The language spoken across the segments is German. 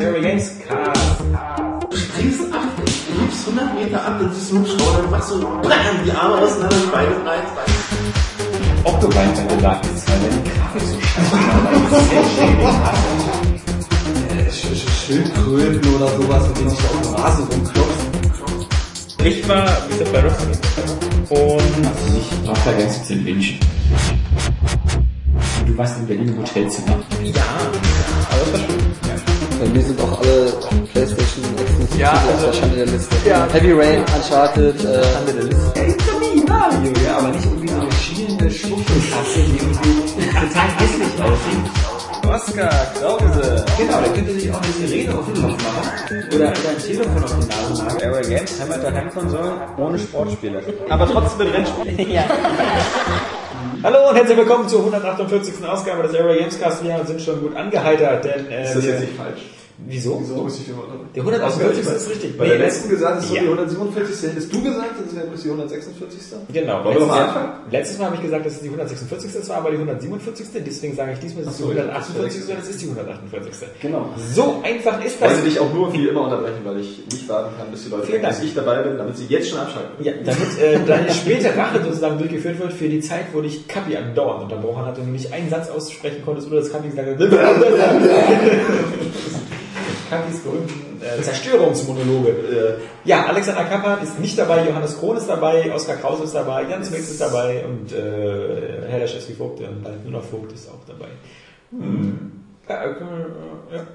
Harry Games Cast. Du springst ab, du liebst 100 Meter ab, dann siehst du einen Hubschrauber, dann machst du BAM, die Arme auseinander, die Beine breit. Octobyte Kandidat ist, weil der die Grafik so scheiße war. Das ist sehr schön. Schildkröten oder sowas, mit denen sich da auf dem Rasen rumklopft. Ich war wieder bei Rockstar. Und Ich brauche da ganz bisschen wünschen. Du warst in Berlin im Hotelzimmer. ja, aber das war schön. Bei mir sind auch alle Playstation exklusiv Ja, auf also- der Schande der Liste. Ja. Heavy Rain, Uncharted, äh, Mario, ja, aber nicht irgendwie so eine schielende Schwuchtelkasse, die irgendwie total hässlich aussieht. Oscar Krause. Genau, da könnte sich auch eine Sirene auf den Kopf machen. Oder, oder ein Telefon auf den Nase machen. Airway Games haben wir der Heimkonsole ohne Sportspiele. Aber trotzdem mit Rennspielen. ja. Hallo und herzlich willkommen zur 148. Ausgabe des Airway Games Cast. Wir sind schon gut angeheitert, denn äh, Ist das jetzt nicht falsch? Wieso? Wieso muss ich immer Der 148. ist richtig. Bei der letzten gesagt, es ist Ja. die 147. Hättest du gesagt, das wäre die 146. Genau. Wollen wir Jahr- anfangen? letztes Mal habe ich gesagt, dass es die 146. ist, war aber die 147. Deswegen sage ich diesmal, es ist die so, 148. und es ist die 148. Genau. So einfach ist Ich das. wollte dich auch nur wie immer unterbrechen, weil ich nicht warten kann, bis die Leute denken, dass ich dabei bin, damit sie jetzt schon abschalten. Ja, damit äh, deine späte Rache sozusagen durchgeführt wird für die Zeit, wo dich Kapi andauernd unterbrochen hat und du nicht einen Satz aussprechen konntest oder das Kapi gesagt hat. Kapis berühmten äh, Zerstörungsmonologe. Äh, Ja, Alexander Kappert ist nicht dabei, Johannes Krohn ist dabei, Oskar Krause ist dabei, Jans Mix ist dabei und äh, Herr Leschewski Vogt und bald nur noch Vogt ist auch dabei. Hm. Ja, äh, ja,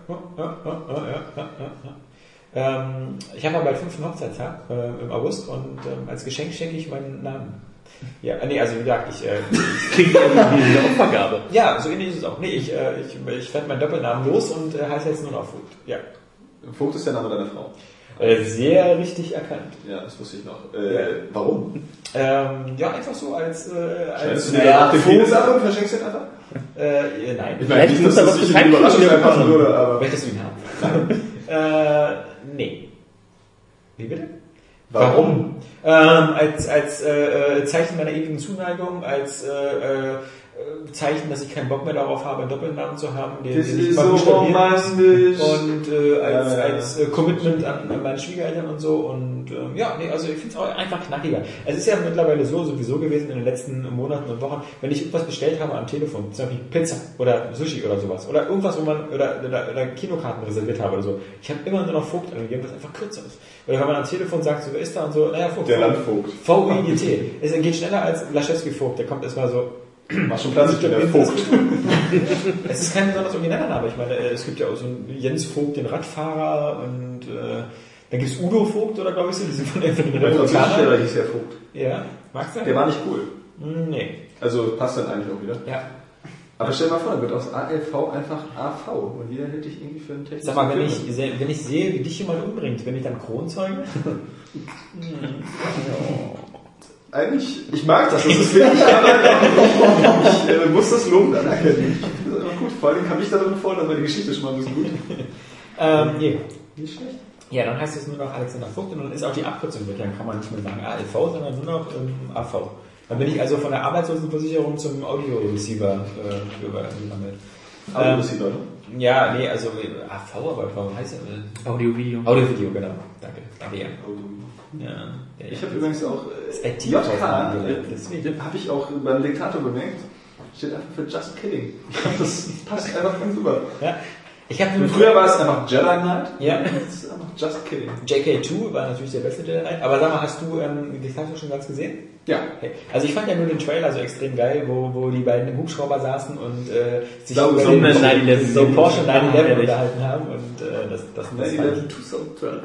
ja. Ähm, ich habe ja bald fünften Hochzeitstag äh, im August und ähm, als Geschenk schenke ich meinen Namen. Ja, äh, nee, also wie gesagt, ich, äh, Klingt irgendwie wie eine Opfergabe. ja, so ähnlich ist es auch. Nee, ich, äh, ich, ich werde meinen Doppelnamen los und äh, heiße jetzt nur noch Vogt. Ja. Vogt ist der Name deiner Frau. Äh, sehr richtig erkannt. Ja, das wusste ich noch. Äh, Ja. Warum? Ähm, ja, einfach so als, äh, als Schneidest du dir danach den und verschenkst ihn einfach? äh, nein. Ich Vielleicht nicht, muss dass da das was nicht in die Überraschung reinpassen würde, aber... Möchtest du ihn haben? äh, nee. Wie bitte? Warum? Ähm, als als äh, äh, Zeichen meiner ewigen Zuneigung, als äh, äh, Zeichen, dass ich keinen Bock mehr darauf habe, einen Doppelnamen zu haben, den, Das den ich so romantisch. Und äh, als, Ja, ja. als äh, Commitment an, an meine Schwiegereltern und so. Und ähm, ja, nee, also ich finde es auch einfach knackiger. Es ist ja mittlerweile so sowieso gewesen in den letzten Monaten und Wochen, wenn ich irgendwas bestellt habe am Telefon, zum Beispiel Pizza oder Sushi oder sowas, oder irgendwas, wo man oder, oder, oder Kinokarten reserviert habe oder so, ich habe immer nur noch Vogt angegeben, was einfach kürzer ist. Oder wenn man am Telefon sagt, so wer ist da und so, naja, Vogt. Der Vogt. Landvogt. V-U-I-G-T. Es geht schneller als Laschewski Vogt, der kommt erstmal so, Mach schon Platz, ich bin der Vogt. es ist kein besonders origineller Name. Ich meine, es gibt ja auch so einen Jens Vogt, den Radfahrer und äh, dann gibt es Udo Vogt oder glaube ich so, die sind von der von den Der französische. Lehrer hieß ja Vogt. Ja, magst du? Der war nicht cool. Hm, Nee. Also passt dann eigentlich auch wieder. Ja. Aber stell dir mal vor, dann wird aus ALV einfach AV und jeder hält dich irgendwie für einen technischen Sag mal, wenn ich, wenn ich sehe, wie dich jemand umbringt, bin ich dann Kronzeuge? Eigentlich, ich mag das, das ist wirklich, aber ich äh, muss das lobend anerkennen. Ich das einfach gut. Vor allem kam ich da drin vor, war die Geschichte schon mal ein bisschen gut. ähm, nee. Nicht schlecht. Ja, dann heißt es nur noch Alexander Vogt und dann ist auch die Abkürzung weg. Dann kann man nicht mehr sagen ALV, sondern nur noch ähm, AV. Dann bin ich also von der Arbeitslosenversicherung zum Audio-Receiver äh, übergewandelt. Aber Ähm, das Leute. Ja, nee, also AV, aber warum heißt er? Äh, Audio-Video. Audio-Video, genau. Danke. Danke. Ja, ja, Ich habe übrigens auch äh, JK, habe ich auch beim Diktator bemerkt, steht einfach für Just Kidding. Das passt einfach ganz super. Ja. Ich Und früher war es einfach Jedi Knight, Ja. jetzt ist einfach Just Kidding. JK2 war natürlich der beste Jedi Knight. Aber sag mal, hast du ähm, Diktator schon ganz gesehen? Ja. Okay. Also ich fand ja nur den Trailer so extrem geil, wo, wo die beiden im Hubschrauber saßen und äh, sich So- über so den, 911 den Porsche Ah, 911 ehrlich. unterhalten haben und äh, das, das, das fand ich- 9-11 Tucson Turn.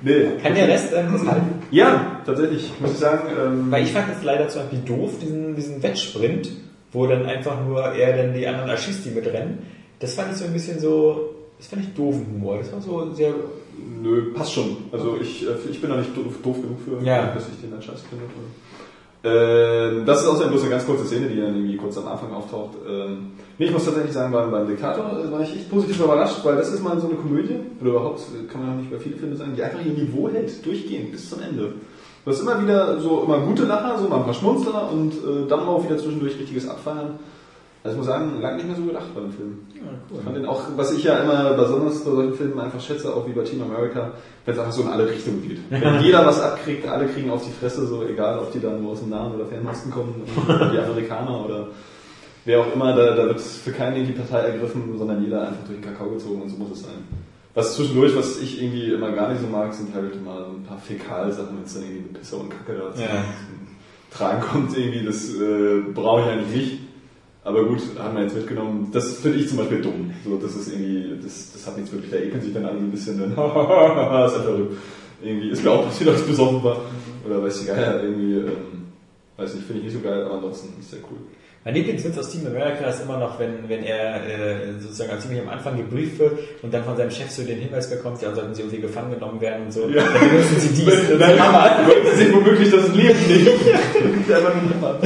Nee. Kann der Rest ähm, das halten? Ja, tatsächlich, muss ich sagen. Ähm, Weil ich fand es leider zum Beispiel doof, diesen, diesen Wettsprint, wo dann einfach nur er dann die anderen erschießt, die mitrennen. Das fand ich so ein bisschen so, das fand ich doofen Humor. Das war so sehr, Nö, passt schon. Also ich, äh, ich bin da nicht doof, doof genug für, Ja. dass ich den dann scheiße finde. Ähm, das ist außerdem bloß eine ganz kurze Szene, die dann irgendwie kurz am Anfang auftaucht. Ähm, nee, ich muss tatsächlich sagen, beim, beim Diktator äh, war ich echt positiv überrascht, weil das ist mal so eine Komödie, oder überhaupt äh, kann man auch nicht bei vielen Filmen sagen, die einfach ihr Niveau hält, durchgehend, bis zum Ende. Du hast immer wieder so immer gute Lacher, so mal ein paar Schmunzler und äh, dann auch wieder zwischendurch richtiges Abfeiern. Also ich muss sagen, lange nicht mehr so gedacht bei dem Film. Ja, Ich fand den auch, was ich ja immer besonders bei solchen Filmen einfach schätze, auch wie bei Team America, wenn es einfach so in alle Richtungen geht. Wenn jeder was abkriegt, alle kriegen auf die Fresse, so egal, ob die dann nur aus dem Nahen oder Fernosten kommen, die Amerikaner oder wer auch immer, da, da wird für keinen irgendwie Partei ergriffen, sondern jeder einfach durch den Kakao gezogen und so muss es sein. Was zwischendurch, was ich irgendwie immer gar nicht so mag, sind halt so ein paar Fäkalsachen, wenn es dann irgendwie mit Pisse und Kacke da zum Ja. Tragen kommt, irgendwie, das äh, brauche ich eigentlich nicht. Aber gut, haben wir jetzt mitgenommen. Das finde ich zum Beispiel dumm. So, das ist irgendwie, das, das hat nichts wirklich, da ekeln sich dann alle ein bisschen, dann, ist ja verrückt. Irgendwie ist mir auch passiert, als ich besoffen war. Oder weiß ich geil, irgendwie, ähm, weiß nicht, finde ich nicht so geil, aber ansonsten ist sehr cool. Mein Lieblingswitz aus Team America ist immer noch, wenn, wenn er äh, sozusagen als ziemlich am Anfang gebrieft wird und dann von seinem Chef so den Hinweis bekommt, ja, sollten sie irgendwie gefangen genommen werden und so, Ja. dann benutzen sie dies. Nein, Das Hammer. Wollten Sie womöglich das Leben nicht? Das ist einfach nur ein Hammer.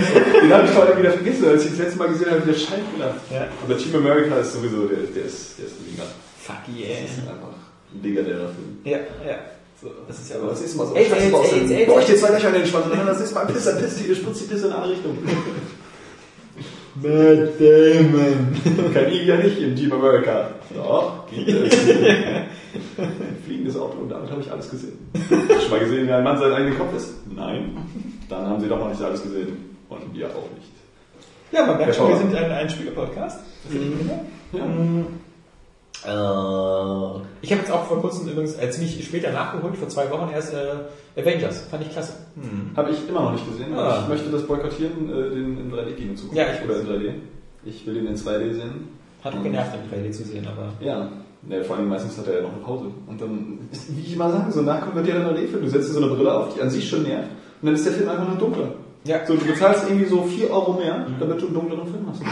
Den habe ich heute wieder vergessen, als ich das letzte Mal gesehen habe, wieder Schein gelacht. Ja. Aber Team America ist sowieso, der, der ist, der ist ein Liga. Fuck Das yeah. ist einfach ein legendärer Film. Ja, ja. So. Das ist ja Aber das nächste Mal so AIDS, Scheiße AIDS, raus, AIDS, dann AIDS, boah, ich dir zwei Löcher in den Schwanz und dann das nächste Mal Pisse, dann pisst die, ihr spritzt die Pisse in alle Richtungen. Matt Damon. Kann ich ja nicht in Team America. Doch, geht es. Ein fliegendes Auto und damit habe ich alles gesehen. Schon mal gesehen, wie ein Mann sein eigener Kopf ist? Nein. Dann haben sie doch noch nicht alles gesehen. Und wir auch nicht. Ja, man merkt Ja, schon, wir sind ein, ein Spieler-Podcast. Ja. Mhm. Äh, ich habe jetzt auch vor kurzem übrigens äh, ziemlich später nachgeholt, vor zwei Wochen erst äh, Avengers. Fand ich klasse. Habe ich immer noch nicht gesehen. Ah. Ich möchte das boykottieren, äh, den in 3D-Kino zu gucken. Ja, ich Oder in 3D. Ich will den in 2D sehen. Hat auch genervt, im 3D zu sehen, aber. Ja. Ne, vor allem meistens hat er ja noch eine Pause. Und dann, wie ich immer sage, so nachkonvertierter 3D-Film. Du setzt dir so eine Brille auf, die an sich schon nervt. Und dann ist der Film einfach nur dunkler. Ja. So, du bezahlst irgendwie so 4 Euro mehr, damit du einen dunkleren Film hast.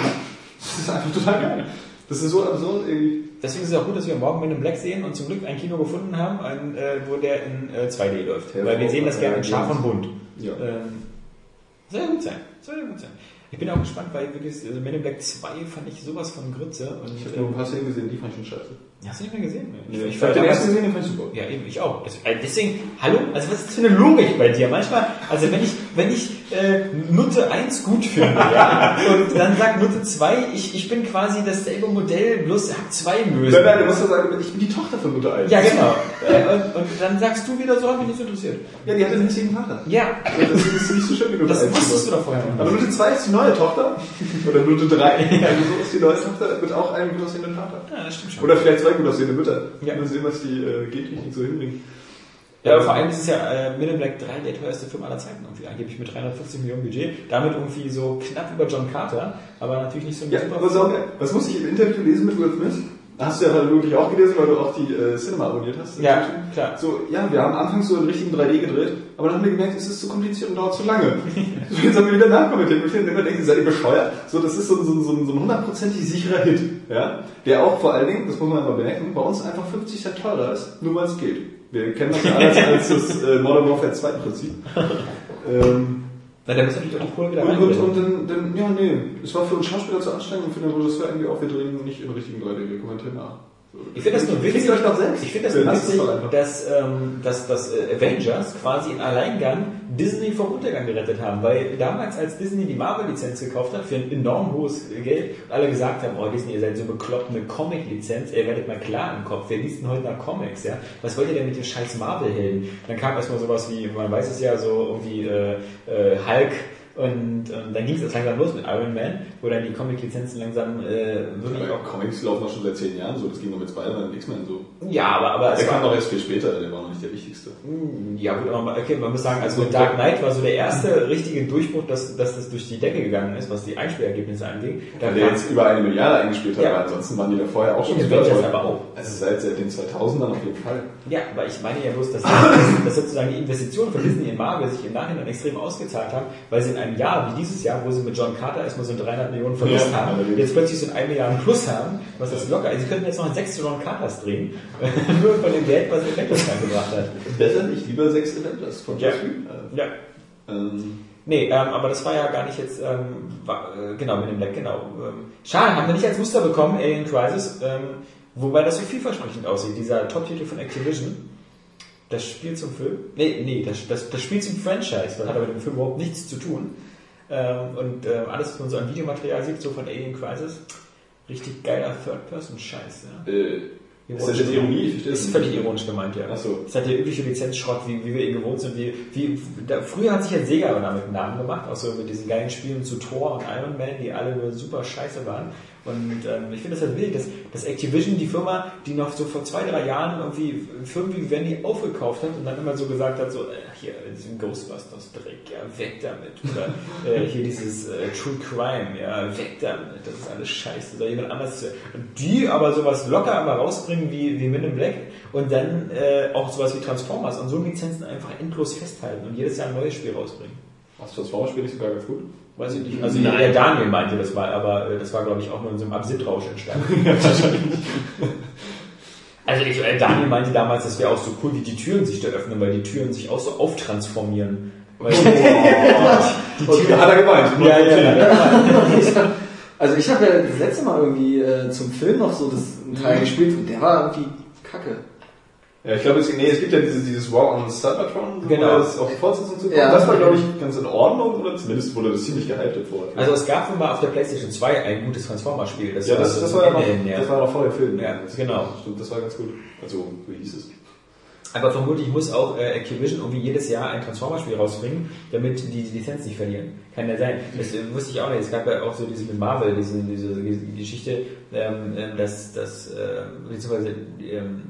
Das ist einfach total geil. Das ist so absurd irgendwie. Deswegen ist es auch gut, dass wir morgen Men in Black sehen und zum Glück ein Kino gefunden haben, ein, äh, wo der in äh, 2D läuft. Ja, Weil wir sehen das gerne in scharf und bunt. Ja. Ähm, soll ja gut sein. Soll ja gut sein. Ich bin auch gespannt, weil wirklich, also Men in Black 2 fand ich sowas von Grütze. Und, Ich habe nur ein paar Szenen gesehen, die fand ich schon scheiße. Hast du nicht mehr gesehen? Ich habe den ersten gesehen, den fand ich super. Ja, eben, ich auch. Das, äh, deswegen, hallo, also was ist das für eine Logik bei dir? Manchmal, also wenn ich, wenn ich äh, Nutte 1 gut finde, ja, und dann sagt Nutte 2, ich, ich bin quasi dasselbe Modell, bloß hab zwei Mösen. Nein, nein, du musst ja sagen, ich bin die Tochter von Mutter 1. Ja, genau. Äh, und, und dann sagst du wieder so, hat mich nicht interessiert. Ja, die hat einen hässlichen Vater. Ja, Das ist nicht so schön wie Nutte das 1. wusstest du doch vorher noch. Aber Nutte 2 ist die neue Tochter. Oder Nutte 3. Also so ist die neue Tochter mit auch einem gut aussehenden Vater. Ja, das stimmt schon. Oder vielleicht zwei gut aussehende Mütter. Ja. Mal sehen, was die äh, Gentechnik so hinbringt. Ja, aber vor allem ist es ja äh, Men in Black 3 der teuerste Film aller Zeiten irgendwie. Angeblich mit 350 Millionen Budget. Damit irgendwie so knapp über John Carter, aber natürlich nicht so ein Ja, super aber so, was musste ich im Interview lesen mit Will Smith? Hast du ja vermutlich auch gelesen, weil du auch die äh, Cinema abonniert hast. Ja, klar. So, ja, wir haben anfangs so in richtigen 3D gedreht, aber dann haben wir gemerkt, es ist zu kompliziert und dauert zu lange. so, jetzt haben wir wieder nachkommentiert. Ich immer denken, seid ihr bescheuert? So, das ist so, so, so, so ein hundertprozentig sicherer Hit. Ja? Der auch vor allen Dingen, das muss man mal bemerken, bei uns einfach 50 Cent teurer ist, nur weil es geht. Wir kennen das ja alles als das äh, Modern Warfare 2 Prinzip. Ähm, Na, da muss natürlich auch die Kohle wieder und, und, und dann, dann, ja, nee, es war für uns Schauspieler zu anstrengend und für den Regisseur irgendwie auch, wir drehen nicht in richtigen 3D, wir kommentieren nach. Ich finde das nur witzig. Euch doch selbst. Ich finde das es witzig, dass, ähm, dass, dass äh, Avengers quasi in Alleingang Disney vom Untergang gerettet haben. Weil damals, als Disney die Marvel-Lizenz gekauft hat, für ein enorm hohes Geld, alle gesagt haben, oh Disney, ihr seid so bekloppt, eine Comic-Lizenz, ihr werdet mal klar im Kopf, wer liest denn heute nach Comics, ja? Was wollt ihr denn mit den scheiß Marvel-Helden? Dann kam erstmal sowas wie, man weiß es ja, so irgendwie äh, äh, Hulk, und ähm, dann ging es jetzt langsam los mit Iron Man, wo dann die Comic-Lizenzen langsam äh, wirklich Aber auch... Comics laufen auch schon seit zehn Jahren so, das ging noch mit Spider-Man und X-Men so. Ja, aber, aber Der es kam noch erst viel später, der war noch nicht der wichtigste. Ja, gut, aber okay, man muss sagen, also Dark Knight war so der erste richtige Durchbruch, dass, dass das durch die Decke gegangen ist, was die Einspielergebnisse angeht. Da Der jetzt über eine Milliarde eingespielt hat, Ja. aber ansonsten waren die da vorher auch schon super Avengers toll. aber auch. Also seit, seit den 2000ern auf jeden Fall. Ja, aber ich meine ja bloß, dass, dass, dass sozusagen die Investitionen von Disney in Marvel sich im Nachhinein extrem ausgezahlt haben, weil sie in einem Jahr wie dieses Jahr, wo sie mit John Carter erstmal so 300 Millionen Verlust Ja, haben, allerdings. jetzt plötzlich so ein 1 Milliarden Plus haben, was das locker, also sie könnten jetzt noch ein 6 John Carters drehen, nur von dem Geld, was Avengers reingebracht hat. Besser nicht, lieber sechs Avengers von Ja. Joss Whedon. Ja. Ähm, Nee, ähm, aber das war ja gar nicht jetzt, ähm, war, äh, genau, mit dem Black, genau. Ähm, schade, haben wir nicht als Muster bekommen, Alien Crisis, ähm, wobei das so vielversprechend aussieht, dieser Top-Titel von Activision. Das Spiel zum Film, nee, nee, das, das, das Spiel zum Franchise, das hat aber mit dem Film überhaupt nichts zu tun. Ähm, und ähm, alles, was man so an Videomaterial sieht, so von Alien Crisis, richtig geiler Third-Person-Scheiß. Ja. Äh, ist das jetzt Ironie? Das ist völlig ironisch gemeint, ja. Ach so. Das ist halt der übliche Lizenzschrott, wie, wie wir ihn gewohnt sind. Wie, wie, da, früher hat sich ja Sega damit einen Namen gemacht, auch so mit diesen geilen Spielen zu Thor und Iron Man, die alle nur super scheiße waren. Und ähm, ich finde das halt wild, dass, dass Activision, die Firma, die noch so vor zwei, drei Jahren irgendwie Firmen wie Wendy aufgekauft hat und dann immer so gesagt hat, so, äh, hier, diesen Ghostbusters-Dreck, ja, weg damit. Oder äh, hier dieses äh, True Crime, ja, weg damit, das ist alles scheiße. Soll jemand anders. Und die aber sowas locker immer rausbringen wie, wie Men in Black und dann äh, auch sowas wie Transformers und so Lizenzen einfach endlos festhalten und jedes Jahr ein neues Spiel rausbringen. Das Transformers-Spiel ist sogar ganz gut. Weiß ich nicht. Also der Daniel meinte, das war, aber äh, das war, glaube ich, auch nur in so einem Absintrausch entstanden. Also ich, äh, Daniel meinte damals, das wäre auch so cool, wie die Türen sich da öffnen, weil die Türen sich auch so auftransformieren. Weil Okay, hat er gemeint. ja, ja, ja. Also ich habe ja das letzte Mal irgendwie äh, zum Film noch so das einen Teil gespielt und der war irgendwie kacke. Ja, ich glaube, es, nee, es gibt ja dieses, dieses War on Cybertron, Genau. wo das auf die Fortsetzung zukommt. Ja. Das war, glaube ich, ganz in Ordnung, oder zumindest wurde das ziemlich gehypt vorher. Also es gab wohl mal auf der PlayStation 2 ein gutes Transformer-Spiel. ja, das, so das, zum war ja noch, hin, ja. das war ja noch vor dem Film. Ja, Das- genau. Stimmt, das war ganz gut. Also, wie hieß es? Aber vermutlich muss auch äh, Activision irgendwie jedes Jahr ein Transformer-Spiel rausbringen, damit die die Lizenz nicht verlieren. Kann ja sein. Das äh, wusste ich auch nicht. Es gab ja auch so diese mit Marvel, diese, diese Geschichte, ähm, ähm, dass, dass äh, beziehungsweise ähm,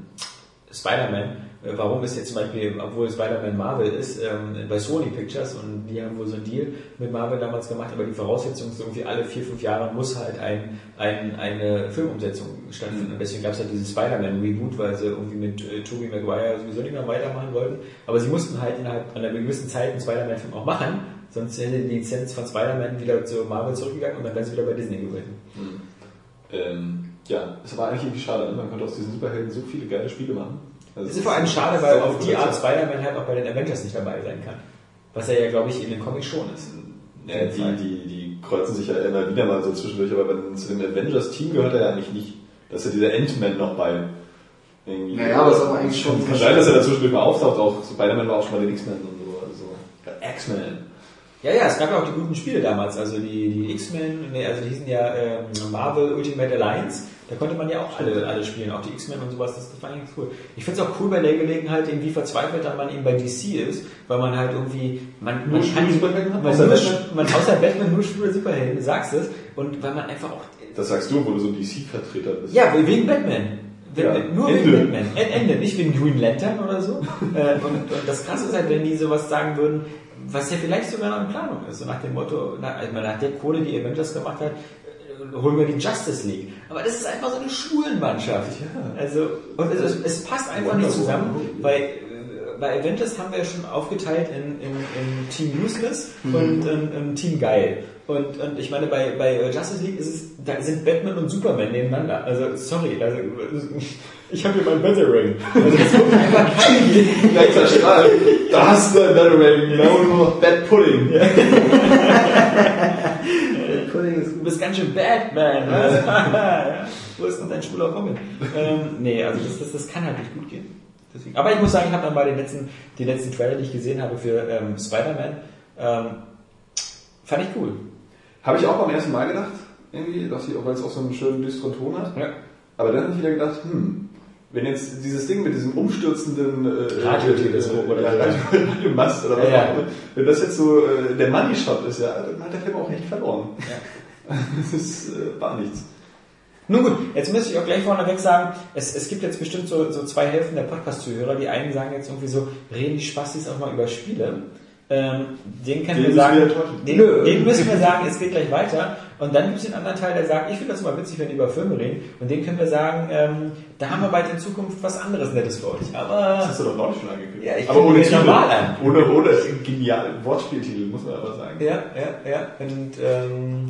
Spider-Man, äh, warum ist jetzt zum Beispiel, obwohl Spider-Man Marvel ist, ähm, bei Sony Pictures und die haben wohl so einen Deal mit Marvel damals gemacht, aber die Voraussetzung ist irgendwie alle vier, fünf Jahre muss halt ein, ein, eine Filmumsetzung stattfinden. Und deswegen gab es halt dieses Spider-Man-Reboot, weil sie irgendwie mit äh, Tobey Maguire sowieso nicht mehr weitermachen wollten. Aber sie mussten halt innerhalb einer gewissen Zeit einen Spider-Man-Film auch machen, sonst hätte die Lizenz von Spider-Man wieder zu Marvel zurückgegangen und dann wären sie wieder bei Disney gewesen. Ähm, ja, es war eigentlich irgendwie schade. ne? Man konnte aus diesen Superhelden so viele geile Spiele machen. Also Es ist vor allem schade, weil auf die Art. Spider-Man halt auch bei den Avengers nicht dabei sein kann. Was er ja, glaube ich, in den Comics schon ist. Ja, die, die, die kreuzen sich ja immer wieder mal so zwischendurch, aber wenn, zu dem Avengers-Team gehört er ja eigentlich nicht. Da ist ja dieser Ant-Man noch bei. Irgendwie. Naja, aber es ist aber eigentlich schon- Kann sein, dass er da zwischendurch mal auftaucht, auch Spider-Man war auch schon mal den X-Men und so. Also, ja, X-Men. Ja, ja, es gab ja auch die guten Spiele damals. Also die, die X-Men, nee, also die hießen ja ähm, Marvel Ultimate Alliance. Da konnte man ja auch alle, alle spielen, auch die X-Men und sowas. Das, das war eigentlich cool. Ich finde es auch cool bei der Gelegenheit, eben wie verzweifelt dann man eben bei DC ist, weil man halt irgendwie, man, man Nur kann man, Außer Batman? man, außer Batman nur schwule Superhelden, du sagst es. Und weil man einfach auch Das sagst du, wo du so DC-Vertreter bist. Ja, wegen Batman. Wenn, Ja, nur Ende. wegen Batman. Ende, nicht wegen Green Lantern oder so. äh, und, und das Krasse ist halt, wenn die sowas sagen würden, was ja vielleicht sogar noch in Planung ist, so nach dem Motto, na, also nach der Kohle, die Avengers gemacht hat, holen wir die Justice League. Aber das ist einfach so eine Schwulenmannschaft. Ja. Also, und es, es, passt einfach nicht zusammen, weil äh, bei Avengers haben wir ja schon aufgeteilt in, in, in Team Useless und in, in Team Geil. Und, und ich meine, bei, bei Justice League ist es, da sind Batman und Superman nebeneinander. Also, sorry, also, ich habe hier mein Batarang. Also, das kommt einfach kein. Da hast du ein Battle genau nur noch Bad Pudding. Pudding ist Du bist ganz schön Batman. Ja. Wo ist denn dein schwuler Comic? ähm, nee, also das, das, das kann halt nicht gut gehen. Deswegen. Aber ich muss sagen, ich habe dann bei den letzten, die letzten Trailer, die ich gesehen habe für ähm, Spider-Man, ähm, fand ich cool. Habe ich auch beim ersten Mal gedacht, irgendwie, dass ich, weil es auch so einen schönen dysteren Ton hat. Ja. Aber dann habe ich wieder gedacht, hm, wenn jetzt dieses Ding mit diesem umstürzenden äh, Radioteleskop äh, oder ja, Radiomast oder was Ja, ja. auch immer, wenn das jetzt so äh, der Money Shot ist, ja, dann hat der Film auch echt verloren. Ja. das ist, äh, war nichts. Nun gut, jetzt müsste ich auch gleich vorneweg sagen, es, es gibt jetzt bestimmt so, so zwei Hälften der Podcast-Zuhörer. Die einen sagen jetzt irgendwie so, reden die Spastis auch mal über Spiele. Ähm, den können Den wir sagen, wir den, den müssen wir sagen, es geht gleich weiter. Und dann gibt es den anderen Teil, der sagt, ich finde das immer witzig, wenn die über Filme reden. Und den können wir sagen, ähm, da haben wir bald in Zukunft was anderes Nettes für euch. Aber Das hast du doch neulich schon angekündigt. Ja, ich aber ohne Titel. normal an. Ohne, ohne genial Wortspieltitel, muss man aber sagen. ja, ja, ja. Und ähm,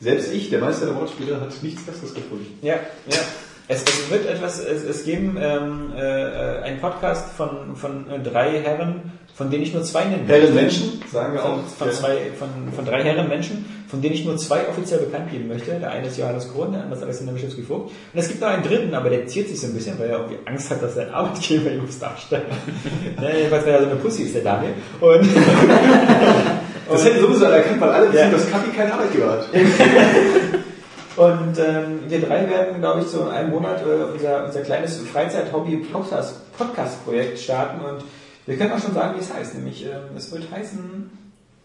Selbst ich, der Meister der Wortspiele, hat nichts Besseres gefunden. Ja, ja. Es, es wird etwas, es, es geben ähm, äh, einen Podcast von, von äh, drei Herren, von denen ich nur zwei nennen Herren möchte. Menschen, sagen wir Von, auch. von, Ja. zwei, von, von drei Herren Menschen, von denen ich nur zwei offiziell bekannt geben möchte. Der eine ist Johannes Krohn, der andere ist Alexander Mischewski-Vogt. Und es gibt noch einen dritten, aber der ziert sich so ein bisschen, weil er irgendwie Angst hat, dass sein Arbeitgeber ihn muss darstellen. ne, jedenfalls, weil er so eine Pussy ist, der Daniel. Und, Das hätten sowieso erkannt, weil alle wissen, Ja. dass Kaffee keinen Arbeitgeber hat. Und ähm, wir drei werden, glaube ich, so in einem Monat äh, unser, unser kleines Freizeit-Hobby-Podcast-Projekt starten. Und wir können auch schon sagen, wie es heißt. Nämlich, ähm, es wird heißen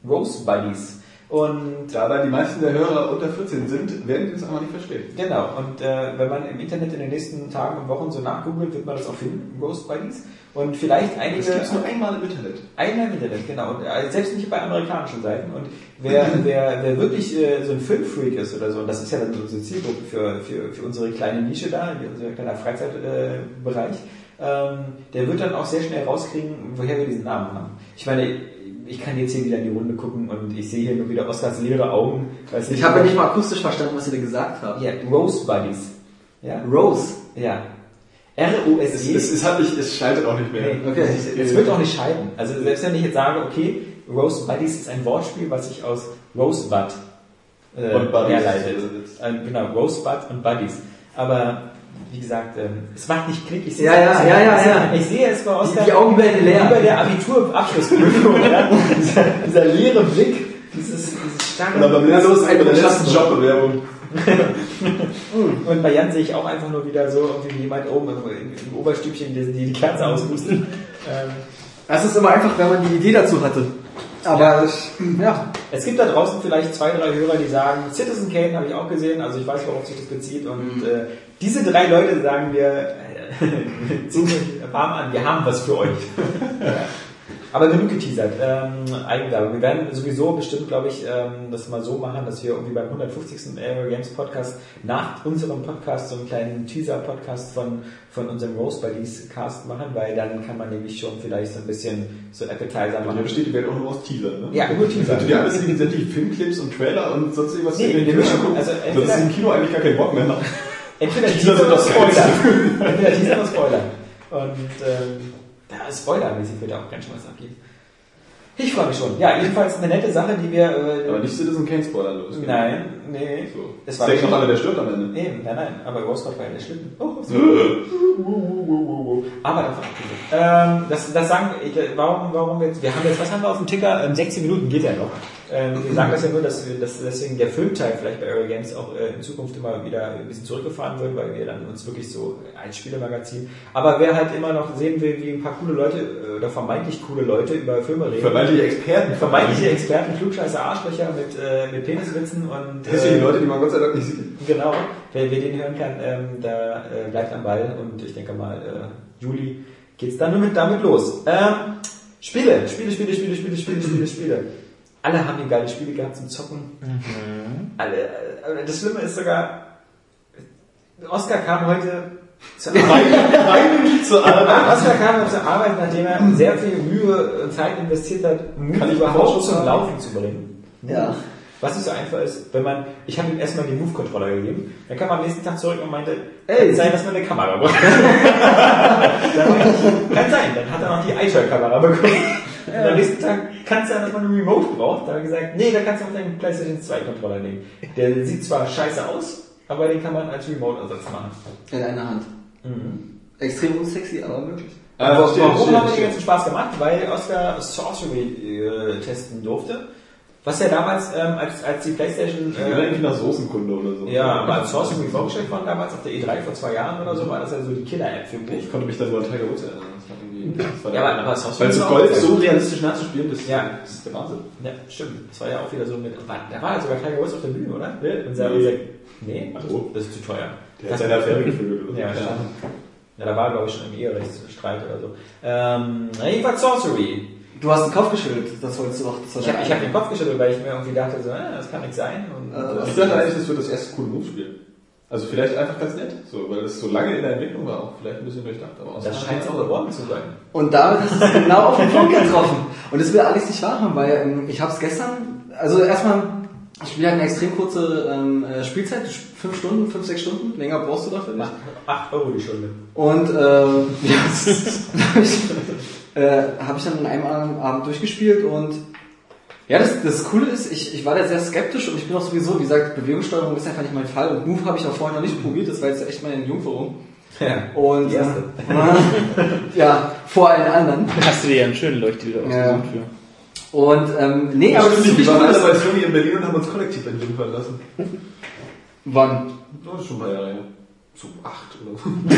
Rose Buddies. Und Da da die meisten der Hörer unter 14 sind, werden die das einfach nicht verstehen. Genau, und äh, wenn man im Internet in den nächsten Tagen und Wochen so nachgoogelt, wird man das auch finden, Ghost Buddies. Und vielleicht einige... Das gibt es nur einmal im Internet. Einmal im Internet, genau. Und äh, selbst nicht bei amerikanischen Seiten. Und wer, wer, wer wirklich äh, so ein Filmfreak ist oder so, und das ist ja dann unsere Zielgruppe für, für, für unsere kleine Nische da, unser kleiner Freizeitbereich, äh, ähm, der wird dann auch sehr schnell rauskriegen, woher wir diesen Namen haben. Ich meine, ich kann jetzt hier wieder in die Runde gucken und ich sehe hier nur wieder Oscars leere Augen. Weiß Ich habe ja nicht mal akustisch verstanden, was ihr da gesagt habt. Ja, Rose Buddies. Ja? Rose. Ja. Es, R-O-S-E. es, es, hat nicht, es scheitert auch nicht mehr. Nee, Okay. Es wird auch nicht scheiden. Also selbst wenn ich jetzt sage, okay, Rose Buddies ist ein Wortspiel, was sich aus Rosebud äh, Und Buddies. herleitet. Äh, genau, Rosebud und Buddies. Aber wie gesagt, ähm, es macht nicht Klick. Ich sehe Ja, es- ja, ja, ja, ja. Ich sehe es bei Oskar Die- die Augen werden leer. wie bei der Abiturabschlussprüfung. dieser, dieser leere Blick, dieses, dieses starre... Und Ja, der letzten Beschaftung. Jobbewerbung. Und bei Jan sehe ich auch einfach nur wieder so, irgendwie jemand oben im, im Oberstübchen, die die, die Kerze auspustet. Ähm, Das ist immer einfach, wenn man die Idee dazu hatte. Aber ich, ja. Es gibt da draußen vielleicht zwei, drei Hörer, die sagen, Citizen Kane habe ich auch gesehen, also ich weiß, worauf sich das bezieht. Und äh, diese drei Leute sagen wir, äh, warm an, wir haben was für euch. ja. Aber genug geteasert. Ähm, Eigenwerbung. Wir werden sowieso bestimmt, glaube ich, ähm, das mal so machen, dass wir irgendwie beim 150. Aerial Games Podcast nach unserem Podcast so einen kleinen Teaser-Podcast von, von unserem Rose Buddies Cast machen, weil dann kann man nämlich schon vielleicht so ein bisschen so Appetizer machen. besteht die Welt auch nur aus Teaser, ne? Ja, nur Teaser. Also die alles sind sämtliche Filmclips und Trailer und sonst irgendwas. Nee, wir müssen- also so, entweder- dass es im Kino eigentlich gar keinen Bock mehr. Entweder Teaser oder Spoiler. Entweder Teaser oder Spoiler. Und ähm, da Spoilermäßig wird auch ganz schön was abgeht. Ich freue mich schon. Ja, jedenfalls eine nette Sache, die wir. Äh, Aber nicht Citizen Kane Spoiler los. Nein, nee. So. Es war denkt noch alle, der stirbt am Ende. Nee, nein, nein. Aber Rosebud war ja der Schlitten. Oh, so. Aber davon abgesehen. Ähm, das, das sagen, ich, warum, warum jetzt, wir haben jetzt, was haben wir auf dem Ticker? Ähm, 16 Minuten geht ja noch. Ähm, wir sagen das ja nur, dass wir, dass deswegen der Filmteil vielleicht bei Aero Games auch äh, in Zukunft immer wieder ein bisschen zurückgefahren wird, weil wir dann uns wirklich so als Spielemagazin. Aber wer halt immer noch sehen will, wie ein paar coole Leute, äh, oder vermeintlich coole Leute über Filme reden. Vermeintliche Experten. Vermeintliche Experten, Klugscheißer, Arschlöcher mit, äh, mit Peniswitzen und Hässliche äh, Leute, die man Gott sei Dank nicht sieht. Genau, wer, wer den hören kann, ähm, da äh, bleibt am Ball und ich denke mal, äh, Juli geht's dann nur mit damit los. Ähm, Spiele, Spiele, Spiele, Spiele, Spiele, Spiele, Spiele, Spiele. Alle haben hier geile Spiele gehabt zum Zocken. Alle, äh, das Schlimme ist sogar, Oscar kam heute zur Arbeit. Zur Arbeit. Oscar kam zur Arbeit, nachdem er sehr viel Mühe und Zeit investiert hat, Mut überhaupt zum? Laufen zu bringen. Ja. Was nicht so einfach ist, wenn man, ich habe ihm erstmal den Move-Controller gegeben, dann kam er am nächsten Tag zurück und meinte, Ey. kann sein, dass man eine Kamera braucht. Ich, kann sein, dann hat er noch die iTunes-Kamera bekommen. Und am nächsten Tag kann es sein, dass man eine Remote braucht. Da habe ich gesagt, nee, da kannst du auch deinen PlayStation 2 Controller nehmen. Der sieht zwar scheiße aus, aber den kann man als Remote-Ersatz machen. In einer Hand. Extrem unsexy, aber möglich. Ah, Warum haben wir verstehe, den ganzen Spaß gemacht? Weil Oscar Sorcery äh, testen durfte. Was ja damals, ähm, als, als die Playstation... Ich bin eigentlich nach Soßenkunde oder so. Ja, aber als Sorcery vorgestellt worden damals auf der E3 vor zwei Jahren oder so, war das ja so die Killer-App für mich. Ich konnte mich dann nur an Tiger Woods erinnern. Das war Ja, aber- aber Sorcery Weil so Golf so realistisch nachzuspielen, das, Ja. das ist der Wahnsinn. Ja, stimmt. Das war ja auch wieder so mit. Da war ja sogar Tiger Woods auf der Bühne, oder? Nee. Unser, Nee. nee, Ach das, so. das ist zu teuer. Der hat Das- seine Affäre gefühlt. oder so. Ja, stimmt. Ja, da war, glaube ich, schon im Eherechtsstreit oder so. Ähm, jedenfalls Sorcery. Du hast den Kopf geschüttelt, das wolltest du doch. Ich habe hab den Kopf geschüttelt, weil ich mir irgendwie dachte, so, äh, das kann nicht sein. Und, Äh, Ich dachte eigentlich, das wird das erste coole Move-Spiel. Also vielleicht einfach ganz nett, so, weil es so lange in der Entwicklung war, auch vielleicht ein bisschen durchdacht. Aber das scheint es auch geworden zu sein. Und damit hast du es genau auf den Punkt getroffen. Und das will Alex nicht wahr haben, weil ähm, ich habe es gestern, also erstmal, ich spiele halt eine extrem kurze ähm, äh, Spielzeit, fünf Stunden, fünf, sechs Stunden, länger brauchst du dafür nicht. 8 Euro die Stunde. Und ähm, ja, äh, habe ich dann in einem Abend Abend durchgespielt und ja, das, das Coole ist, ich, ich war da sehr skeptisch und ich bin auch sowieso, wie gesagt, Bewegungssteuerung ist einfach nicht mein Fall und Move habe ich auch vorher noch nicht probiert, das war jetzt echt meine Jungferung. Ja. Und äh, ja, vor allen anderen. Hast du dir ja einen schönen Leuchtdildo Ja. ausgesucht für. Und ähm, nee, aber das ist Stimmt, wir waren alle cool. bei Sony in Berlin und haben uns kollektiv entwickelt lassen. Wann? Das ist schon ein paar Jahre her. So acht oder so.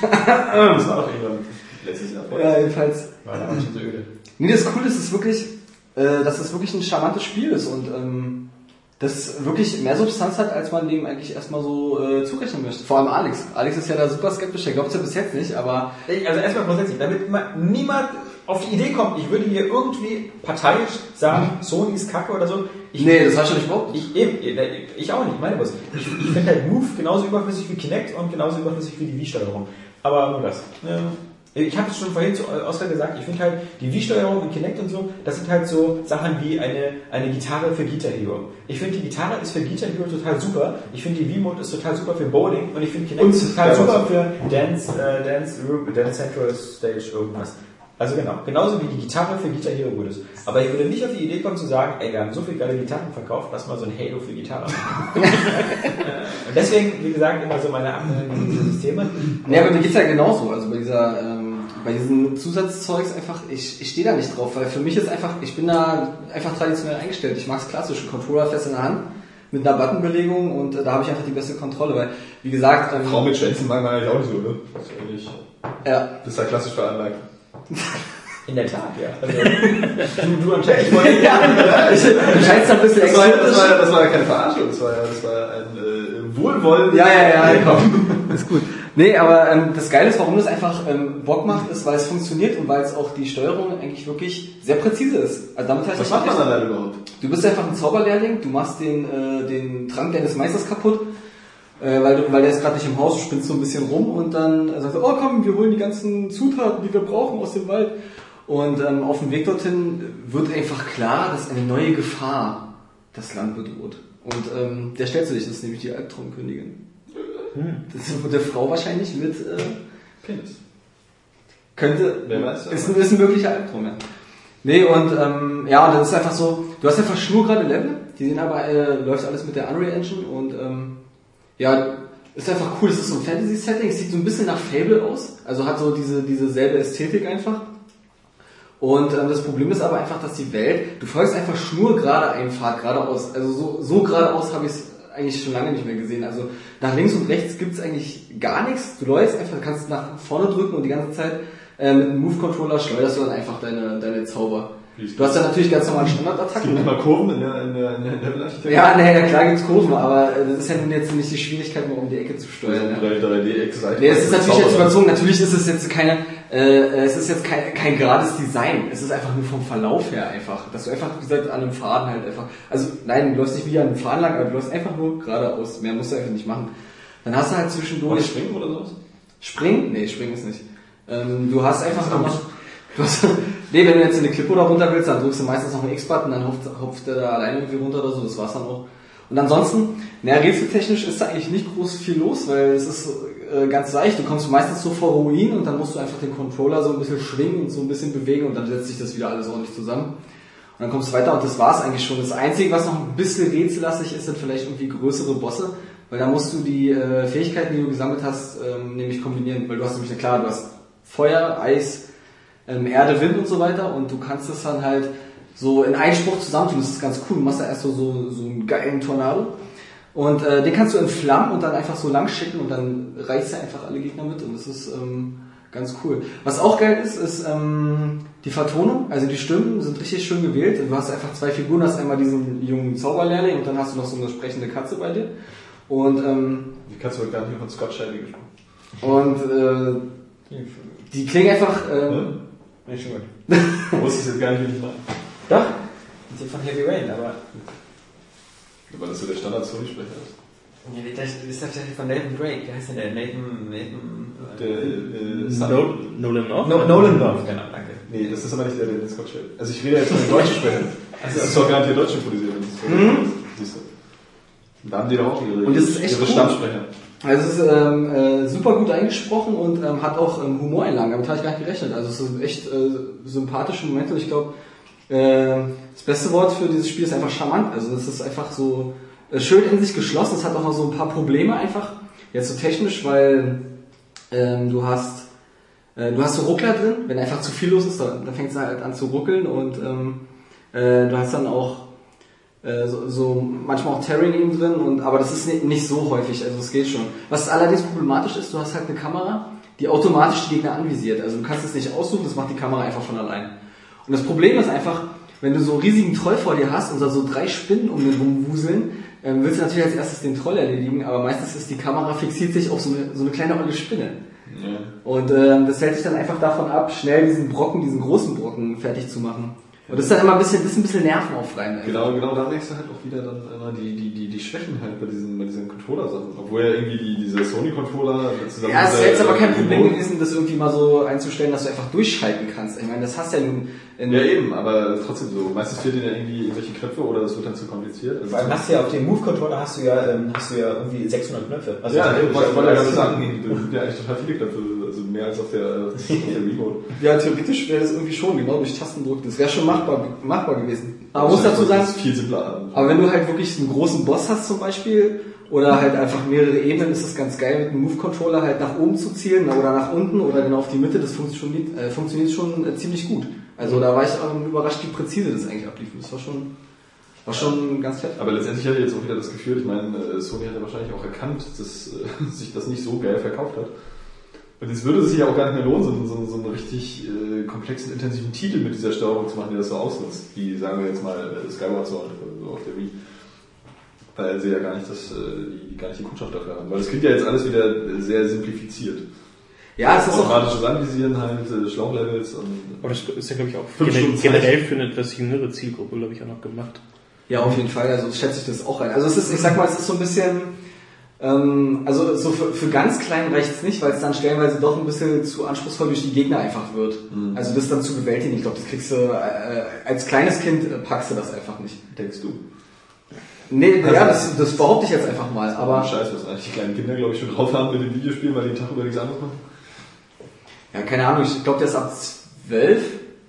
das war auch irgendwann letztes Jahr. Ja, jedenfalls. War da schon so öde. Nee, das Coole ist, es ist wirklich, äh, dass es wirklich ein charmantes Spiel ist und ähm, das wirklich mehr Substanz hat, als man dem eigentlich erstmal so äh, zurechnen möchte. Vor allem Alex. Alex ist ja da super skeptisch, der glaubt es ja bis jetzt nicht, aber Also erstmal grundsätzlich, damit ma- niemand auf die Idee kommt, ich würde hier irgendwie parteiisch sagen, Sony ist kacke oder so. Ich, nee, das hast du nicht behauptet. Ich, eben, ich auch nicht, meine was. Ich, ich finde halt Move genauso überflüssig wie Kinect und genauso überflüssig wie die Wii-Steuerung. Aber nur das. Ja. Ich habe es schon vorhin zu Oskar gesagt, ich finde halt die Wii-Steuerung und Kinect und so, das sind halt so Sachen wie eine, eine Gitarre für Guitar Hero. Ich finde die Gitarre ist für Guitar Hero total super. Ich finde die Wii-Mode ist total super für Bowling und ich finde Kinect ist total ja, super für Dance, äh, Dance, Room- Dance Central Stage irgendwas. Also genau, genauso wie die Gitarre für Guitar Hero gut ist. Aber ich würde nicht auf die Idee kommen zu sagen, ey, wir haben so viele geile Gitarren verkauft, lass mal so ein Halo für Gitarre machen. Und deswegen, wie gesagt, immer so meine diese Systeme. Nee, aber mir geht's ja genauso. Also bei dieser, ähm, bei diesen Zusatzzeugs einfach, ich, ich stehe da nicht drauf, weil für mich ist einfach, ich bin da einfach traditionell eingestellt. Ich mag's klassisch, ein Controller fest in der Hand mit einer Buttonbelegung und äh, da habe ich einfach die beste Kontrolle, weil wie gesagt, ähm, Frau mit Schwänzen mag man eigentlich auch nicht so, ne? Das ist eigentlich, ja, das ist ja klassisch veranlagt. In der Tat, ja. Also, du, du anscheinend. Ich wollte, ja, ich, du scheinst da ein bisschen Das war, ja- das, war, ja- das war ja keine Verarschung, das war ja, das war ein äh, Wohlwollen. Ja, ja, ja, komm. Ist gut. Nee, aber ähm, das Geile ist, warum das einfach ähm, Bock macht, ist, weil es funktioniert und weil es auch die Steuerung eigentlich wirklich sehr präzise ist. Also damit ich Was macht man dann da überhaupt? Du bist einfach ein Zauberlehrling, du machst den, äh, den Trank deines Meisters kaputt, äh, weil, du, weil der ist gerade nicht im Haus, du spinnst so ein bisschen rum und dann sagst du, oh komm, wir holen die ganzen Zutaten, die wir brauchen aus dem Wald. Und ähm, auf dem Weg dorthin wird einfach klar, dass eine neue Gefahr das Land bedroht. Und ähm, der stellt sich, das ist nämlich die Albtraumkönigin. Das ist der Frau wahrscheinlich mit, äh, Penis. könnte, Wer weiß, ist, ein- ist ein möglicher Albtraum, ja. Nee, und ähm, ja, und das ist einfach so, du hast einfach schnurgerade Level, die sehen aber, äh, läuft alles mit der Unreal Engine und ähm, ja, ist einfach cool, es ist so ein Fantasy-Setting, es sieht so ein bisschen nach Fable aus, also hat so diese, diese selbe Ästhetik einfach. Und ähm, das Problem ist aber einfach, dass die Welt, du folgst einfach schnurgerade einen Pfad geradeaus. Also so, so geradeaus habe ich es eigentlich schon lange nicht mehr gesehen. Also nach links und rechts gibt's eigentlich gar nichts. Du läufst einfach, kannst nach vorne drücken und die ganze Zeit äh, mit einem Move-Controller schleuderst du dann einfach deine, deine Zauber. Du hast dann natürlich ganz normale Es gibt Standardattacken. nicht mal Kurven in der, in der, in der Levelarchitektur. Ja, nee, klar gibt's Kurven, aber das ist ja nun jetzt nicht die Schwierigkeit, mal um die Ecke zu steuern. Ja. 3D-Ex-Seite. Nee, es ist natürlich jetzt überzogen. Natürlich ist es jetzt keine, äh, es ist jetzt kein, kein gerades Design. Es ist einfach nur vom Verlauf her einfach. Dass du einfach, wie gesagt, an einem Faden halt einfach, also nein, du läufst nicht wie an einem Faden lang, aber du läufst einfach nur geradeaus. Mehr musst du einfach nicht machen. Dann hast du halt zwischendurch... springen oder sowas? Springen? Nee, springen ist nicht. Ähm, du hast einfach immer. Du hast, nee, wenn du jetzt in eine Klippe oder runter willst, dann drückst du meistens noch einen X-Button, dann hopft, hopft der da alleine irgendwie runter oder so, das war's dann auch. Und ansonsten, naja, rätseltechnisch ist da eigentlich nicht groß viel los, weil es ist äh, ganz leicht. Du kommst meistens so vor Ruinen und dann musst du einfach den Controller so ein bisschen schwingen und so ein bisschen bewegen und dann setzt sich das wieder alles ordentlich zusammen. Und dann kommst du weiter und das war's eigentlich schon. Das Einzige, was noch ein bisschen rätsellastig ist, sind vielleicht irgendwie größere Bosse, weil da musst du die äh, Fähigkeiten, die du gesammelt hast, ähm, nämlich kombinieren. Weil du hast nämlich, klar, du hast Feuer, Eis, ähm, Erde, Wind und so weiter und du kannst das dann halt so in einen Spruch zusammentun. Das ist ganz cool. Du machst da erst so, so, so einen geilen Tornado und äh, den kannst du entflammen und dann einfach so lang schicken und dann reißt er einfach alle Gegner mit und das ist ähm, ganz cool. Was auch geil ist, ist ähm, die Vertonung. Also die Stimmen sind richtig schön gewählt. Du hast einfach zwei Figuren, hast einmal diesen jungen Zauberlehrling und dann hast du noch so eine sprechende Katze bei dir. Und ähm, Die kannst du gar nicht von Scott Shelby gesprochen. und äh, die klingen einfach ähm, Ne? Nee, schon gut. Du wusstest jetzt gar nicht, wie ich meine. Doch, die sind von Heavy Rain, aber. Weil das so der Standard-Sony-Sprecher ist. Ja, das ist tatsächlich von Nathan Drake. Wie heißt denn der? Nathan. Nathan. Der, äh, No, Nolan North? No, Nolan North, genau, danke. Nee, das ist aber nicht der, der den Scott Shelby. Also ich rede jetzt von den deutschen Sprechern. Also, Das ist doch garantiert deutsch improvisiert. wenn das so ist. Siehst du. Und Da haben die doch auch ihre, Und das ist echt ihre cool. Stammsprecher. Also es ist ähm, äh, super gut eingesprochen und ähm, hat auch ähm, Humoreinlagen. Damit habe ich gar nicht gerechnet. Also es sind echt äh, sympathische Momente und ich glaube, äh, das beste Wort für dieses Spiel ist einfach charmant. Also es ist einfach so äh, schön in sich geschlossen. Es hat auch noch so ein paar Probleme einfach. Jetzt so technisch, weil ähm, du hast Äh, du hast so Ruckler drin, wenn einfach zu viel los ist, dann, dann fängt es halt an zu ruckeln und ähm, äh, du hast dann auch äh, so, so manchmal auch Terrain eben drin, und, aber das ist nicht, nicht so häufig, also es geht schon. Was allerdings problematisch ist, du hast halt eine Kamera, die automatisch die Gegner anvisiert. Also du kannst es nicht aussuchen, das macht die Kamera einfach von allein. Und das Problem ist einfach, wenn du so einen riesigen Troll vor dir hast und da so drei Spinnen um den rumwuseln, ähm, willst du natürlich als erstes den Troll erledigen, aber meistens ist die Kamera fixiert sich auf so eine, so eine kleine olle Spinne. Ja. Und ähm, das hält dich dann einfach davon ab, schnell diesen Brocken, diesen großen Brocken fertig zu machen. Und das ist dann immer ein bisschen, das ist ein bisschen nervenaufreibend. Genau, genau, da merkst du halt auch wieder dann immer die, die, die, die Schwächen halt bei diesen, bei diesen Controller-Sachen. Obwohl ja irgendwie die, diese Sony-Controller zusammen Ja, es wäre jetzt aber kein Problem Remote- gewesen, das irgendwie mal so einzustellen, dass du einfach durchschalten kannst. Ich meine, das hast ja nun in, Ja, eben, aber trotzdem so. Meistens fehlt dir ja irgendwie irgendwelche Knöpfe oder das wird dann zu kompliziert. Also Vor allem hast du ja auf dem Move-Controller hast du ja, ähm, hast du ja irgendwie 600 Knöpfe. Also ja, ich wollte ja gerade das- sagen, da sind ja eigentlich total viele Knöpfe, mehr als auf der, auf der Remote. Ja, theoretisch wäre das irgendwie schon, genau durch Tastendruck. Das wäre schon machbar, machbar gewesen. Aber muss dazu sagen, viel simpler. aber wenn du halt wirklich einen großen Boss hast zum Beispiel, oder halt einfach mehrere Ebenen, ist es ganz geil, mit einem Move-Controller halt nach oben zu zielen oder nach unten oder genau auf die Mitte. Das funktioniert, äh, funktioniert schon äh, ziemlich gut. Also da war ich ähm, überrascht, wie präzise das eigentlich ablief. Das war schon, war schon ganz fett. Aber letztendlich hatte ich jetzt auch wieder das Gefühl, ich meine, äh, Sony hat ja wahrscheinlich auch erkannt, dass äh, sich das nicht so geil verkauft hat. Und jetzt würde es sich ja auch gar nicht mehr lohnen, so, so, so einen richtig äh, komplexen, intensiven Titel mit dieser Steuerung zu machen, die das so ausnutzt. Wie, sagen wir jetzt mal, äh, Skyward Sword so auf der Wii. Weil sie ja gar nicht, das, äh, die, gar nicht die Kundschaft dafür haben. Weil das klingt ja jetzt alles wieder äh, sehr simplifiziert. Ja, es ist auch, Automatisches Anvisieren halt, äh, Schlauchlevels und... Aber das ist ja, glaube ich, auch Fünf gener- Stunden generell für eine etwas jüngere Zielgruppe, glaube ich, auch noch gemacht. ja, auf jeden Fall. Also schätze ich das auch ein. Also es ist, ich sag mal, es ist so ein bisschen, ähm, also so für, für ganz klein reicht es nicht, weil es dann stellenweise doch ein bisschen zu anspruchsvoll durch die Gegner einfach wird. Also das dann zu bewältigen, ich glaube, das kriegst du, äh, als kleines Kind äh, packst du das einfach nicht. Denkst du? Nee, ja, das, das behaupte ich jetzt einfach mal, Aber Scheiß, was eigentlich die kleinen Kinder, glaube ich, schon drauf haben mit den Videospielen, weil die den Tag über nichts anderes machen. ja, keine Ahnung, ich glaube, der ist ab zwölf,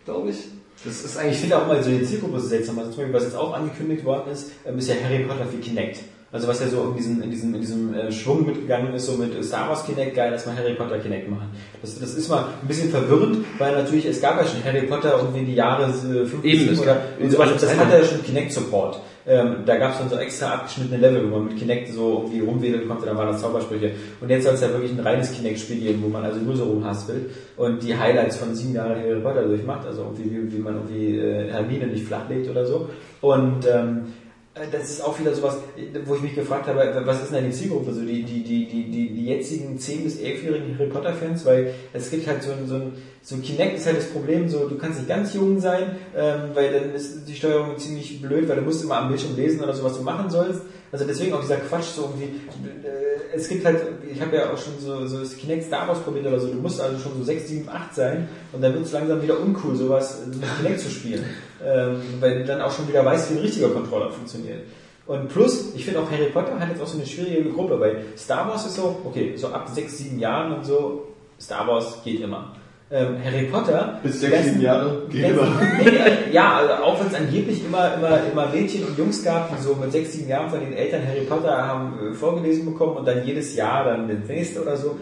glaube ich. Das ist Ich eigentlich finde auch mal so die Zielgruppe so seltsam. Also zum Beispiel, was jetzt auch angekündigt worden ist, ähm, ist ja Harry Potter für Kinect. Also was ja so in diesem, in diesem, in diesem äh, Schwung mitgegangen ist, so mit Star Wars Kinect, geil, dass wir Harry Potter Kinect machen. Das, das ist mal ein bisschen verwirrend, weil natürlich, es gab ja schon Harry Potter irgendwie in die Jahre äh, 50 Eben, oder und so weiter. Das hat ja schon Kinect Support. Ähm, da gab es dann so extra abgeschnittene Level, wo man mit Kinect so irgendwie rumwedeln konnte, dann waren das Zaubersprüche. Und jetzt soll es ja wirklich ein reines Kinect-Spiel geben, wo man also nur so rumhaspelt und die Highlights von sieben Jahren Harry Potter durchmacht, also irgendwie, wie, wie man irgendwie äh, Hermine nicht flachlegt oder so. Und ähm, äh, das ist auch wieder sowas, wo ich mich gefragt habe, was ist denn die Zielgruppe? So die, die, die, die, die, die jetzigen 10- bis 11-jährigen Harry Potter-Fans, weil es gibt halt so ein, so ein, so Kinect ist halt das Problem, so du kannst nicht ganz jung sein, ähm, weil dann ist die Steuerung ziemlich blöd, weil du musst immer am Bildschirm lesen oder so, was du machen sollst. Also deswegen auch dieser Quatsch, so irgendwie, äh, es gibt halt, ich habe ja auch schon so, so das Kinect Star Wars probiert oder so, du musst also schon so 6, 7, 8 sein und dann wird es langsam wieder uncool, sowas mit Kinect zu spielen. Ähm, weil du dann auch schon wieder weißt, wie ein richtiger Controller funktioniert. Und plus, ich finde auch Harry Potter hat jetzt auch so eine schwierige Gruppe, weil Star Wars ist so, okay, so ab 6, 7 Jahren und so, Star Wars geht immer. Ähm, Harry Potter. Bis sechs, sieben Jahre immer. Nee, äh, ja, also auch wenn es angeblich immer, immer, immer Mädchen und Jungs gab, die so mit 6, 7 Jahren von den Eltern Harry Potter haben äh, vorgelesen bekommen und dann jedes Jahr dann das nächste oder so.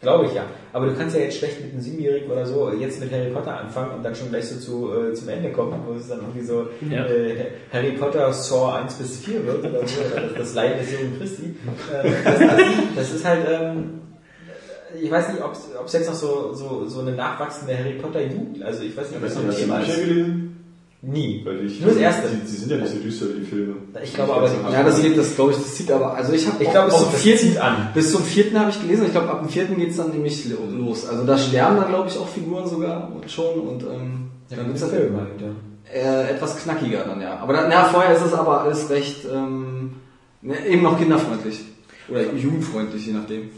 Glaube ich ja. Aber du kannst ja jetzt schlecht mit einem Siebenjährigen oder so jetzt mit Harry Potter anfangen und dann schon gleich so zu, äh, zum Ende kommen, wo es dann irgendwie so Ja. äh, Harry Potter Saw 1 bis 4 wird oder so, oder das, das Leiden des jungen Christi. Äh, das, das, das ist halt, ähm, ich weiß nicht, ob es jetzt noch so, so, so eine nachwachsende Harry Potter Jugend, also ich weiß nicht, ob das noch ein Hast du Thema ist. gelesen? Nie. Weil ich, Nur das erste. Die, die sind ja nicht so düster wie die Filme. Ich glaube aber, Ja, das geht, das glaube ich, das zieht aber, also ich habe ich glaube bis zum das vierten, zieht an. bis zum vierten habe ich gelesen, ich glaube ab dem vierten geht's dann nämlich los. Also da sterben dann glaube ich auch Figuren sogar und schon und ähm, dann wird's dann Film halt, ja. äh, etwas knackiger dann, ja. Aber dann, ja, vorher ist es aber alles recht, ähm, ne, eben noch kinderfreundlich. Oder jugendfreundlich, je nachdem.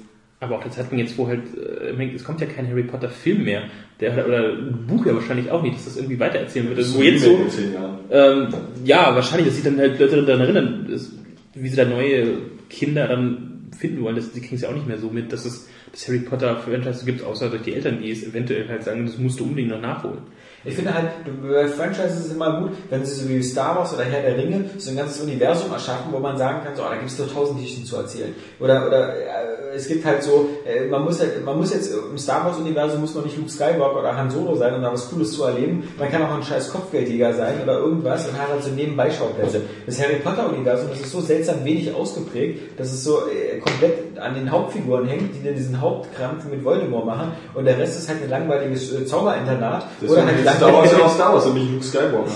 Aber auch der Zeitpunkt jetzt, wo halt, äh, es kommt ja kein Harry Potter Film mehr, der oder ein Buch ja wahrscheinlich auch nicht, dass das irgendwie weitererzählen wird. Also, wo jetzt so, zehn Jahren. ähm, ja, wahrscheinlich, dass sich dann halt Leute daran erinnern, dass, wie sie da neue Kinder dann finden wollen. Das, die kriegen es ja auch nicht mehr so mit, dass es das Harry Potter Franchise gibt, außer durch die Eltern, die es eventuell halt sagen, das musst du unbedingt noch nachholen. Ich finde halt, bei Franchises ist es immer gut, wenn sie so wie Star Wars oder Herr der Ringe so ein ganzes Universum erschaffen, wo man sagen kann, so, oh, da gibt es doch tausend Geschichten zu erzählen. Oder, oder äh, es gibt halt so, äh, man muss halt, man muss jetzt im Star Wars Universum muss man nicht Luke Skywalker oder Han Solo sein, um da was Cooles zu erleben. Man kann auch ein scheiß Kopfgeldjäger sein oder irgendwas und hat halt so nebenbei Schauplätze. Das Harry Potter Universum, das ist so seltsam wenig ausgeprägt, dass es so äh, komplett an den Hauptfiguren hängt, die dann diesen Hauptkrampf mit Voldemort machen und der Rest ist halt ein langweiliges äh, Zauberinternat Deswegen halt ist Star Wars ja auch Star Wars und nicht Luke Skywalker.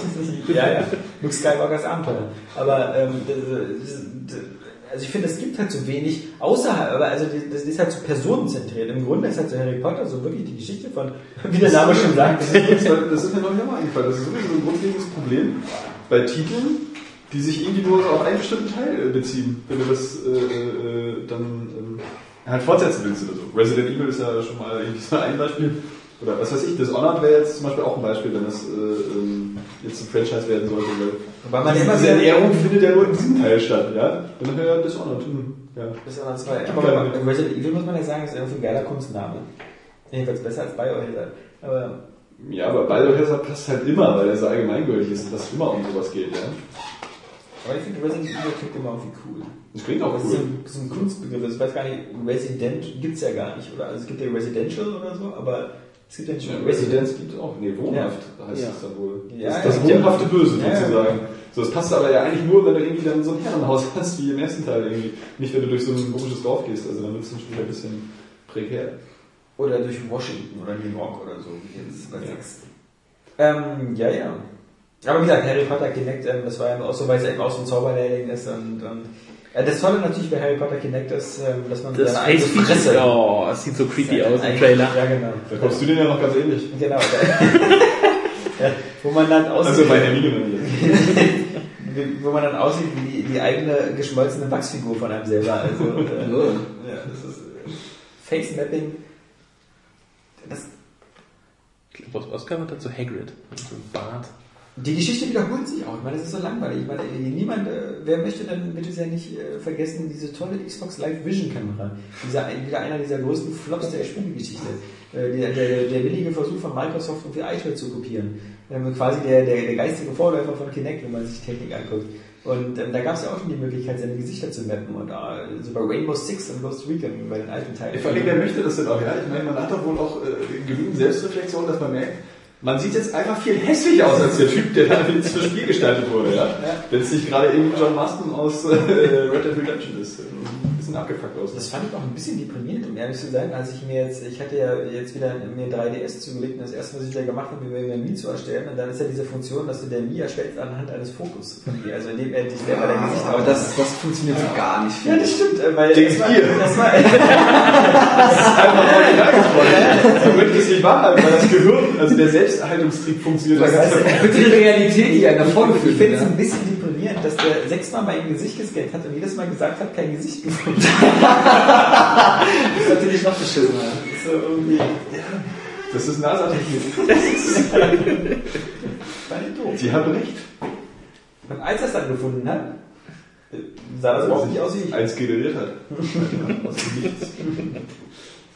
ja, ja. Luke Skywalkers Abenteuer. Aber ähm, also ich finde, es gibt halt so wenig außerhalb, aber also das ist halt so personenzentriert. Im Grunde ist halt so Harry Potter so wirklich die Geschichte von, wie der Name schon sagt. Das ist, das ist mir noch nicht einmal eingefallen. Das ist sowieso ein grundlegendes Problem bei Titeln, die sich irgendwie nur auf einen bestimmten Teil äh, beziehen. Wenn du das äh, äh, dann ähm, halt fortsetzen willst oder so. Resident Evil ist ja schon mal irgendwie so ein Beispiel. Oder was weiß ich, Dishonored wäre jetzt zum Beispiel auch ein Beispiel, wenn es äh, ähm, jetzt ein Franchise werden sollte. Weil man diese, immer diese Ernährung findet ja nur in diesem Teil statt, ja? Dann wäre ja Dishonored. Hm, ja. an zwei. Aber bei Resident Evil muss man ja sagen, ist irgendwie ein geiler Kunstname. Jedenfalls besser als Biohazard. Aber ja, aber Biohazard passt halt immer, weil er so allgemeingültig ist, dass es immer um sowas geht, ja? Aber ich finde Resident Evil klingt immer irgendwie cool. Das klingt auch Das ist cool. so ein, so ein Kunstbegriff. Also Ich weiß gar nicht, Resident gibt's ja gar nicht, oder? Also es gibt ja Residential oder so, aber es gibt ja nicht Ja, Residenz gibt es auch. Nee, wohnhaft heißt Ja. es dann wohl. Ja, das ja, das ja- wohnhafte Böse Ja, ja. sozusagen. So, das passt aber ja eigentlich nur, wenn du irgendwie dann so ein Herrenhaus hast, wie im ersten Teil irgendwie. Nicht, wenn du durch so ein komisches Dorf gehst. Also dann wird es schon wieder ein bisschen prekär. Oder durch Washington oder New York oder so, wie jetzt bei sechs. Ähm, ja, ja. Aber wie gesagt, Harry Potter Kinect, ähm, das war eben auch so, weil es eben auch so ein Zauberlehrling ist und, und das Tolle natürlich bei Harry Potter Kinect ist, ähm, dass man Das seine eigene Face Feature, oh, es sieht so creepy aus im Trailer. Ja, genau. Da kommst du dir ja noch ganz ähnlich. Genau. ja, wo man dann aussieht, Also bei jetzt. wie- wo man dann aussieht wie die, die eigene geschmolzene Wachsfigur von einem selber. Also, äh, ja, das ist äh, Face Mapping. Das, Ich glaube, Oscar wird so Hagrid. So ein Bart. Die Geschichte wiederholt sich auch. Ich meine, das ist so langweilig. Ich meine, niemand, äh, wer möchte dann bitte sehr nicht äh, vergessen, diese tolle Xbox Live Vision Kamera. Dieser, wieder einer dieser größten Flops der Spielegeschichte. Äh, der, der, der willige Versuch von Microsoft, irgendwie iTunes zu kopieren. Ähm, quasi der, der, der geistige Vorläufer von Kinect, wenn man sich die Technik anguckt. Und ähm, da gab es ja auch schon die Möglichkeit, seine Gesichter zu mappen. Und äh, so bei Rainbow Six und Ghost Recon, bei den alten Teilen. Vor allem, wer möchte das denn auch? Ja, ich meine, man hat doch wohl auch äh, genügend Selbstreflexion, dass man merkt, man sieht jetzt einfach viel hässlicher aus als der Typ, der da jetzt fürs Spiel gestaltet wurde. Ja? Wenn es nicht gerade irgendwie John Marston aus äh, Red Dead Redemption ist. Ein bisschen abgefuckt aus. Das fand ich auch ein bisschen deprimierend, um ehrlich zu sein, als ich mir jetzt, ich hatte ja jetzt wieder mir 3DS zugelegt und das erste, was ich da gemacht habe, mir eine Mii zu erstellen und dann ist ja diese Funktion, dass du der Mii erstellst anhand eines Fokus von dir, also indem er dich selber dein Gesicht Aber das, das funktioniert so gar nicht. ja, das stimmt, äh, weil Dings das war, das war, Man wird es nicht wahrhaben, weil das Gehirn, also der Selbsterhaltungstrieb funktioniert da ganz heißt, Bitte die Realität, die einem davor ich finde es ein bisschen sechsmal mein Gesicht gescannt hat und jedes Mal gesagt hat, kein Gesicht gefunden. Das ist natürlich noch beschissener. so irgendwie, Das ist NASA-Technik. war nicht doof. Sie haben recht. Und als er es dann gefunden hat, sah das überhaupt nicht aus wie ich. Eins generiert hat. Aus dem Nichts.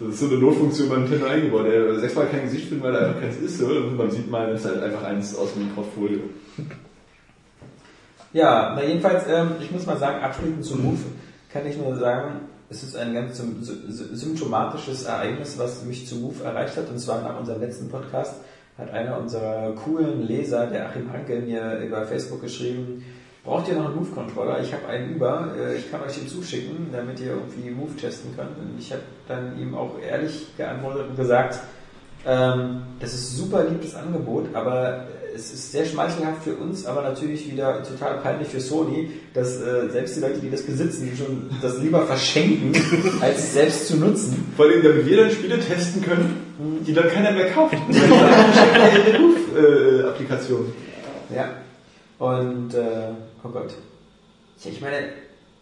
Das ist so eine Notfunktion beim Nintendo eingebaut. Der sechsmal kein Gesicht finden, weil da einfach keins ist. Oder? Man sieht mal, es ist halt einfach eins aus dem Portfolio. Ja, na jedenfalls, ähm, ich muss mal sagen, abschließend zu Move kann ich nur sagen, es ist ein ganz sym- sy- symptomatisches Ereignis, was mich zu Move erreicht hat. Und zwar nach unserem letzten Podcast hat einer unserer coolen Leser, der Achim Hanke, mir über Facebook geschrieben, braucht ihr noch einen Move-Controller? Ich habe einen über, äh, ich kann euch den zuschicken, damit ihr irgendwie Move testen könnt. Und ich habe dann ihm auch ehrlich geantwortet und gesagt, ähm, das ist super liebes Angebot, aber es ist sehr schmeichelhaft für uns, aber natürlich wieder total peinlich für Sony, dass äh, selbst die Leute, die das besitzen, schon das lieber verschenken, als es selbst zu nutzen. Vor allem, damit wir dann Spiele testen können, die dann keiner mehr kauft. Ruf-Applikation. Ja. Und, äh, oh Gott. Ja, ich meine,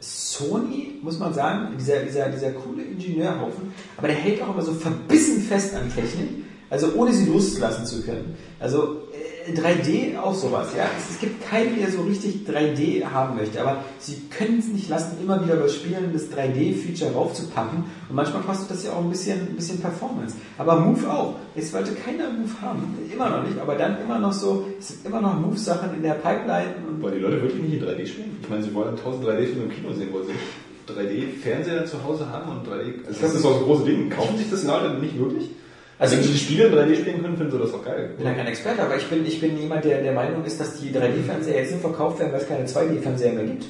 Sony, muss man sagen, dieser, dieser, dieser coole Ingenieurhaufen, aber der hält auch immer so verbissen fest an Technik, also ohne sie loslassen zu können. Also äh, 3D auch sowas, ja. Es, gibt keinen, der so richtig 3D haben möchte, aber sie können es nicht lassen, immer wieder bei Spielen das 3D-Feature raufzupacken. Und manchmal kostet das ja auch ein bisschen, ein bisschen Performance. Aber Move auch. Es wollte keiner Move haben, immer noch nicht, aber dann immer noch so, es sind immer noch Move-Sachen in der Pipeline und Wollen die Leute wirklich nicht in 3D spielen? Ich meine, sie wollen 1000 3D-Filme im Kino sehen, wollen sie nicht? 3D-Fernseher zu Hause haben und 3D. Also das ist auch so ein großes Ding. Kaufen sich das Leute nicht wirklich? Also Wenn sie die Spiele in 3D spielen können, finden sie das doch geil. Ich bin ja kein Experte, aber ich bin, ich bin jemand, der der Meinung ist, dass die 3D-Fernseher jetzt nur verkauft werden, weil es keine 2D-Fernseher mehr gibt.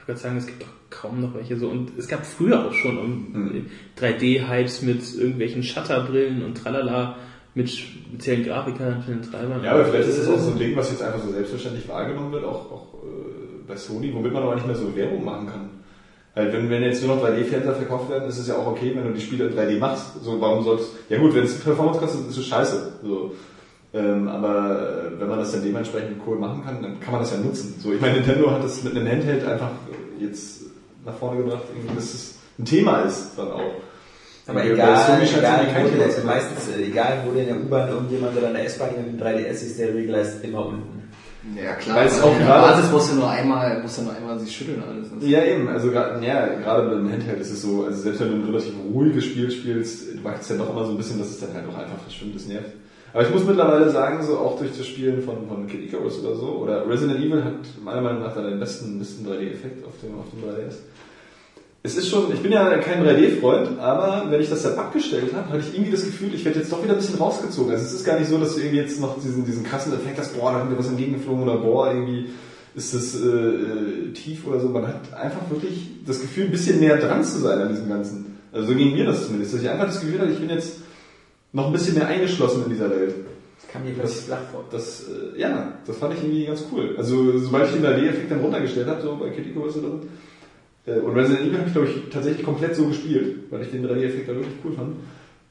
Ich würde sagen, es gibt doch kaum noch welche so. Und es gab früher auch schon um Hm. 3D-Hypes mit irgendwelchen Shutterbrillen und tralala, mit speziellen Grafikern, mit den Treibern. Ja, aber vielleicht ist es auch so ein Ding, was jetzt einfach so selbstverständlich wahrgenommen wird, auch, auch äh, bei Sony, womit man aber nicht mehr so Werbung machen kann. Halt, wenn, wenn jetzt nur noch 3D-Fernseher verkauft werden, ist es ja auch okay, wenn du die Spiele in 3D machst. So, warum sollst Ja gut, wenn es Performance kostet, ist es scheiße. So. Ähm, aber äh, wenn man das dann dementsprechend cool machen kann, dann kann man das ja nutzen. So, ich meine, Nintendo hat das mit einem Handheld einfach jetzt nach vorne gebracht, dass es ein Thema ist dann auch. Aber egal, Sony scheint's egal, wo der, zu sein. meistens, äh, egal wo der in der U-Bahn irgendjemand oder in der S-Bahn mit dem 3DS ist, der Regler ist immer unten. Ja, klar. Weil es aber auch gerade- Basis musst du nur einmal, musst du nur einmal sich schütteln alles. Ja, eben. Also ja, gerade beim Handheld ist es so, also selbst wenn du ein relativ ruhiges Spiel spielst, du magst ja doch immer so ein bisschen, dass es dann halt auch einfach verschwimmt, das nervt. Aber ich muss mittlerweile sagen, so auch durch das Spielen von, von Kid Icarus oder so, oder Resident Evil hat meiner Meinung nach dann den besten, besten 3D-Effekt auf dem, auf dem 3DS. Es ist schon, ich bin ja kein 3D-Freund, aber wenn ich das dann abgestellt habe, hatte ich irgendwie das Gefühl, ich werde jetzt doch wieder ein bisschen rausgezogen. Also es ist gar nicht so, dass du irgendwie jetzt noch diesen, diesen krassen Effekt hast, boah, da kommt mir was entgegengeflogen oder boah, irgendwie ist das äh, äh, tief oder so. Man hat einfach wirklich das Gefühl, ein bisschen näher dran zu sein an diesem Ganzen. Also so ging mir das zumindest, dass ich einfach das Gefühl hatte, ich bin jetzt noch ein bisschen mehr eingeschlossen in dieser Welt. Das kam mir plötzlich flach vor. Das, äh, ja, das fand ich irgendwie ganz cool. Also, sobald ich den 3D-Effekt dann runtergestellt habe, so bei oder so, äh, und Resident Evil habe ich, glaube ich, tatsächlich komplett so gespielt, weil ich den 3D-Effekt da wirklich cool fand.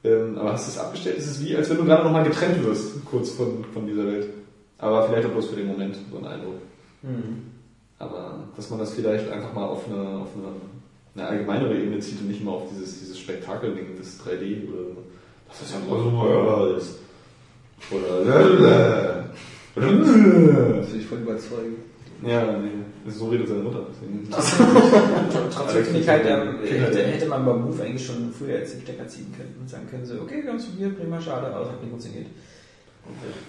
Ähm, aber hast du es abgestellt, ist es wie, als wenn du gerade nochmal getrennt wirst, kurz von, von dieser Welt. Aber vielleicht auch bloß für den Moment, so ein Eindruck. Hm. Aber, dass man das vielleicht einfach mal auf eine, auf eine, eine allgemeinere Ebene zieht und nicht mal auf dieses, dieses Spektakel-Ding, das 3D oder so. Das ist ja so ist. Oder, Das will ich voll überzeugen. Ja, nee, so redet seine Mutter. Trotzdem finde ich halt, ähm, hätte, hätte man beim Move eigentlich schon früher jetzt den Stecker ziehen können und sagen können, so, okay, wir haben es probiert, prima, schade, aber es hat nicht funktioniert.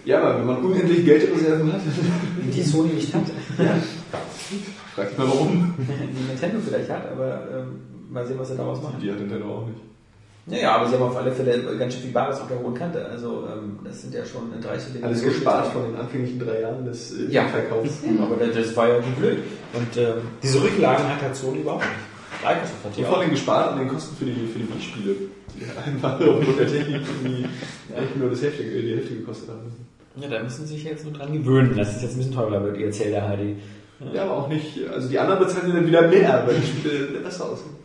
Ja, aber wenn man unendlich Geldreserven hat, Die Sony nicht hat. fragt ich mal warum. Die Nintendo vielleicht hat, aber ähm, mal sehen, was sie daraus machen. Die hat Nintendo auch nicht. Naja, aber sie haben auf alle Fälle ganz schön viel Bares auf der hohen Kante. Also ähm, das sind ja schon in 30 Dinge. Alles gespart von den anfänglichen drei Jahren des äh, Ja. Verkaufs. Aber das, das war ja nicht blöd. Und ähm, diese Rücklagen hat halt Sony überhaupt nicht. Microsoft hat die vor allem gespart an den Kosten für die, für die Wii-Spiele. Die einfach aufgrund der Technik irgendwie echt nur das Hälfte, die Hälfte gekostet haben müssen. Ja, da müssen sie sich jetzt nur dran gewöhnen, dass es jetzt ein bisschen teurer wird, ihr Zelda HD. Ja, aber auch nicht, also die anderen bezahlen dann wieder mehr, weil die Spiele besser aussehen.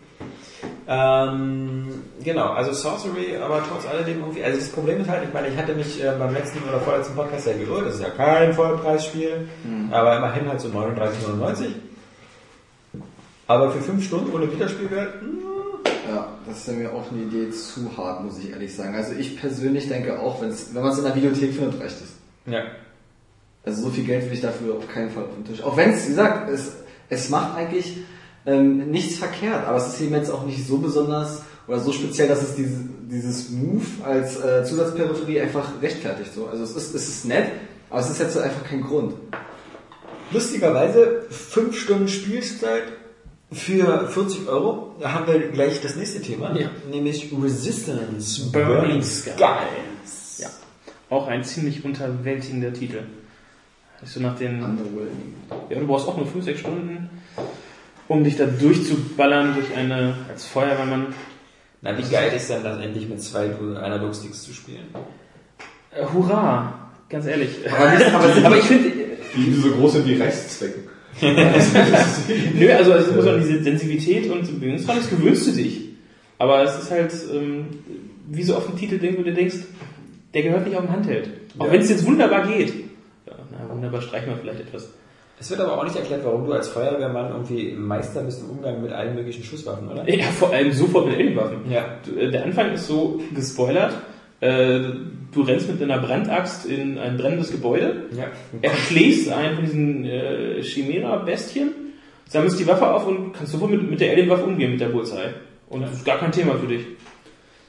Ähm, genau, also Sorcery, aber trotz alledem irgendwie, also das Problem ist halt, ich meine, ich hatte mich äh, beim letzten oder vorletzten Podcast ja geirrt, das ist ja kein Vollpreisspiel, aber immerhin halt so 39,99. Aber für 5 Stunden ohne Wiederspielwert, hm, Ja, das ist ja mir auch eine Idee zu hart, muss ich ehrlich sagen. Also ich persönlich denke auch, wenn's, wenn man es in der Videothek findet, reicht es. ja. Also so viel Geld will ich dafür auf keinen Fall auf den Tisch. Auch wenn es, wie gesagt, es, es macht eigentlich ähm, nichts verkehrt, aber es ist eben jetzt auch nicht so besonders oder so speziell, dass es diese, dieses Move als äh, Zusatzperipherie einfach rechtfertigt. So. Also es ist, es ist nett, aber es ist jetzt einfach kein Grund. Lustigerweise 5 Stunden Spielzeit für 40 Euro. Da haben wir gleich das nächste Thema, Ja. nämlich Resistance Burning Skies. Skies. Ja. Auch ein ziemlich unterwältigender Titel. Also nach den, Underwhelming. ja, du brauchst auch nur 5, 6 Stunden, um dich da durchzuballern durch eine, als Feuerwehrmann. Na, wie geil ist denn das endlich mit zwei Analogsticks zu spielen? Äh, hurra! Ganz ehrlich. Aber, aber, Aber ich finde, Die, so groß sind wie Reißzwecken. Nö, also es muss auch diese Sensivität und Bewegungsgrad, das gewöhnst du dich. Aber es ist halt, ähm, wie so oft ein Titel, den du dir denkst, der gehört nicht auf dem Handheld. Auch Ja. wenn es jetzt wunderbar geht. Ja, na, wunderbar streichen wir vielleicht etwas. Es wird aber auch nicht erklärt, warum du als Feuerwehrmann irgendwie Meister bist im Umgang mit allen möglichen Schusswaffen, oder? Ja, vor allem sofort mit Alienwaffen. Ja. Äh, Der Anfang ist so gespoilert. Äh, Du rennst mit einer Brandaxt in ein brennendes Gebäude, Ja. erschlägst einen von diesen äh, Chimera-Bestien, sammelst die Waffe auf und kannst sofort mit, mit der Alienwaffe umgehen, mit der Bullseye. Und das ist gar kein Thema für dich.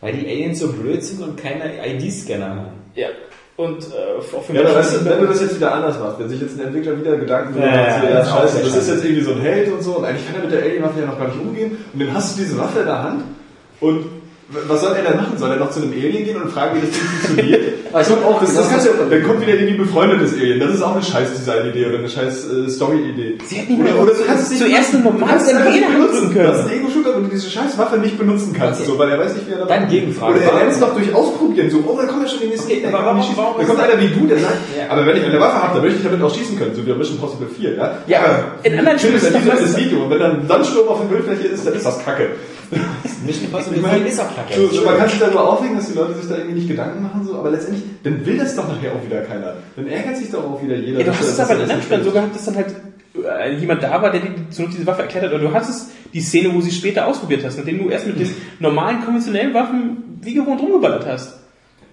Weil die Aliens so blöd sind und keine ID-Scanner haben. Ja. Und äh, auch für Ja, aber weißt du, wenn du das jetzt wieder anders machst, wenn sich jetzt ein Entwickler wieder Gedanken Ja, macht, ja, ja, das scheiße, das ist jetzt irgendwie so ein Held und so, und eigentlich kann er mit der Alien-Waffe ja noch gar nicht umgehen, und dann hast du diese Waffe in der Hand, und was soll er denn machen? Soll er noch zu einem Alien gehen und fragen, wie das Ding funktioniert? Ich auch das, das du, das- dann kommt wieder irgendwie befreundetes Alien. Das ist auch eine scheiß Design-Idee oder eine scheiß äh, Story-Idee. Sie hätten ihn oder, doch oder du kannst es nicht zuerst ein nicht drücken benutzen. können. Du hast du diese scheiß Waffe nicht benutzen kannst, Okay. so, weil er weiß nicht, wie er da Dann Gegenfrage. Oder er lernt es doch durch Ausprobieren, so, oh, da kommen ja schon die nächsten Okay, Gegner, warum- warum Da kommt das- einer wie du, der sagt, Ja. aber wenn ich eine Waffe habe, dann möchte ich damit auch schießen können, so wie bei Mission Impossible 4, ja? Ja, aber in anderen Spielen ist das doch Video, und wenn dann ein Sandsturm auf der Bildfläche ist, dann ist das Kacke. Mission Impossible Ich meine, 4 ist auch kacke. so, so, man kann sich da nur aufregen, dass die Leute sich da irgendwie nicht Gedanken machen, so, aber letztendlich, dann will das doch nachher auch wieder keiner. Dann ärgert sich doch auch wieder jeder. Ja, du hast es aber er in das anderen Spielen so gehabt, dass dann halt jemand da war, der dir Not diese Waffe erklärt hat, oder du hattest die Szene, wo sie später ausprobiert hast, nachdem du erst mit den normalen konventionellen Waffen wie gewohnt rumgeballert hast.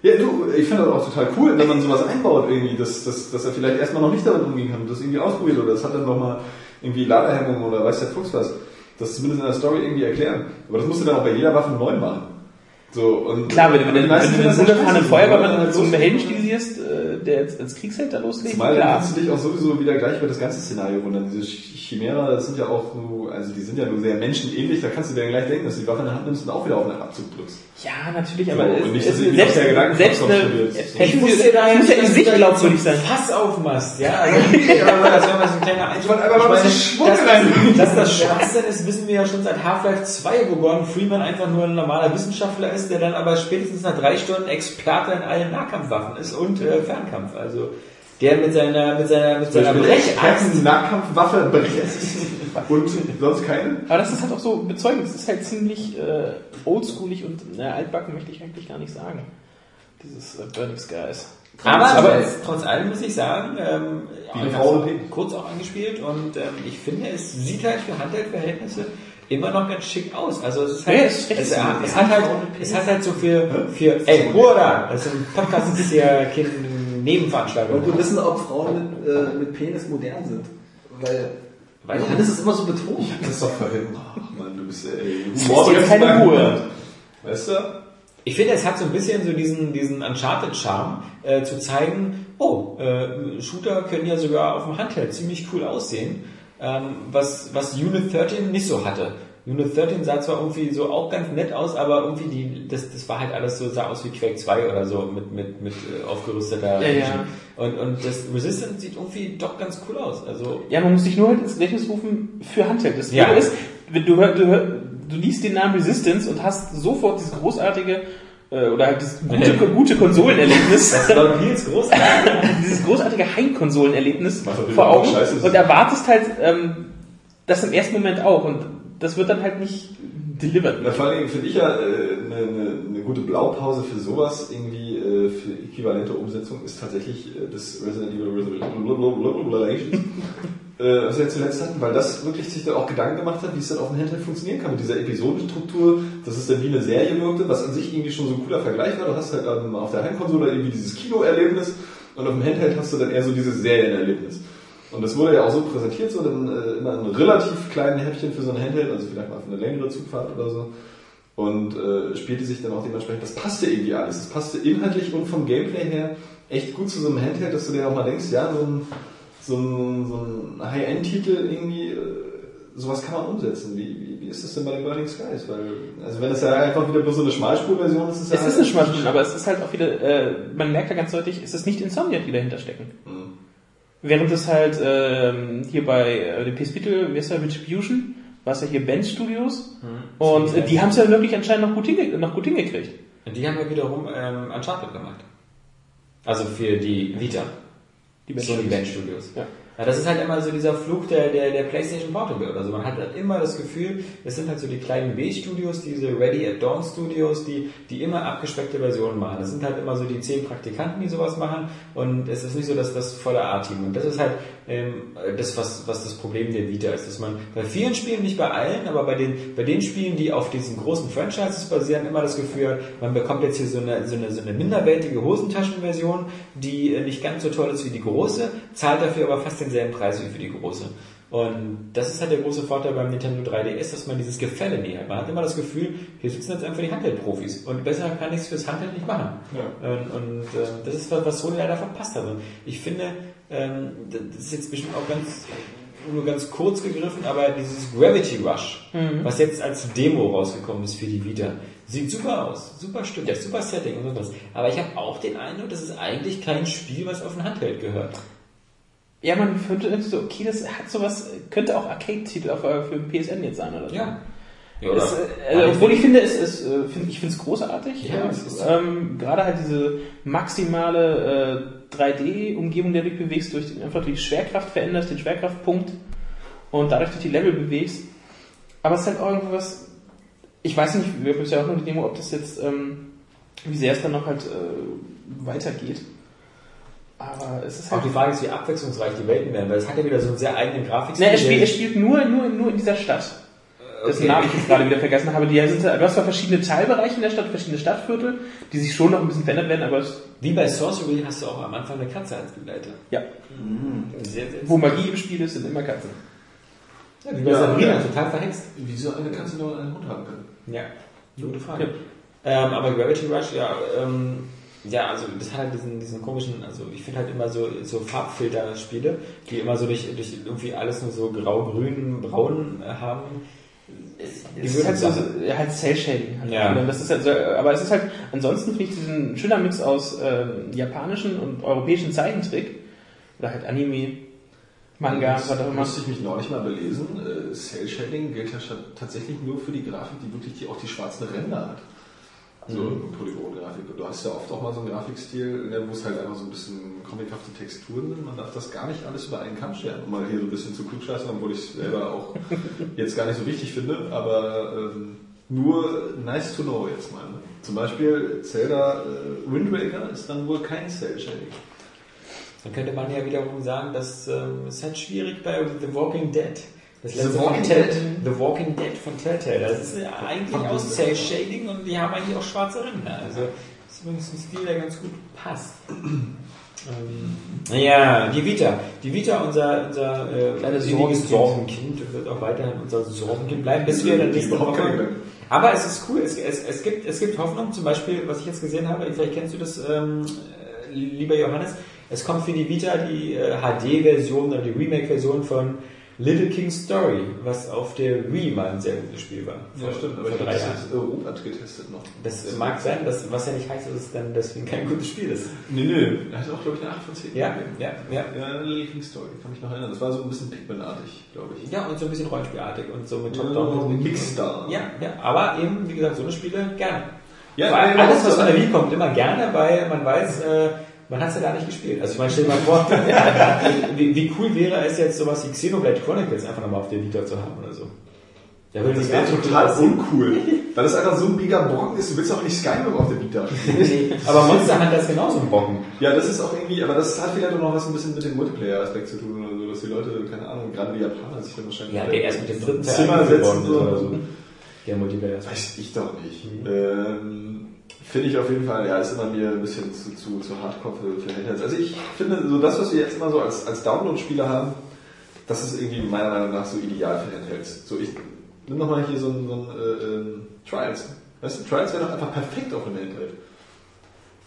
Ja, du, ich finde das auch total cool, wenn man sowas einbaut irgendwie, dass, dass, dass er vielleicht erstmal noch nicht damit umgehen kann und das irgendwie ausprobiert oder das hat dann nochmal irgendwie Ladehemmungen oder weiß der Fuchs was. Das zumindest in der Story irgendwie erklären. Aber das musst du dann auch bei jeder Waffe neu machen. So, und Klar, wenn du, wenn wenn du scheiße, weil Feuerwehrmann dann zum. Helden stilisierst, äh, der jetzt als Kriegsheld da loslegt, Zumal dann klar. kannst du dich auch sowieso wieder gleich über das ganze Szenario wundern. Diese Ch- Chimera, das sind ja auch so, also die sind ja nur sehr menschenähnlich, da kannst du dir gleich denken, dass du die Waffe in der Hand nimmst und auch wieder auf einen Abzug drückst. Ja, natürlich, So, aber und es, nicht, es, dass ich selbst, der Gedanken selbst eine, es muss ja, es in sich glaubwürdig sein. Fass aufmachst, ja. Aber das wäre mal so ein kleiner Einschub. wollte einfach mal ein bisschen Schwung rein. dass, dass das Schwachsinn ist, wissen wir ja schon seit Half-Life 2, wo Gordon Freeman einfach nur ein normaler Wissenschaftler ist, der dann aber spätestens nach drei Stunden Experte in allen Nahkampfwaffen ist und äh, Fernkampf. Also der mit seiner mit seiner mit seiner Brechaxt Nahkampfwaffe, Brechaxt und sonst keine? Aber das ist halt auch so bezeugend. Das ist halt ziemlich äh, oldschoolig und na, altbacken möchte ich eigentlich gar nicht sagen. Dieses äh, Burning Skies. Aber, Aber- trotz allem muss ich sagen, ähm, mit kurz auch angespielt und ähm, ich finde, es sieht halt für Handheldverhältnisse immer noch ganz schick aus. Also es ist halt, Ja, es ist es, so. es, es hat halt, es hat halt so für, für ey, da! Das ist ein Podcast, das ist ja keine Nebenveranstaltung. Und wir wissen, ob Frauen mit, äh, mit Penis modern sind. Weil, Weiß ich Johannes ist immer so betont. Das ist doch vorhin. Ach man, du bist ey, Das ist keine Ruhe. Weißt du? Ich finde, es hat so ein bisschen so diesen, diesen Uncharted-Charme, äh, zu zeigen, oh, äh, Shooter können ja sogar auf dem Handheld ziemlich cool aussehen, ähm, was, was Unit 13 nicht so hatte. Unit 13 sah zwar irgendwie so auch ganz nett aus, aber irgendwie die, das, das war halt alles so, sah aus wie Quake 2 oder so mit, mit, mit äh, aufgerüsteter Ja, ja. Und, und das Resistance sieht irgendwie doch ganz cool aus. Also, Ja, man muss sich nur halt ins Gedächtnis rufen für Handheld. Das Ja. Ist, wenn du, du, du liest den Namen Resistance und hast sofort dieses großartige oder halt dieses gute, gute Konsolenerlebnis. das war Nils großartig. dieses großartige Heimkonsolenerlebnis vor Augen und erwartest halt ähm, das im ersten Moment auch und das wird dann halt nicht delivered. Na, vor Dingen finde ich ja äh, eine, eine, eine gute Blaupause für sowas irgendwie äh, für äquivalente Umsetzung ist tatsächlich äh, das Resident Evil Revelations, äh, was wir jetzt zuletzt hatten, weil das wirklich sich dann auch Gedanken gemacht hat, wie es dann auf dem Handheld funktionieren kann mit dieser Episodenstruktur, dass es dann wie eine Serie wirkte, was an sich irgendwie schon so ein cooler Vergleich war. Du hast halt dann auf der Heimkonsole irgendwie dieses Kinoerlebnis und auf dem Handheld hast du dann eher so dieses Serienerlebnis. Und das wurde ja auch so präsentiert, so dann äh, immer ein relativ kleinen Häppchen für so ein Handheld, also vielleicht mal für eine längere Zugfahrt oder so. Und äh, spielte sich dann auch dementsprechend, das passte irgendwie alles. Das passte inhaltlich und vom Gameplay her echt gut zu so einem Handheld, dass du dir auch mal denkst, ja, so ein, so ein, so ein High-End-Titel irgendwie, äh, sowas kann man umsetzen. Wie, wie, wie ist das denn bei den Burning Skies? Weil, also wenn es ja einfach wieder bloß so eine Schmalspurversion ist, ist es ja Es halt ist eine Schmalspur, aber es ist halt auch wieder, äh, man merkt ja ganz deutlich, es ist nicht Insomniac, die dahinter stecken. Mhm. Während es halt ähm, hier bei äh, dem PS-Titel, wie heißt der, Retribution, war es ja hier Bench Studios und äh, die haben es ja wirklich anscheinend noch gut, hinge noch gut hingekriegt. Die haben ja wiederum ähm, Uncharted gemacht. Also für die Vita. Die Bench Sony Studios. Bench Studios. Ja. Ja, das ist halt immer so dieser Fluch der, der, der PlayStation Portable oder so. Man hat halt immer das Gefühl, es sind halt so die kleinen B-Studios, diese Ready at Dawn Studios, die, die immer abgespeckte Versionen machen. Das sind halt immer so die zehn Praktikanten, die sowas machen und es ist nicht so, dass das volle A-Team. Und das ist halt ähm, das, was, was das Problem der Vita ist, dass man bei vielen Spielen, nicht bei allen, aber bei den, bei den Spielen, die auf diesen großen Franchises basieren, immer das Gefühl hat, man bekommt jetzt hier so eine, so eine, so eine minderwertige Hosentaschenversion, die äh, nicht ganz so toll ist wie die große, zahlt dafür aber fast denselben Preis wie für die große. Und das ist halt der große Vorteil beim Nintendo 3DS, dass man dieses Gefälle näher hat. Man hat immer das Gefühl, hier sitzen jetzt einfach die Handheld-Profis und besser kann ich es fürs Handheld nicht machen. Ja. Und, und äh, das ist was, was Sony leider verpasst hat. Und ich finde, ähm, das ist jetzt bestimmt auch ganz nur ganz kurz gegriffen, aber dieses Gravity Rush, was jetzt als Demo rausgekommen ist für die Vita, sieht super aus, super Stück, super Setting und sowas. Aber ich habe auch den Eindruck, das ist eigentlich kein Spiel, was auf ein Handheld gehört. Ja, man könnte so, okay, das hat sowas, könnte auch Arcade-Titel äh, für den PSN jetzt sein oder so. Ja. Es, äh, also, obwohl ich finde, es ist, äh, find, ich finde es großartig. Ja, es ist- ähm, gerade halt diese maximale äh, 3D-Umgebung, der du dich bewegst, durch den, einfach durch die Schwerkraft veränderst, den Schwerkraftpunkt und dadurch durch die Level bewegst. Aber es ist halt auch irgendwas, ich weiß nicht, wir haben ja auch nur die Demo, ob das jetzt, ähm, wie sehr es dann noch halt äh, weitergeht. Aber es ist Auch halt. die Frage ist, wie abwechslungsreich die Welten werden, weil es hat ja wieder so einen sehr eigenen Grafikstil. Ne, er spielt, der- er spielt nur, nur, nur in dieser Stadt. Dessen Okay. Namen ich jetzt gerade wieder vergessen habe. Die sind, du hast zwar verschiedene Teilbereiche in der Stadt, verschiedene Stadtviertel, die sich schon noch ein bisschen verändert werden, aber es, Wie bei Sorcery hast du auch am Anfang eine Katze als Begleiter. ja, Sehr, sehr wo Magie im Spiel ist, sind immer Katzen. ja, wie bei Ja, Sabrina, ja. total verhext. Wieso eine Katze nur einen Hund haben können? Ja, gute Frage. Ja. Ähm, aber Gravity Rush, ja, ähm, ja, also das hat halt diesen, diesen komischen, also ich finde halt immer so, so Farbfilter-Spiele, die immer so durch, durch irgendwie alles nur so grau, grün, braun äh, haben. Es ist halt so, so halt Cell-Shading. Halt Ja. Und Das ist halt so, aber es ist halt, ansonsten finde ich diesen schöner Mix aus ähm, japanischen und europäischen Zeichentrick, oder halt Anime, Manga, das was auch immer. musste ich mich neulich mal belesen. Äh, Cell Shading gilt ja tatsächlich nur für die Grafik, die wirklich die, auch die schwarzen Ränder hat. So Mhm. Polygon-Grafik. Und du hast ja oft auch mal so einen Grafikstil, ne, wo es halt einfach so ein bisschen comichafte Texturen sind. Man darf das gar nicht alles über einen Kamm scheren. Um mal hier so ein bisschen zu klugscheißen, obwohl ich es selber auch jetzt gar nicht so wichtig finde. Aber ähm, nur nice to know jetzt mal. Ne? Zum Beispiel Zelda äh, Wind Waker ist dann wohl kein Cell Shading. Dann könnte man ja wiederum sagen, dass ähm, es ist halt schwierig bei The Walking Dead. Das The Walking Dead? The Walking Dead von Telltale. Das ist ja eigentlich aus Cell Shading und die haben eigentlich auch schwarze Ränder. Also das ist übrigens ein Stil, der ganz gut passt. Ähm, ja, die Vita. Die Vita, unser, unser äh, Kleines Sorgenkind. Sorgenkind, wird auch weiterhin unser Sorgenkind bleiben, bis wir dann nächste Woche... Aber es ist cool, es, es, es, gibt, es gibt Hoffnung, zum Beispiel, was ich jetzt gesehen habe, vielleicht kennst du das, ähm, äh, lieber Johannes, es kommt für die Vita die äh, HD-Version oder die Remake-Version von Little King's Story, was auf der Wii mal ein sehr gutes Spiel war. Ja, stimmt, aber vor ich drei das Jahren. jetzt Europa getestet noch. Das mag sein, das, was ja nicht heißt, dass es dann deswegen kein gutes Spiel ist. Nee, nee, er hat auch, glaube ich, eine 8 von 10. Ja, gegeben. ja, ja. Ja, Little King Story, kann mich noch erinnern. Das war so ein bisschen Pikmin-artig, glaube ich. Ja, und so ein bisschen Rollenspielartig und so mit Ja, Top-Down. Mix da. Ja, ja, aber eben, wie gesagt, so eine Spiele gerne. Ja, Vor ja, alles, was ja. von der Wii kommt, immer gerne, weil man weiß, äh, man hat es ja gar nicht gespielt. Also ich meine, stell dir mal vor, wie, wie cool wäre es jetzt, sowas wie Xenoblade Chronicles einfach nochmal auf der Vita zu haben oder so. Ja, Das wäre total uncool. Weil das einfach so ein mega Brocken ist. Du willst auch nicht Skyrim auf der Vita spielen. Aber Monster Hunter ist genauso ein Brocken. ja, das ist auch irgendwie, aber das hat vielleicht auch noch was ein bisschen mit dem Multiplayer-Aspekt zu tun oder so, dass die Leute, keine Ahnung, gerade die Japaner sich dann wahrscheinlich Ja, der erst mit dem dritten Teil Zimmer setzen oder so. Der Multiplayer. Weiß ich doch nicht. Ähm, finde ich auf jeden Fall, ja, ist immer mir ein bisschen zu, zu, zu hardcore für, für Handhelds. Also ich finde, so das, was wir jetzt immer so als, als Download-Spieler haben, das ist irgendwie meiner Meinung nach so ideal für Handhelds. So, ich nimm noch mal hier so ein, so ein äh, ähm, Trials. Weißt du, Trials wäre doch einfach perfekt auf einem Handheld.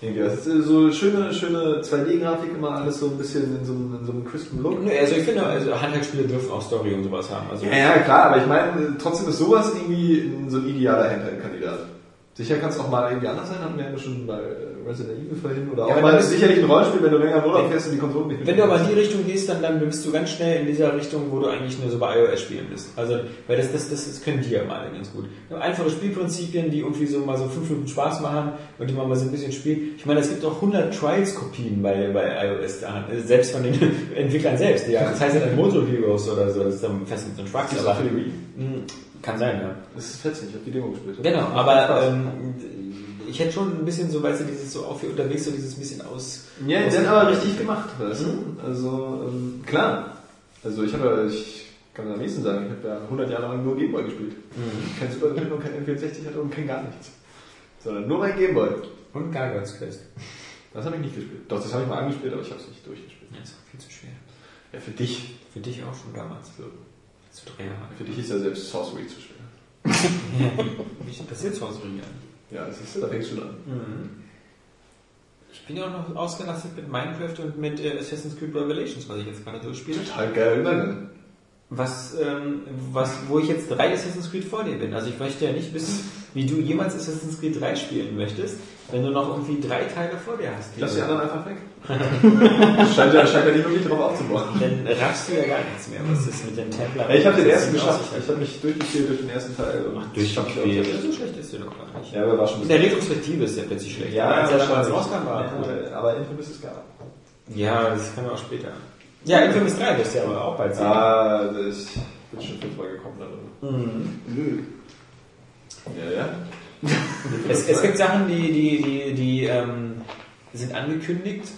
Irgendwie, das ist so schöne, schöne 2D-Grafik, immer alles so ein bisschen in so einem, in so einem crispen Look. Also ich finde, also Handheldspiele dürfen auch Story und sowas haben. Also Ja, ja, klar, aber ich meine, trotzdem ist sowas irgendwie so ein idealer Handheld-Kandidat. Sicher kann es auch mal irgendwie anders sein, hatten wir ja schon bei äh, Resident Evil vorhin. Oder Ja, auch mal sicherlich ein Rollenspiel, wenn du länger im Urlaub fährst und die Konsole nicht Wenn du aber in die Richtung gehst, dann, dann bist du ganz schnell in dieser Richtung, wo du eigentlich nur so bei iOS spielen bist. Also, weil das, das, das, das können die ja mal ganz gut. Einfache Spielprinzipien, die irgendwie so mal so fünf Minuten Spaß machen und die man mal so ein bisschen spielt. Ich meine, es gibt auch 100 Trials-Kopien bei, bei iOS da, selbst von den Entwicklern selbst. Ja, das heißt ja dann Motor Heroes oder so, das ist dann fest mit so einem Trucks. Ist aber- für die Wii. Kann sein, ja. Das ist fetzig, ich habe die Demo gespielt. Genau, aber ähm, ich hätte schon ein bisschen so, weißt du, dieses so auf hier unterwegs, so dieses bisschen aus. ja, aus dann aber richtig gemacht, weißt du? Also, ähm, klar. Also ich habe, ich kann am nächsten sagen, ich habe ja 100 Jahre lang nur Gameboy gespielt. Kein Super Nintendo, kein N64 hatte und kein gar nichts. Sondern nur mein Gameboy. Und Gargoyles Quest. Das habe ich nicht gespielt. Doch, das habe ich mal angespielt, aber ich habe es nicht durchgespielt. Ja, ist auch viel zu schwer. Ja, für dich. Für dich auch schon damals. So. Zu Jahren. Für dich ist ja selbst Sorcery zu schwer. Wie passiert sowas bringen? Ja, das ist, da fängst du an. Ich bin ja auch noch ausgelastet mit Minecraft und mit äh, Assassin's Creed Revelations, was ich jetzt gerade durchspiele. Total geil Übergang. Was, ähm, was, wo ich jetzt drei Assassin's Creed vor dir bin. Also ich möchte ja nicht wissen, wie du jemals Assassin's Creed 3 spielen möchtest, wenn du noch irgendwie drei Teile vor dir hast. Lass die anderen einfach weg. scheint, ja, scheint ja nicht wirklich drauf aufzubauen. Dann raffst du ja gar nichts mehr, was ist mit den Templern. Ja, ich habe den ersten geschafft. Ich habe mich durchgespielt durch den ersten Teil. und Durchgespielt. So schlecht ist der doch gar nicht. Ja, aber war schon In der. Retrospektive ist der plötzlich schlecht. Ja, als er damals rauskam, war. Ja, aber Infamous ist geil. Ja, das können wir auch später. Ja, Infamous 3 wirst du ja aber auch bald sehen. Ah, das, bin schon fünfmal gekommen drin. Ja, ja. Es, es gibt Sachen, die, die, die, die ähm, sind angekündigt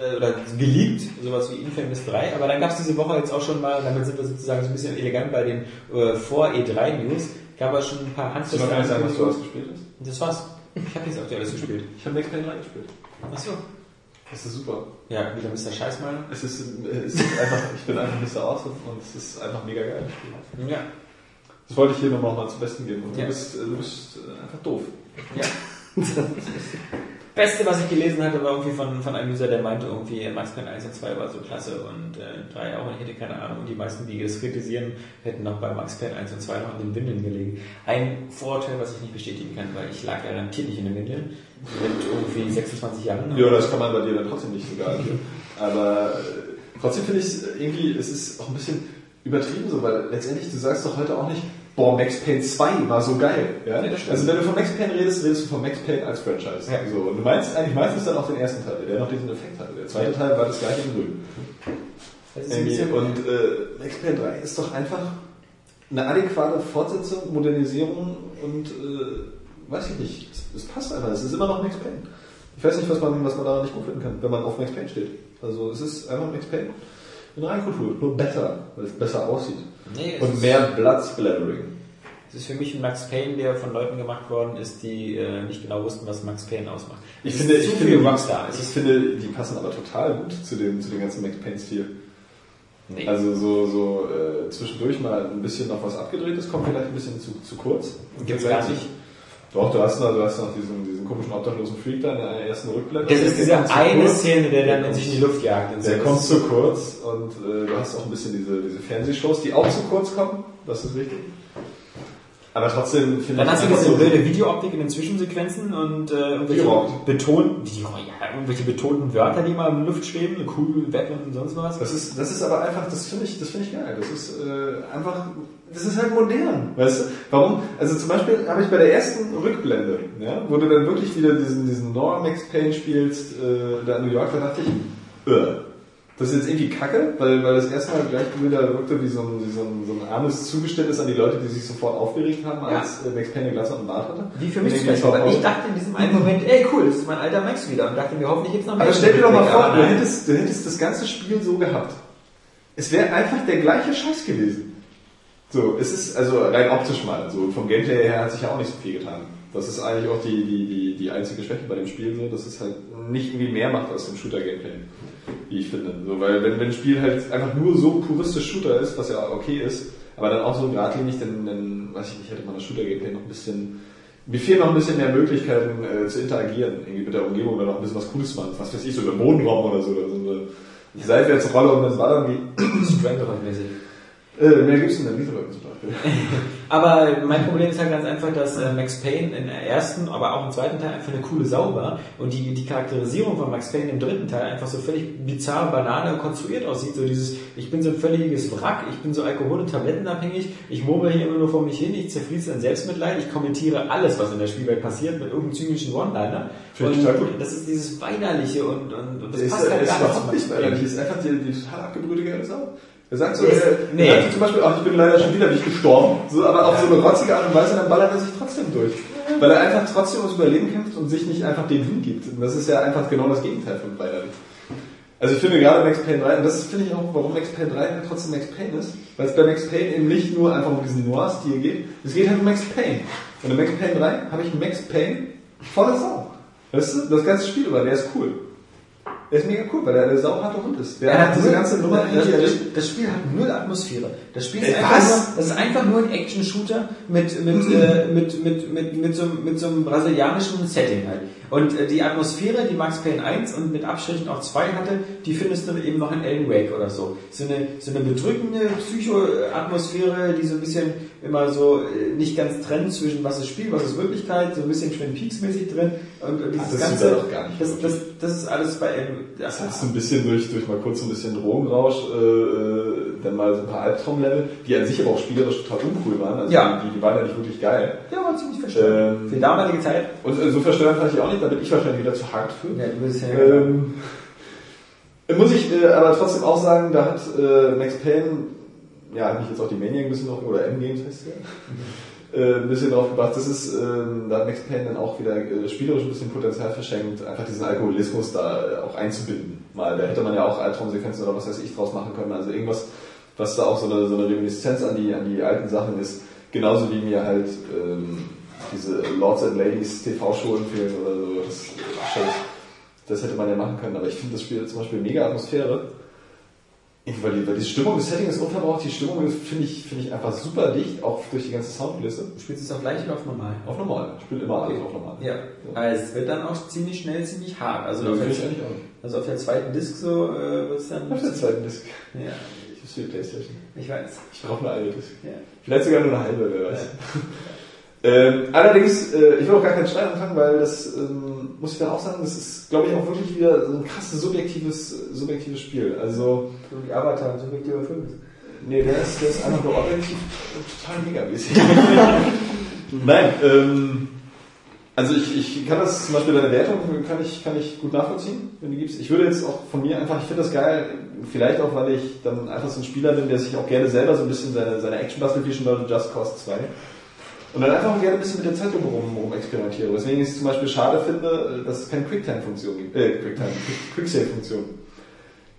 äh, oder geleakt, sowas wie Infamous 3, aber dann gab es diese Woche jetzt auch schon mal, damit sind wir sozusagen so ein bisschen elegant bei den äh, vor E3 News, gab es schon ein paar handfeste nicht sagen, was du ausgespielt hast? Das war's. Ich habe nichts Aktuelles gespielt. Ich habe Max Payne 3 gespielt. Achso. Das ist super. Ja, wieder Mr. Scheißmeier. Es ist, es ist einfach, ich bin einfach Mr. Awesome und es ist einfach mega geil. Ja. Das wollte ich hier nochmal mal zum Besten geben. Und Ja. du bist, äh, du bist äh, einfach doof. Ja. Beste, was ich gelesen hatte, war irgendwie von, von einem User, der meinte, irgendwie Max Payne 1 und 2 war so klasse und äh, 3 auch und ich hätte keine Ahnung. Und die meisten, die das kritisieren, hätten noch bei Max Payne 1 und 2 noch in den Windeln gelegen. Ein Vorurteil, was ich nicht bestätigen kann, weil ich lag garantiert nicht in den Windeln. Mit irgendwie 26 Jahren. Ja, das kann man bei dir dann trotzdem nicht so garantieren. Aber äh, trotzdem finde ich es irgendwie, es ist auch ein bisschen übertrieben so, weil letztendlich, du sagst doch heute auch nicht, boah, Max Payne 2 war so geil. Ja? Stimmt. also wenn du von Max Payne redest, redest du von Max Payne als Franchise. Ja. So, und du meinst eigentlich meistens dann auch den ersten Teil, der noch diesen Effekt hatte. Der zweite Teil war das gleiche in Grün. Und äh, Max Payne 3 ist doch einfach eine adäquate Fortsetzung, Modernisierung und äh, weiß ich nicht, es, es passt einfach. Es ist immer noch Max Payne. Ich weiß nicht, was man, was man daran nicht gut finden kann, wenn man auf Max Payne steht. Also es ist einfach Max Payne in Reinkultur, nur besser, weil es besser aussieht. nee, es Und mehr Bloodsplattering. Es ist für mich ein Max Payne, der von Leuten gemacht worden ist, die äh, nicht genau wussten, was Max Payne ausmacht. Ich Es finde, ich finde, Rockstar. Es ich finde, die passen aber total gut zu dem, zu dem ganzen Max Payne-Stil. nee. Also so, so äh, zwischendurch mal ein bisschen noch was abgedrehtes, kommt vielleicht ein bisschen zu, zu kurz. Gibt's gar nicht. Doch, du hast noch, du hast noch diesen, diesen komischen obdachlosen Freak da in der ersten Rückblende. Das ist Der diese kommt zu eine kurz. Szene, der dann kommt- sich in die Luft jagt. Der kommt zu kurz und äh, du hast auch ein bisschen diese, diese Fernsehshows, die auch zu kurz kommen. Das ist richtig. Aber trotzdem finde Dann ich hast du diese so- wilde Videooptik in den Zwischensequenzen und äh, irgendwelche, Gerockt. beton, die, ja, irgendwelche betonten Wörter, die mal in der Luft schweben, cool, Batman und sonst was. Das ist, das ist aber einfach, das finde ich, das finde ich geil. Das ist äh, einfach, das ist halt modern, weißt du? Warum? Also zum Beispiel habe ich bei der ersten Rückblende, ja, wo du dann wirklich wieder diesen, diesen Nora Max Payne spielst, äh, da in New York, da dachte ich, äh, das ist jetzt irgendwie kacke, weil, weil das erstmal gleich wieder wirkte wie so ein, wie so ein, so ein armes Zugeständnis an die Leute, die sich sofort aufgeregt haben, als äh, Max Payne Glatze und Bart hatte. Wie für mich Beispiel. schaut Weil ich dachte in diesem einen Moment, ey cool, das ist mein alter Max wieder. Und dachte mir, hoffentlich jetzt noch mehr. Aber stell dir doch mal vor, Aber du hättest, du hättest das ganze Spiel so gehabt. Es wäre einfach der gleiche Scheiß gewesen. So, es ist also rein optisch mal. So vom Gameplay her hat sich ja auch nicht so viel getan. Das ist eigentlich auch die, die, die, die einzige Schwäche bei dem Spiel, so, dass es halt nicht irgendwie mehr macht aus dem Shooter-Gameplay. Wie ich finde. So, weil wenn, wenn ein Spiel halt einfach nur so puristisch Shooter ist, was ja okay ist, aber dann auch so geradlinig, dann, dann weiß ich nicht, hätte man das Shooter-Gameplay noch ein bisschen mir fehlen noch ein bisschen mehr Möglichkeiten äh, zu interagieren, irgendwie mit der Umgebung oder noch ein bisschen was Cooles machen. Was weiß ich, so über Bodenraum oder so, oder so eine Seitwärtsrolle und das war dann wie, Stranglehold-mäßig. Äh, mehr gibt's in der Lieferung zum Beispiel. Aber mein Problem ist halt ganz einfach, dass äh, Max Payne in der ersten, aber auch im zweiten Teil einfach eine coole Sau war und die, die Charakterisierung von Max Payne im dritten Teil einfach so völlig bizarr, banal konstruiert aussieht. So dieses, ich bin so ein völliges Wrack, ich bin so alkohol- und tablettenabhängig, ich murmel hier immer nur vor mich hin, ich zerfließe in Selbstmitleid, ich kommentiere alles, was in der Spielwelt passiert, mit irgendeinem zynischen One-Liner. Und das ist dieses Weinerliche und, und, und das ist, passt halt ist gar nicht überhaupt Payne. ist einfach die, die total abgebrühte Sau. Er sagt so, Ist- er, nee. sagt zum Beispiel, ach, ich bin leider schon wieder nicht gestorben, so, aber auf so eine rotzige Art und Weise, dann ballert er sich trotzdem durch. Weil er einfach trotzdem ums Überleben kämpft und sich nicht einfach dem hingibt. Und das ist ja einfach genau das Gegenteil von weinerlich. Also ich finde gerade Max Payne 3, und das finde ich auch, warum Max Payne 3 halt trotzdem Max Payne ist, weil es bei Max Payne eben nicht nur einfach um diesen Noir-Stil geht, es geht halt um Max Payne. Und in Max Payne 3 habe ich Max Payne voller Sau. Weißt du, das ganze Spiel über, der ist cool. Der ist mega cool, weil er eine sauharte Hund ist. Der Er hat diese null- ganze Nummer das, das, das Spiel hat null Atmosphäre. Das Spiel ist einfach nur, das ist einfach nur ein Action-Shooter mit, mit, äh, mit, mit, mit, mit, so, mit so einem brasilianischen Setting halt. Und äh, die Atmosphäre, die Max Payne 1 und mit Abstrichen auch 2 hatte, die findest du eben noch in Alan Wake oder so. So eine, so eine bedrückende Psycho-Atmosphäre, die so ein bisschen immer so äh, nicht ganz trennt zwischen was ist Spiel, was ist Wirklichkeit, so ein bisschen Twin Peaks-mäßig drin. Und, und dieses das ganze, sieht er doch gar nicht das, das, das ist alles bei einem, Das heißt, so ein bisschen durch, durch mal kurz so ein bisschen Drogenrausch, äh, äh, dann mal so ein paar Albtraumlevel, die an sich aber auch spielerisch total uncool waren. Also Ja. die, die waren ja nicht wirklich geil. Ja, war ziemlich verstörend. Ähm, Für damalige Zeit. Und äh, so verstörend fand ich auch nicht, da bin ich wahrscheinlich wieder zu hart für. Ja, du bist ja Ähm, muss ich äh, aber trotzdem auch sagen, da hat äh, Max Payne, ja, hat mich jetzt auch die Maniac ein bisschen drauf, oder M-Games heißt der, äh, ein bisschen drauf gebracht. Das ist, ähm, da hat Max Payne dann auch wieder äh, spielerisch ein bisschen Potenzial verschenkt, einfach diesen Alkoholismus da äh, auch einzubinden. Mal, da hätte man ja auch Albtraumsequenzen oder was weiß ich draus machen können. Also irgendwas, was da auch so eine, so eine Reminiszenz an die, an die alten Sachen ist. Genauso wie mir halt ähm, diese Lords and Ladies TV-Show empfehlen oder so. Das, das hätte man ja machen können, aber ich finde das Spiel zum Beispiel mega Atmosphäre. Weil die, weil die Stimmung, das Setting ist unverbraucht, die Stimmung finde ich, finde ich einfach super dicht, auch durch die ganze Soundkulisse. Du spielst es auf leicht oder auf normal? Auf normal. Ich spiele immer alles auf normal. Ja. Also es wird dann auch ziemlich schnell ziemlich hart. Also, Also, auf, der, also auf der zweiten Disc so äh, wird es dann. Auf der zweiten Disc. Ja, Ich spiele Playstation. ich weiß. Ich brauche eine eine Disc. Ja. Vielleicht sogar nur eine halbe, wer weiß. Ähm, allerdings, äh, ich will auch gar keinen Streit anfangen, weil das, ähm, muss ich dann auch sagen, das ist, glaube ich, auch wirklich wieder so ein krasses subjektives, subjektives Spiel. Also, So wie Avatar, so wie Film nee, der ist, der ist einfach nur objektiv total megamäßig. Nein, ähm, also ich, ich kann das zum Beispiel deine Wertung kann ich, kann ich gut nachvollziehen, wenn du gibst. Ich würde jetzt auch von mir einfach, ich finde das geil, vielleicht auch, weil ich dann einfach so ein Spieler bin, der sich auch gerne selber so ein bisschen seine, seine Action bastelt, wie schon bei Just Cause 2. Und dann einfach gerne ein bisschen mit der Zeit rum, rum experimentiere. Weswegen ich es zum Beispiel schade finde, dass es keine Quicktime-Funktion gibt, äh, Quicktime, Quick- Quicksave-Funktion.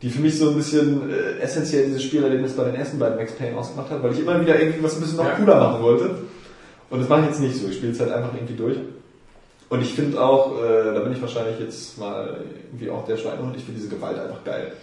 Die für mich so ein bisschen äh, essentiell dieses Spielerlebnis bei den ersten beiden Max Payne ausgemacht hat, weil ich immer wieder irgendwie was ein bisschen noch cooler machen wollte. Und das mache ich jetzt nicht so. Ich spiele es halt einfach irgendwie durch. Und ich finde auch, äh, da bin ich wahrscheinlich jetzt mal irgendwie auch der Schweinehund, ich finde diese Gewalt einfach geil.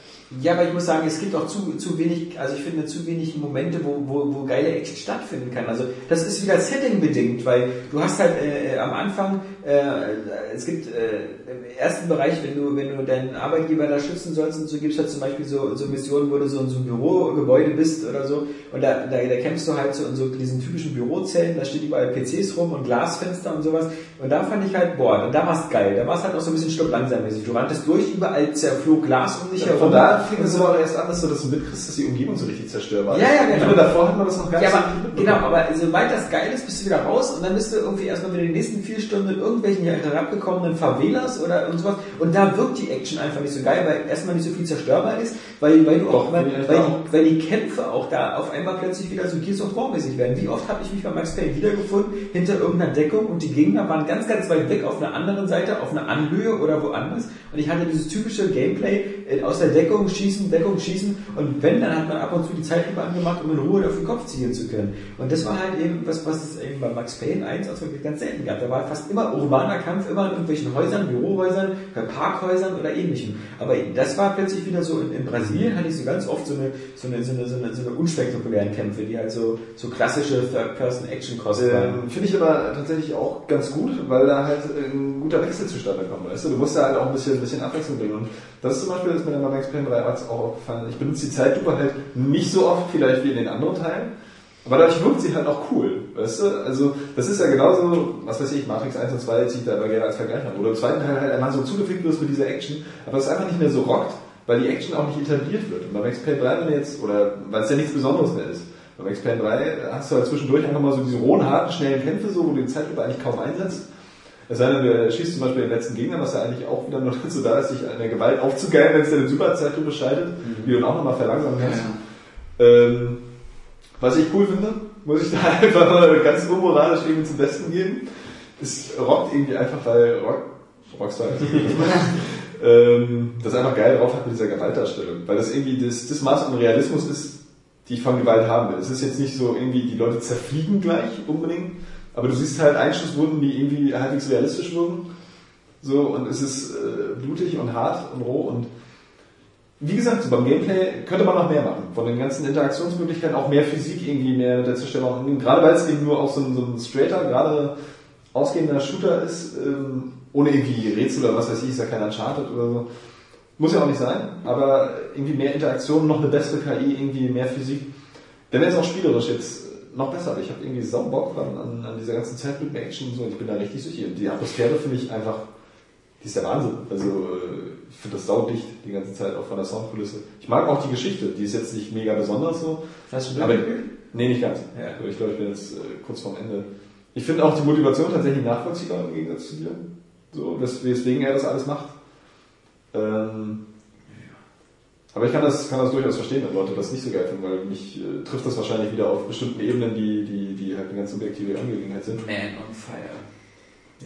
Ja, aber ich muss sagen, es gibt auch zu, zu wenig, also ich finde zu wenig Momente, wo, wo, wo geile Action stattfinden kann. Also das ist wieder Setting bedingt, weil du hast halt äh, am Anfang, äh, es gibt äh, im ersten Bereich, wenn du, wenn du deinen Arbeitgeber da schützen sollst und so, gibt es halt zum Beispiel so, so Missionen, wo du so in so einem Bürogebäude bist oder so und da, da, da kämpfst du halt so in so diesen typischen Bürozellen, da steht überall PCs rum und Glasfenster und sowas und da fand ich halt, boah, da war's geil, da war's halt auch so ein bisschen stopp langsammäßig. Du ranntest durch, überall zerflog Glas um dich herum. Fing es aber erst an, dass du das so mitkriegst, dass die Umgebung so richtig zerstörbar ist. Ja, ja, genau. Ich davor hat man das noch gar Ja, nicht aber, so genau, aber sobald das geil ist, bist du wieder raus und dann bist du irgendwie erstmal wieder die nächsten vier Stunden in irgendwelchen herabgekommenen Favelas oder und sowas. Und da wirkt die Action einfach nicht so geil, weil erstmal nicht so viel zerstörbar ist, weil, weil du auch, Doch, weil, weil, die, weil die Kämpfe auch da auf einmal plötzlich wieder so Gears of War mäßig werden. Wie oft habe ich mich bei Max Payne wiedergefunden hinter irgendeiner Deckung und die Gegner waren ganz, ganz weit weg auf einer anderen Seite, auf einer Anhöhe oder woanders und ich hatte dieses typische Gameplay äh, aus der Deckung schießen, Deckung schießen und wenn, dann hat man ab und zu die Zeitlupe angemacht, um in Ruhe auf den Kopf zielen zu können. Und das war halt eben was, was es eben bei Max Payne 1 auch wirklich ganz selten gab. Da war fast immer urbaner Kampf, immer in irgendwelchen Häusern, Bürohäusern, bei Parkhäusern oder ähnlichem. Aber das war plötzlich wieder so, in, in Brasilien hatte ich so ganz oft so eine, so eine, so eine, so eine, so eine unspektakulären Kämpfe, die halt so, so klassische Third-Person-Action-Kosten. Ähm, Finde ich aber tatsächlich auch ganz gut, weil da halt ein guter Wechsel zustande kommt. Weißt du? du musst da halt auch ein bisschen, ein bisschen Abwechslung bringen. Und das ist zum Beispiel, das ist mir dann bei Max Payne 3 auch aufgefallen. Ich benutze die Zeitlupe halt nicht so oft vielleicht wie in den anderen Teilen. Aber dadurch wirkt sie halt auch cool, weißt du? Also, das ist ja genauso, was weiß ich, Matrix 1 und 2 zieht da aber gerne als Vergleich an. Oder im zweiten Teil halt einmal so zugefickt wirst mit dieser Action, aber es einfach nicht mehr so rockt, weil die Action auch nicht etabliert wird. Und bei Max Payne 3, wenn jetzt, oder weil es ja nichts Besonderes mehr ist, bei Max Payne 3 hast du halt zwischendurch einfach mal so diese rohen, harten, schnellen Kämpfe, so, wo du die Zeitlupe eigentlich kaum einsetzt. Es sei denn, du schießt zum Beispiel den letzten Gegner, was ja eigentlich auch wieder nur dazu da ist, sich an der Gewalt aufzugeilen, wenn es dir eine super Zeitlupe schaltet, die du dann auch nochmal verlangsamen kannst. Ähm, was ich cool finde, muss ich da einfach mal ganz unmoralisch irgendwie zum Besten geben, ist rockt irgendwie einfach, weil Rock, Rockstar ist ähm, das einfach geil drauf hat mit dieser Gewaltdarstellung. Weil das irgendwie das, das Maß an Realismus ist, die ich von Gewalt haben will. Es ist jetzt nicht so irgendwie, die Leute zerfliegen gleich unbedingt, aber du siehst halt Einschusswunden, die irgendwie halbwegs realistisch wirken. So, und es ist äh, blutig und hart und roh und wie gesagt, so beim Gameplay könnte man noch mehr machen. Von den ganzen Interaktionsmöglichkeiten auch mehr Physik irgendwie, mehr der Zerstörung. Gerade weil es eben nur auch so ein, so ein straighter, gerade ausgehender Shooter ist, ähm, ohne irgendwie Rätsel oder was weiß ich, ist ja kein Uncharted oder so. Muss ja auch nicht sein, aber irgendwie mehr Interaktion, noch eine bessere KI, irgendwie mehr Physik. Dann wäre es auch spielerisch jetzt noch besser. Aber ich habe irgendwie sau Bock an, an, an dieser ganzen Zeitlupen-Action und so. Und ich bin da richtig sicher. Und die Atmosphäre finde ich einfach, die ist der Wahnsinn. Also ich finde das saudicht die ganze Zeit auch von der Soundkulisse. Ich mag auch die Geschichte. Die ist jetzt nicht mega besonders so. Hast du Aber, nee, nicht ganz. Ja. Ich glaube, ich bin jetzt äh, kurz vorm Ende. Ich finde auch die Motivation tatsächlich nachvollziehbar im Gegensatz zu dir. So, wes- weswegen er das alles macht. Ähm, aber ich kann das, kann das durchaus verstehen, wenn Leute das nicht so geil finden, weil mich äh, trifft das wahrscheinlich wieder auf bestimmten Ebenen, die, die, die halt eine ganz subjektive Angelegenheit sind. Man on Fire.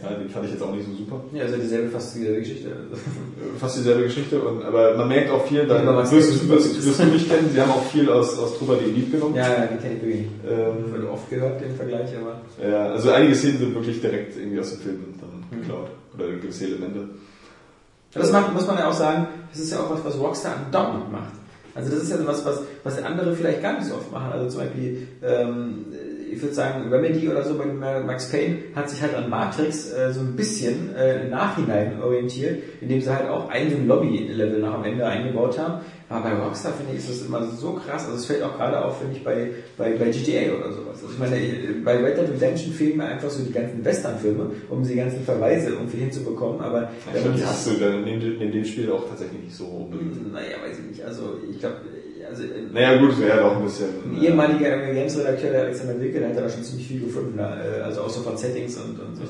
Ja, den fand ich jetzt auch nicht so super. Ja, also dieselbe, fast dieselbe Geschichte. Äh, Fast dieselbe Geschichte, und, aber man merkt auch viel, da Ja, aber was wirst, du- wirst, wirst du nicht kennen, sie haben auch viel aus, aus Truba die Elite genommen. Ja, ja, die kenne ich wirklich. Ähm, Wurde oft gehört, den Vergleich, aber. Ja, also einige Szenen sind wirklich direkt irgendwie aus dem Film dann geklaut. Oder gewisse Elemente. Das macht, muss man ja auch sagen, das ist ja auch was, was Rockstar andauernd macht. Also das ist ja was, was, was andere vielleicht gar nicht so oft machen. Also zum Beispiel, ähm, ich würde sagen, Remedy oder so bei Max Payne hat sich halt an Matrix äh, so ein bisschen äh, im Nachhinein orientiert, indem sie halt auch ein so ein Lobby-Level nach am Ende eingebaut haben. Aber bei Rockstar finde ich, ist das immer so krass. Also es fällt auch gerade auf, finde ich, bei, bei, bei GTA oder sowas. Also ich meine, bei Red Dead Redemption fehlen mir einfach so die ganzen Western-Filme, um die ganzen Verweise irgendwie hinzubekommen. Aber Ich glaube, die hast du dann in, dem- in dem Spiel auch tatsächlich nicht so naja, weiß ich nicht. Also ich glaube, also ein Naja, gut, es wäre doch ein bisschen. ein ehemaliger ML Games Redakteur, der Alexander Wilke, der hat da schon ziemlich viel gefunden. Da, äh, also auch so von Settings und, und so,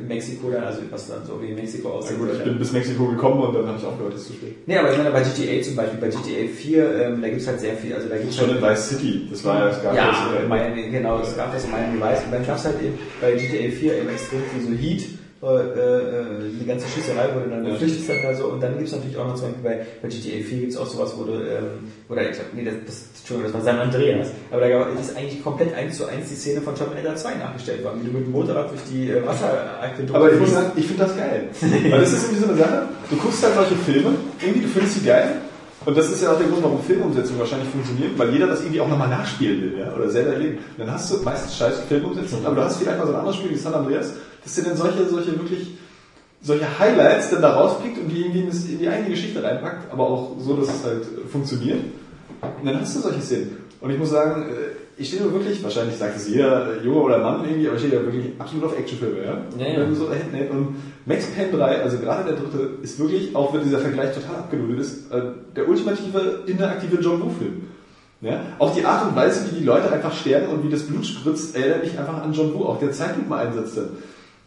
in Mexiko dann, also was dann so wie in Mexiko Ja, aussieht. gut, ich bin bis Mexiko gekommen und dann habe ich aufgehört, es zu spielen. Nee, aber ich meine, bei GTA zum Beispiel, bei GTA 4, ähm, da gibt's halt sehr viel, also da gibt's Schon halt, in Vice City, das war ja das ja, oder- Miami, genau, das gab das in Miami Vice. Und dann gab's halt eben bei GTA 4 eben extrem viel so Heat, äh, äh, die ganze Schießerei, wo du dann Ja. geflüchtet hast oder so. Und dann gibt's natürlich auch noch zum Beispiel bei, bei GTA 4 gibt's auch sowas, wo du, ähm, oder ich glaube, nee, das, das, Entschuldigung, das war San Andreas. Aber da gab- ist eigentlich komplett eins zu eins die Szene von Terminator 2 nachgestellt worden, wie du mit dem Motorrad durch die äh, Wasserakte Aber ich muss sagen, ich finde das geil. Weil das ist irgendwie so eine Sache, du guckst halt solche Filme, irgendwie du findest sie geil. Und das ist ja auch der Grund, warum Filmumsetzungen wahrscheinlich funktionieren, weil jeder das irgendwie auch nochmal nachspielen will, ja, oder selber erleben. Und dann hast du meistens scheiß Filmumsetzungen, aber du hast vielleicht mal so ein anderes Spiel wie San Andreas, das dir dann solche, solche wirklich, solche Highlights dann da rauspickt und die irgendwie in die eigene Geschichte reinpackt, aber auch so, dass es halt äh, funktioniert. Und dann hast du solche Szenen. Und ich muss sagen, äh, ich stehe nur wirklich, wahrscheinlich sagt es jeder äh, Junge oder Mann irgendwie, aber ich stehe da wirklich absolut auf Actionfilme, ja. Ja, ja. So da und Max Payne 3, also gerade der dritte, ist wirklich, auch wenn dieser Vergleich total abgenudelt ist, der ultimative interaktive John Woo-Film. Ja? Auch die Art und Weise, wie die Leute einfach sterben und wie das Blut spritzt, erinnert mich einfach an John Woo, auch der Zeitlupen-Einsatz dann.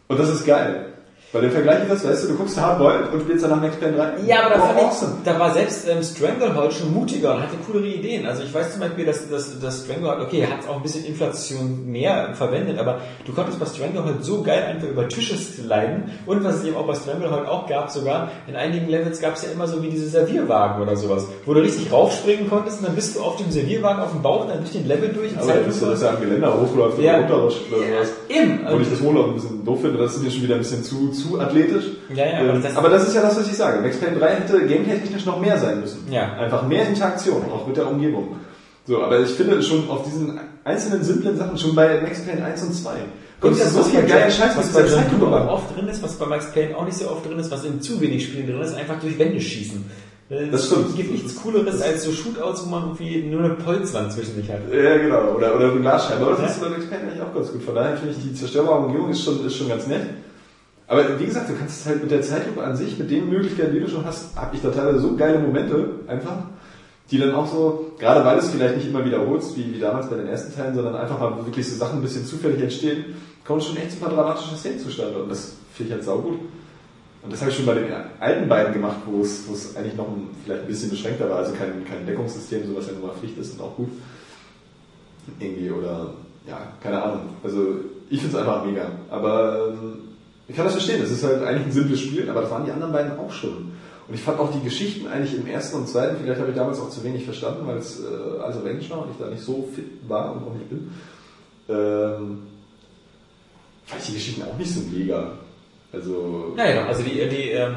Und das ist geil. Weil im Vergleich ist das, weißt du, du guckst Hardboiled und spielst danach Max Payne 3. Ja, aber da, fand ich, awesome. da war selbst ähm, Stranglehold schon mutiger und hatte coolere Ideen. Also ich weiß zum Beispiel, dass, dass, dass Stranglehold, okay, hat auch ein bisschen Inflation mehr verwendet, aber du konntest bei Stranglehold so geil einfach über Tische sliden und was es eben auch bei Stranglehold auch gab sogar, in einigen Levels gab es ja immer so wie diese Servierwagen oder sowas, wo du richtig raufspringen konntest und dann bist du auf dem Servierwagen auf dem Bauch dann durch den Level durch. Aber dann bist du, dass er am Geländer hochläuft oder Ja. runterrutscht oder sowas. Eben. Obwohl ich das wohl auch ein bisschen doof finde, das ist mir schon wieder ein bisschen zu, zu athletisch. Ja, ja, aber Ähm, das- aber das ist ja das, was ich sage. Max Payne 3 hätte gameplay-technisch noch mehr sein müssen. Ja. Einfach mehr Interaktion, auch mit der Umgebung. So, aber ich finde schon auf diesen einzelnen simplen Sachen, schon bei Max Payne 1 und 2, Und das, so viel geiler Scheiß was bei auch machen. oft drin ist, was bei Max Payne auch nicht so oft drin ist, was in zu wenig Spielen drin ist, einfach durch Wände schießen. Äh, Das stimmt. Es gibt nichts Cooleres als so Shootouts, wo man irgendwie nur eine Polzwand zwischen sich hat. Ja, genau. Oder, oder eine Glasscheibe. Aber das Ja. ist bei Max Payne eigentlich auch ganz gut. Von daher finde ich, die zerstörbare Umgebung ist schon, ist schon ganz nett. Aber wie gesagt, du kannst es halt mit der Zeitlupe an sich, mit den Möglichkeiten, die du schon hast, habe ich da teilweise so geile Momente einfach, die dann auch so, gerade weil du es vielleicht nicht immer wiederholst, wie, wie damals bei den ersten Teilen, sondern einfach mal wirklich so Sachen ein bisschen zufällig entstehen, kommen schon echt so ein paar dramatische Szenen zustande. Und das finde ich halt saugut. Und das habe ich schon bei den alten beiden gemacht, wo es, wo es eigentlich noch ein, vielleicht ein bisschen beschränkter war, also kein, kein Deckungssystem, so was ja nun mal Pflicht ist und auch gut. Irgendwie oder, ja, keine Ahnung. Also ich finde es einfach mega. Aber ähm, ich kann das verstehen, es ist halt eigentlich ein simples Spiel, aber das waren die anderen beiden auch schon. Und ich fand auch die Geschichten eigentlich im ersten und zweiten, vielleicht habe ich damals auch zu wenig verstanden, weil es äh, auf Englisch war und ich da nicht so fit war und auch nicht bin. Ähm, fand ich die Geschichten auch nicht so mega. Also, Ja, genau. Also die, die ähm,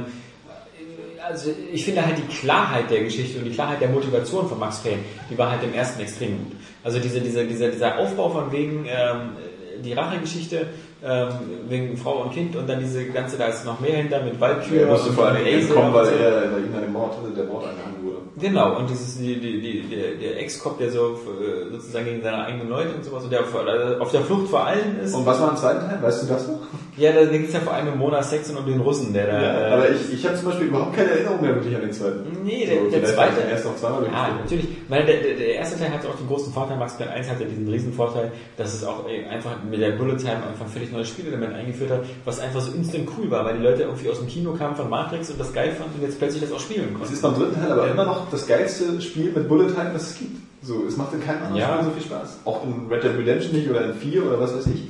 also ich finde halt die Klarheit der Geschichte und die Klarheit der Motivation von Max Payne, die war halt im ersten extrem gut. Also diese, diese, dieser, dieser Aufbau von wegen ähm, die Rachegeschichte ähm, wegen Frau und Kind und dann diese ganze, da ist noch mehr hinter mit Valkyrie. er musste vor allem Ace kommen, weil er bei ihm an dem Mord, der Mord angehangen wurde. Genau, und dieses, die, die, die, der, der Ex-Cop, der so äh, sozusagen gegen seine eigenen Leute und sowas, und der auf, auf der Flucht vor allen ist. Und was war im zweiten Teil? Weißt du das noch? Ja, da ging es ja vor allem um Mona Sexton und den Russen, der da. äh, aber ich, ich habe zum Beispiel überhaupt keine Erinnerung mehr wirklich an den zweiten. Nee, der, So, der vielleicht zweite. erst noch zweimal Ja, durchgespielt. natürlich. Weil der, der, der erste Teil hatte auch den großen Vorteil, Max Payne 1 hatte diesen riesen Vorteil, dass es auch äh, einfach mit der Bullet Time einfach ein völlig neues Spielelement eingeführt hat, was einfach so instant cool war, weil die Leute irgendwie aus dem Kino kamen von Matrix und das geil fanden und jetzt plötzlich das auch spielen Es konnten. ist beim dritten Teil aber immer noch das geilste Spiel mit Bullet Time, das es gibt. So, es macht in keinem anderen Ja. Spiel so viel Spaß. Auch in Red Dead Redemption nicht oder in 4 oder was weiß ich.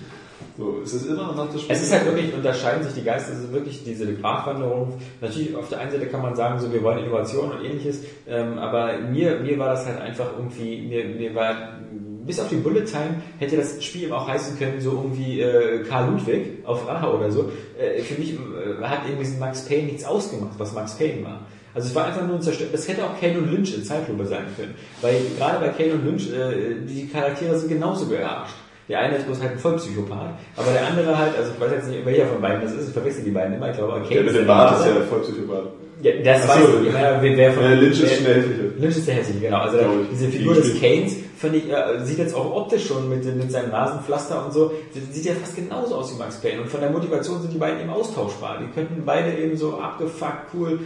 So, es ist immer noch das Spiel. Es ist halt wirklich, unterscheiden sich die Geister, es ist wirklich diese Gratwanderung. Natürlich, auf der einen Seite kann man sagen, so, wir wollen Innovation und ähnliches, ähm, aber mir, mir war das halt einfach irgendwie, mir, mir war, bis auf die Bullet Time hätte das Spiel eben auch heißen können, so irgendwie äh, Karl Ludwig auf Rache oder so. Äh, für mich äh, hat irgendwie Max Payne nichts ausgemacht, was Max Payne war. Also es war einfach nur ein Zerstört. Das hätte auch Kane und Lynch in Zeitlupe sein können. Weil gerade bei Kane und Lynch, äh, die Charaktere sind genauso gearscht. Der eine ist bloß halt ein Vollpsychopath, aber der andere halt, also ich weiß jetzt nicht, welcher von beiden das ist, ich verwechsel die beiden immer, ich glaube, Kane der mit dem der Bart ist ja voll Psychopath. Ja, das Ach weiß so. ich. Ich meine, wer, wer von Äh, Lynch ist der Hässliche. Lynch ist der Hässliche, genau. Also ich. diese Figur des Kanes fand ich, äh, sieht jetzt auch optisch schon mit, mit seinem Nasenpflaster und so, sieht ja fast genauso aus wie Max Payne. Und von der Motivation sind die beiden eben austauschbar. Die könnten beide eben so abgefuckt, cool.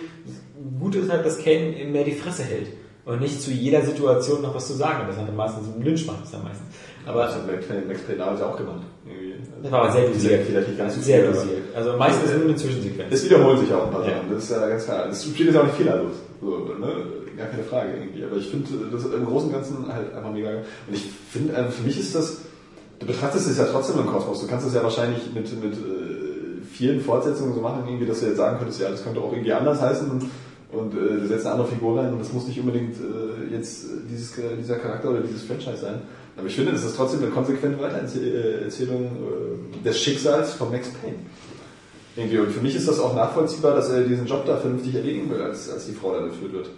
Gut ist halt, dass Kane eben mehr die Fresse hält. Und nicht zu jeder Situation noch was zu sagen. Das hat meistens Lynch macht das am meisten. Aber das hat Max Max damals auch gemacht. Irgendwie. das war aber sehr dosiert. Vielleicht ganz Sehr dosiert. Also meistens nur eine Zwischensequenz. Es wiederholen sich auch ein paar Ja. Sachen, das ist ja ganz klar. Das Spiel ist ja auch nicht fehlerlos. So, ne? Gar keine Frage irgendwie. Aber ich finde das im Großen und Ganzen halt einfach mega geil. Und ich finde, ähm, für mich ist das, du betrachtest es ja trotzdem im Kosmos. Du kannst es ja wahrscheinlich mit, mit äh, vielen Fortsetzungen so machen, irgendwie, dass du jetzt sagen könntest, ja, das könnte auch irgendwie anders heißen. Und äh, du setzt eine andere Figur rein und das muss nicht unbedingt äh, jetzt äh, dieses, dieser Charakter oder dieses Franchise sein. Aber ich finde, es ist trotzdem eine konsequente Weitererzählung äh, des Schicksals von Max Payne. Irgendwie. Und für mich ist das auch nachvollziehbar, dass er diesen Job da vernünftig erledigen will, als, als die Frau da geführt wird.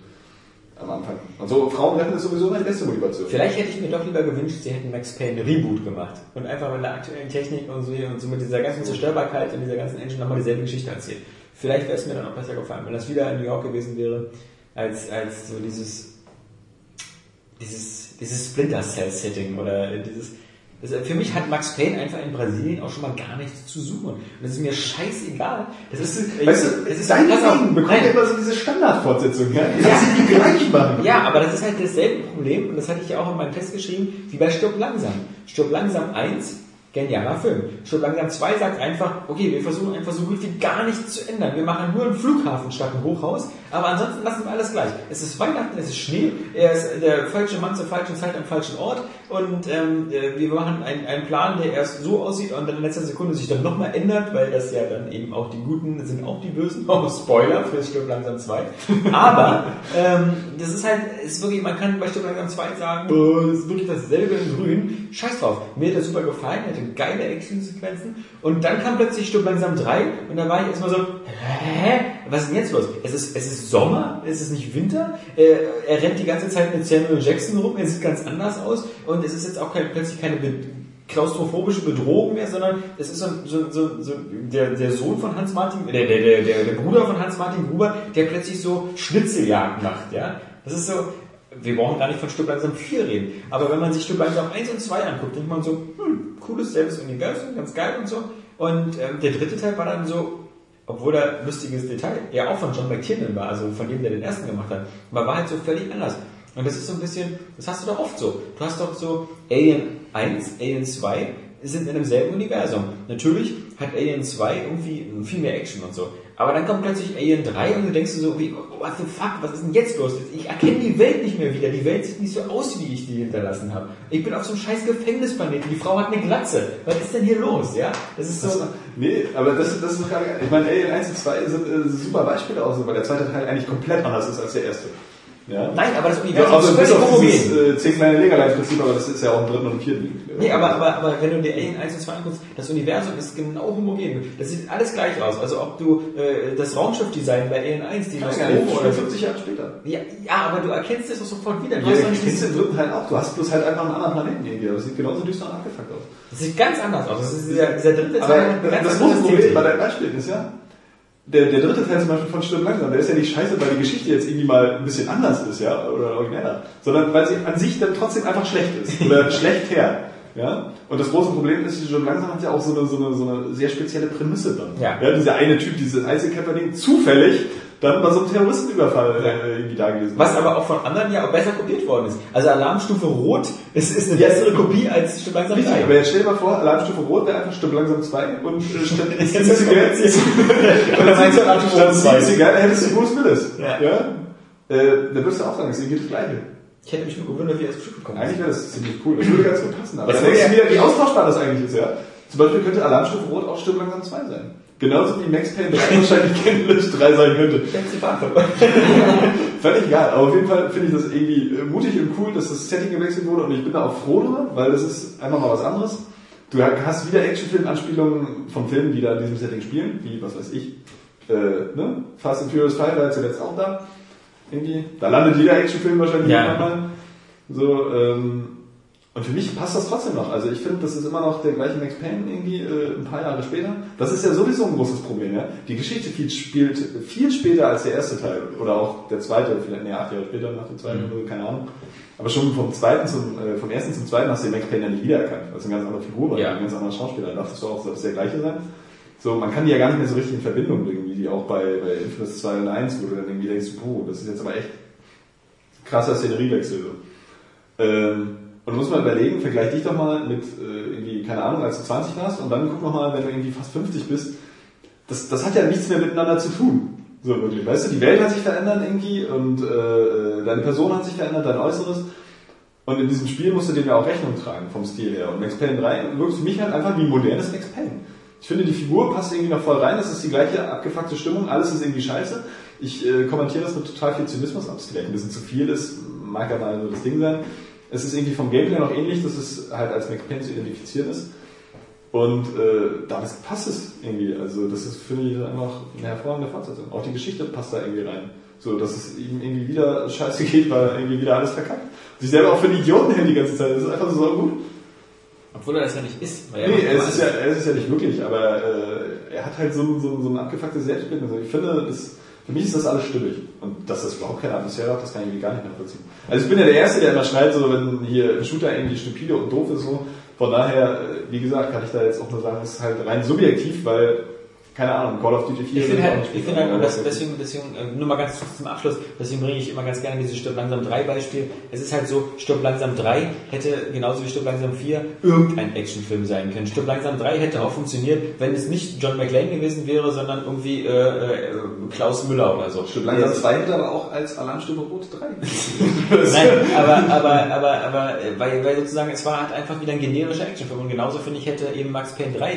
Am Anfang. Und so, Frauen retten ist sowieso meine beste Motivation. Vielleicht hätte ich mir doch lieber gewünscht, sie hätten Max Payne Reboot gemacht und einfach mit der aktuellen Technik und so, und so mit dieser ganzen Zerstörbarkeit und dieser ganzen Engine nochmal dieselbe Geschichte erzählt. Vielleicht wäre es mir dann auch besser gefallen, wenn das wieder in New York gewesen wäre, als, als so dieses, dieses, dieses Splinter Cell Setting oder dieses, das, für mich hat Max Payne einfach in Brasilien auch schon mal gar nichts zu suchen. Und das ist mir scheißegal. Das ist, Weißt du, es ist, dein Ding bekommt ja immer so diese Standardfortsetzung, ja? Ja. sie die gleich machen. Ja, aber das ist halt dasselbe Problem und das hatte ich ja auch in meinem Test geschrieben, wie bei Stirb langsam. Stirb langsam 1, genialer Film. Stirb langsam 2 sagt einfach, okay, wir versuchen einfach so gut wie gar nichts zu ändern. Wir machen nur einen Flughafen statt ein Hochhaus, aber ansonsten lassen wir alles gleich. Es ist Weihnachten, es ist Schnee, er ist der falsche Mann zur falschen Zeit am falschen Ort und ähm, äh, wir machen einen, einen Plan, der erst so aussieht und dann in letzter Sekunde sich dann nochmal ändert, weil das ja dann eben auch die Guten sind auch die Bösen. Oh, Spoiler für Stirb langsam 2. Aber ähm, das ist halt, ist wirklich, man kann bei Stirb langsam 2 sagen, oh, das ist wirklich dasselbe in grün. Scheiß drauf. Mir hat das super gefallen, hatte geile Action-Sequenzen und dann kam plötzlich Stirb langsam 3 und da war ich erstmal so, hä? Was ist denn jetzt los? Es ist, es ist Sommer, es ist nicht Winter, er, er rennt die ganze Zeit mit Samuel Jackson rum, er sieht ganz anders aus und es ist jetzt auch kein, plötzlich keine be klaustrophobische Bedrohung mehr, sondern es ist so, so, so, so der, der Sohn von Hans Martin, der, der, der, der, der Bruder von Hans Martin Gruber, der plötzlich so Schnitzeljagd macht, ja. Das ist so, wir brauchen gar nicht von Stück langsam 4 reden, aber wenn man sich Stück langsam 1 und 2 anguckt, denkt man so, hm, cooles, selbes Universum, ganz geil und so. Und ähm, der dritte Teil war dann so, obwohl da lustiges Detail ja auch von John McTiernan war, also von dem, der den ersten gemacht hat, aber war halt so völlig anders. Und das ist so ein bisschen, das hast du doch oft so. Du hast doch so Alien 1, Alien 2 sind in demselben Universum. Natürlich hat Alien 2 irgendwie viel mehr Action und so. Aber dann kommt plötzlich Alien 3 und du denkst so, wie, what the fuck, was ist denn jetzt los? Ich erkenne die Welt nicht mehr wieder. Die Welt sieht nicht so aus, wie ich die hinterlassen habe. Ich bin auf so einem scheiß Gefängnisplaneten. Die Frau hat eine Glatze. Was ist denn hier los? Ja, das ist so. Nee, aber das, das ist gerade. Ich meine, Alien 1 und 2 sind äh, super Beispiele aus, weil der zweite Teil eigentlich komplett anders ist als der erste. Ja? Nein, aber das Ja, Universum also ist völlig homogen. dieses äh, 10 kleine Legerlein-Prinzip, aber das ist ja auch im dritten und vierten. Nee, aber, aber, aber wenn du dir Alien 1 und 2 anguckst, das Universum ist genau homogen. Das sieht alles gleich aus. Also ob du äh, das Raumschiffdesign bei Alien 1, die Nostromo oder so. 50 Jahre später. Ja, ja, aber du erkennst es doch sofort wieder. Du Ja, hast dieses- den dritten Teil auch. Du hast bloß halt einfach einen anderen Planeten irgendwie. Aber das sieht genauso düster und abgefuckt aus. das sieht ganz anders aus. Das ist dieser, dieser dritte Aber Teil. das, ganz das andere große Problem Ästhetik. bei deinen Beispielen ist ja, der, der dritte Teil zum Beispiel von Stirb langsam, der ist ja nicht scheiße, weil die Geschichte jetzt irgendwie mal ein bisschen anders ist, ja, oder origineller, sondern weil sie an sich dann trotzdem einfach schlecht ist oder schlecht her. Ja? Und das große Problem ist, Stirb langsam hat ja auch so eine, so eine, so eine sehr spezielle Prämisse dann. Ja. dieser eine Typ, dieses Einzelkämpfer-Ding, zufällig dann bei so einem Terroristenüberfall äh, irgendwie da gewesen Was aber auch von anderen ja auch besser kopiert worden ist. Also Alarmstufe Rot ist, ist eine bessere Kopie als Stück langsam Richtig, 3. aber jetzt stell dir mal vor, Alarmstufe Rot wäre einfach Stirb langsam 2 und äh, du Alarmstufe Rot Steven 2? Seagal hättest du Bruce Willis. Ja. Ja? Äh, da würdest du auch sagen, es ist irgendwie das Gleiche. Ich hätte mich nur gewundert, wie er ins Stück gekommen ist. Eigentlich wäre das ziemlich cool. Das würde ganz gut passen. Aber dann denkst du wieder, wie austauschbar das eigentlich ist, ja? Zum Beispiel könnte Alarmstufe Rot auch Stirb langsam 2 sein. Genauso wie Max Payne 3 wahrscheinlich Candlelish 3 sein könnte. Ich hätte die. Völlig egal, aber auf jeden Fall finde ich das irgendwie äh, mutig und cool, dass das Setting gewechselt wurde und ich bin da auch froh drüber, weil das ist einfach mal was anderes. Du hast wieder Actionfilm-Anspielungen von Filmen, die da in diesem Setting spielen, wie, was weiß ich, äh, ne? Fast and Furious 5 war ja zuletzt auch da. Irgendwie. Da landet jeder Actionfilm wahrscheinlich Ja. irgendwann mal. So, ähm, und für mich passt das trotzdem noch. Also ich finde, das ist immer noch der gleiche Max Payne irgendwie äh, ein paar Jahre später. Das ist ja sowieso ein großes Problem. Ja? Die Geschichte viel, spielt viel später als der erste Teil. Oder auch der zweite, vielleicht nee, acht Jahre später nach dem zweiten, oder so, keine Ahnung. Aber schon vom zweiten zum, äh, vom ersten zum zweiten hast du den Max Payne ja nicht wiedererkannt. Das ist eine ganz andere Figur, Ja. ein ganz anderer Schauspieler. Da dachtest du auch, soll das der gleiche sein. So, man kann die ja gar nicht mehr so richtig in Verbindung bringen, wie die auch bei, bei Infamous 2 und 1, wo du dann irgendwie denkst, puh, das ist jetzt aber echt krasser Szeneriewechsel. Ähm, und du musst mal überlegen, vergleich dich doch mal mit äh, irgendwie, keine Ahnung, als du 20 warst und dann guck noch mal, wenn du irgendwie fast 50 bist, das, das hat ja nichts mehr miteinander zu tun. So wirklich. Weißt du, die Welt hat sich verändert irgendwie und äh, deine Person hat sich verändert, dein Äußeres. Und in diesem Spiel musst du dem ja auch Rechnung tragen, vom Stil her. Und Max Payne 3 wirkt für mich halt einfach wie ein modernes Max Payne. Ich finde, die Figur passt irgendwie noch voll rein, es ist die gleiche abgefuckte Stimmung, alles ist irgendwie scheiße. Ich äh, kommentiere das mit total viel Zynismus, ob es vielleicht ein bisschen zu viel ist, mag mal so das Ding sein. Es ist irgendwie vom Gameplay noch ähnlich, dass es halt als Max Payne zu identifizieren ist. Und äh, damit passt es irgendwie. Also das ist, finde ich, einfach eine hervorragende Fortsetzung. Auch die Geschichte passt da irgendwie rein. So, dass es ihm irgendwie wieder scheiße geht, weil er irgendwie wieder alles verkackt. Sich selber auch für einen Idioten hält die ganze Zeit. Das ist einfach so gut. Obwohl er das ja nicht ist. Weil Nee, er immer ist, es ja, er ist es ja nicht wirklich, aber äh, er hat halt so, ein- so, so ein abgefucktes Selbstbild. Also ich finde, das, für mich ist das alles stimmig. Und dass das überhaupt keine Atmosphäre hat, das kann ich gar nicht nachvollziehen. Also ich bin ja der Erste, der immer schneit, so wenn hier ein Shooter irgendwie stupide und doof ist. So. Von daher, äh, wie gesagt, kann ich da jetzt auch nur sagen, es ist halt rein subjektiv, weil, keine Ahnung, Call of Duty 4 Ich finde halt, ich finde halt, und das, deswegen, deswegen, äh, nur mal ganz zum Abschluss, deswegen bringe ich immer ganz gerne dieses Stirb langsam 3 Beispiel. Es ist halt so, Stirb langsam 3 hätte genauso wie Stirb langsam 4 irgendein Actionfilm sein können. Stirb langsam 3 hätte auch funktioniert, wenn es nicht John McClane gewesen wäre, sondern irgendwie äh, äh, Klaus Müller oder so. Stimmt, langsam 2 hätte aber auch als Alarmstufe Rot 3. Nein, aber, aber, aber, aber, äh, weil, weil sozusagen es war halt einfach wieder ein generischer Actionfilm und genauso finde ich hätte eben Max Payne 3, äh,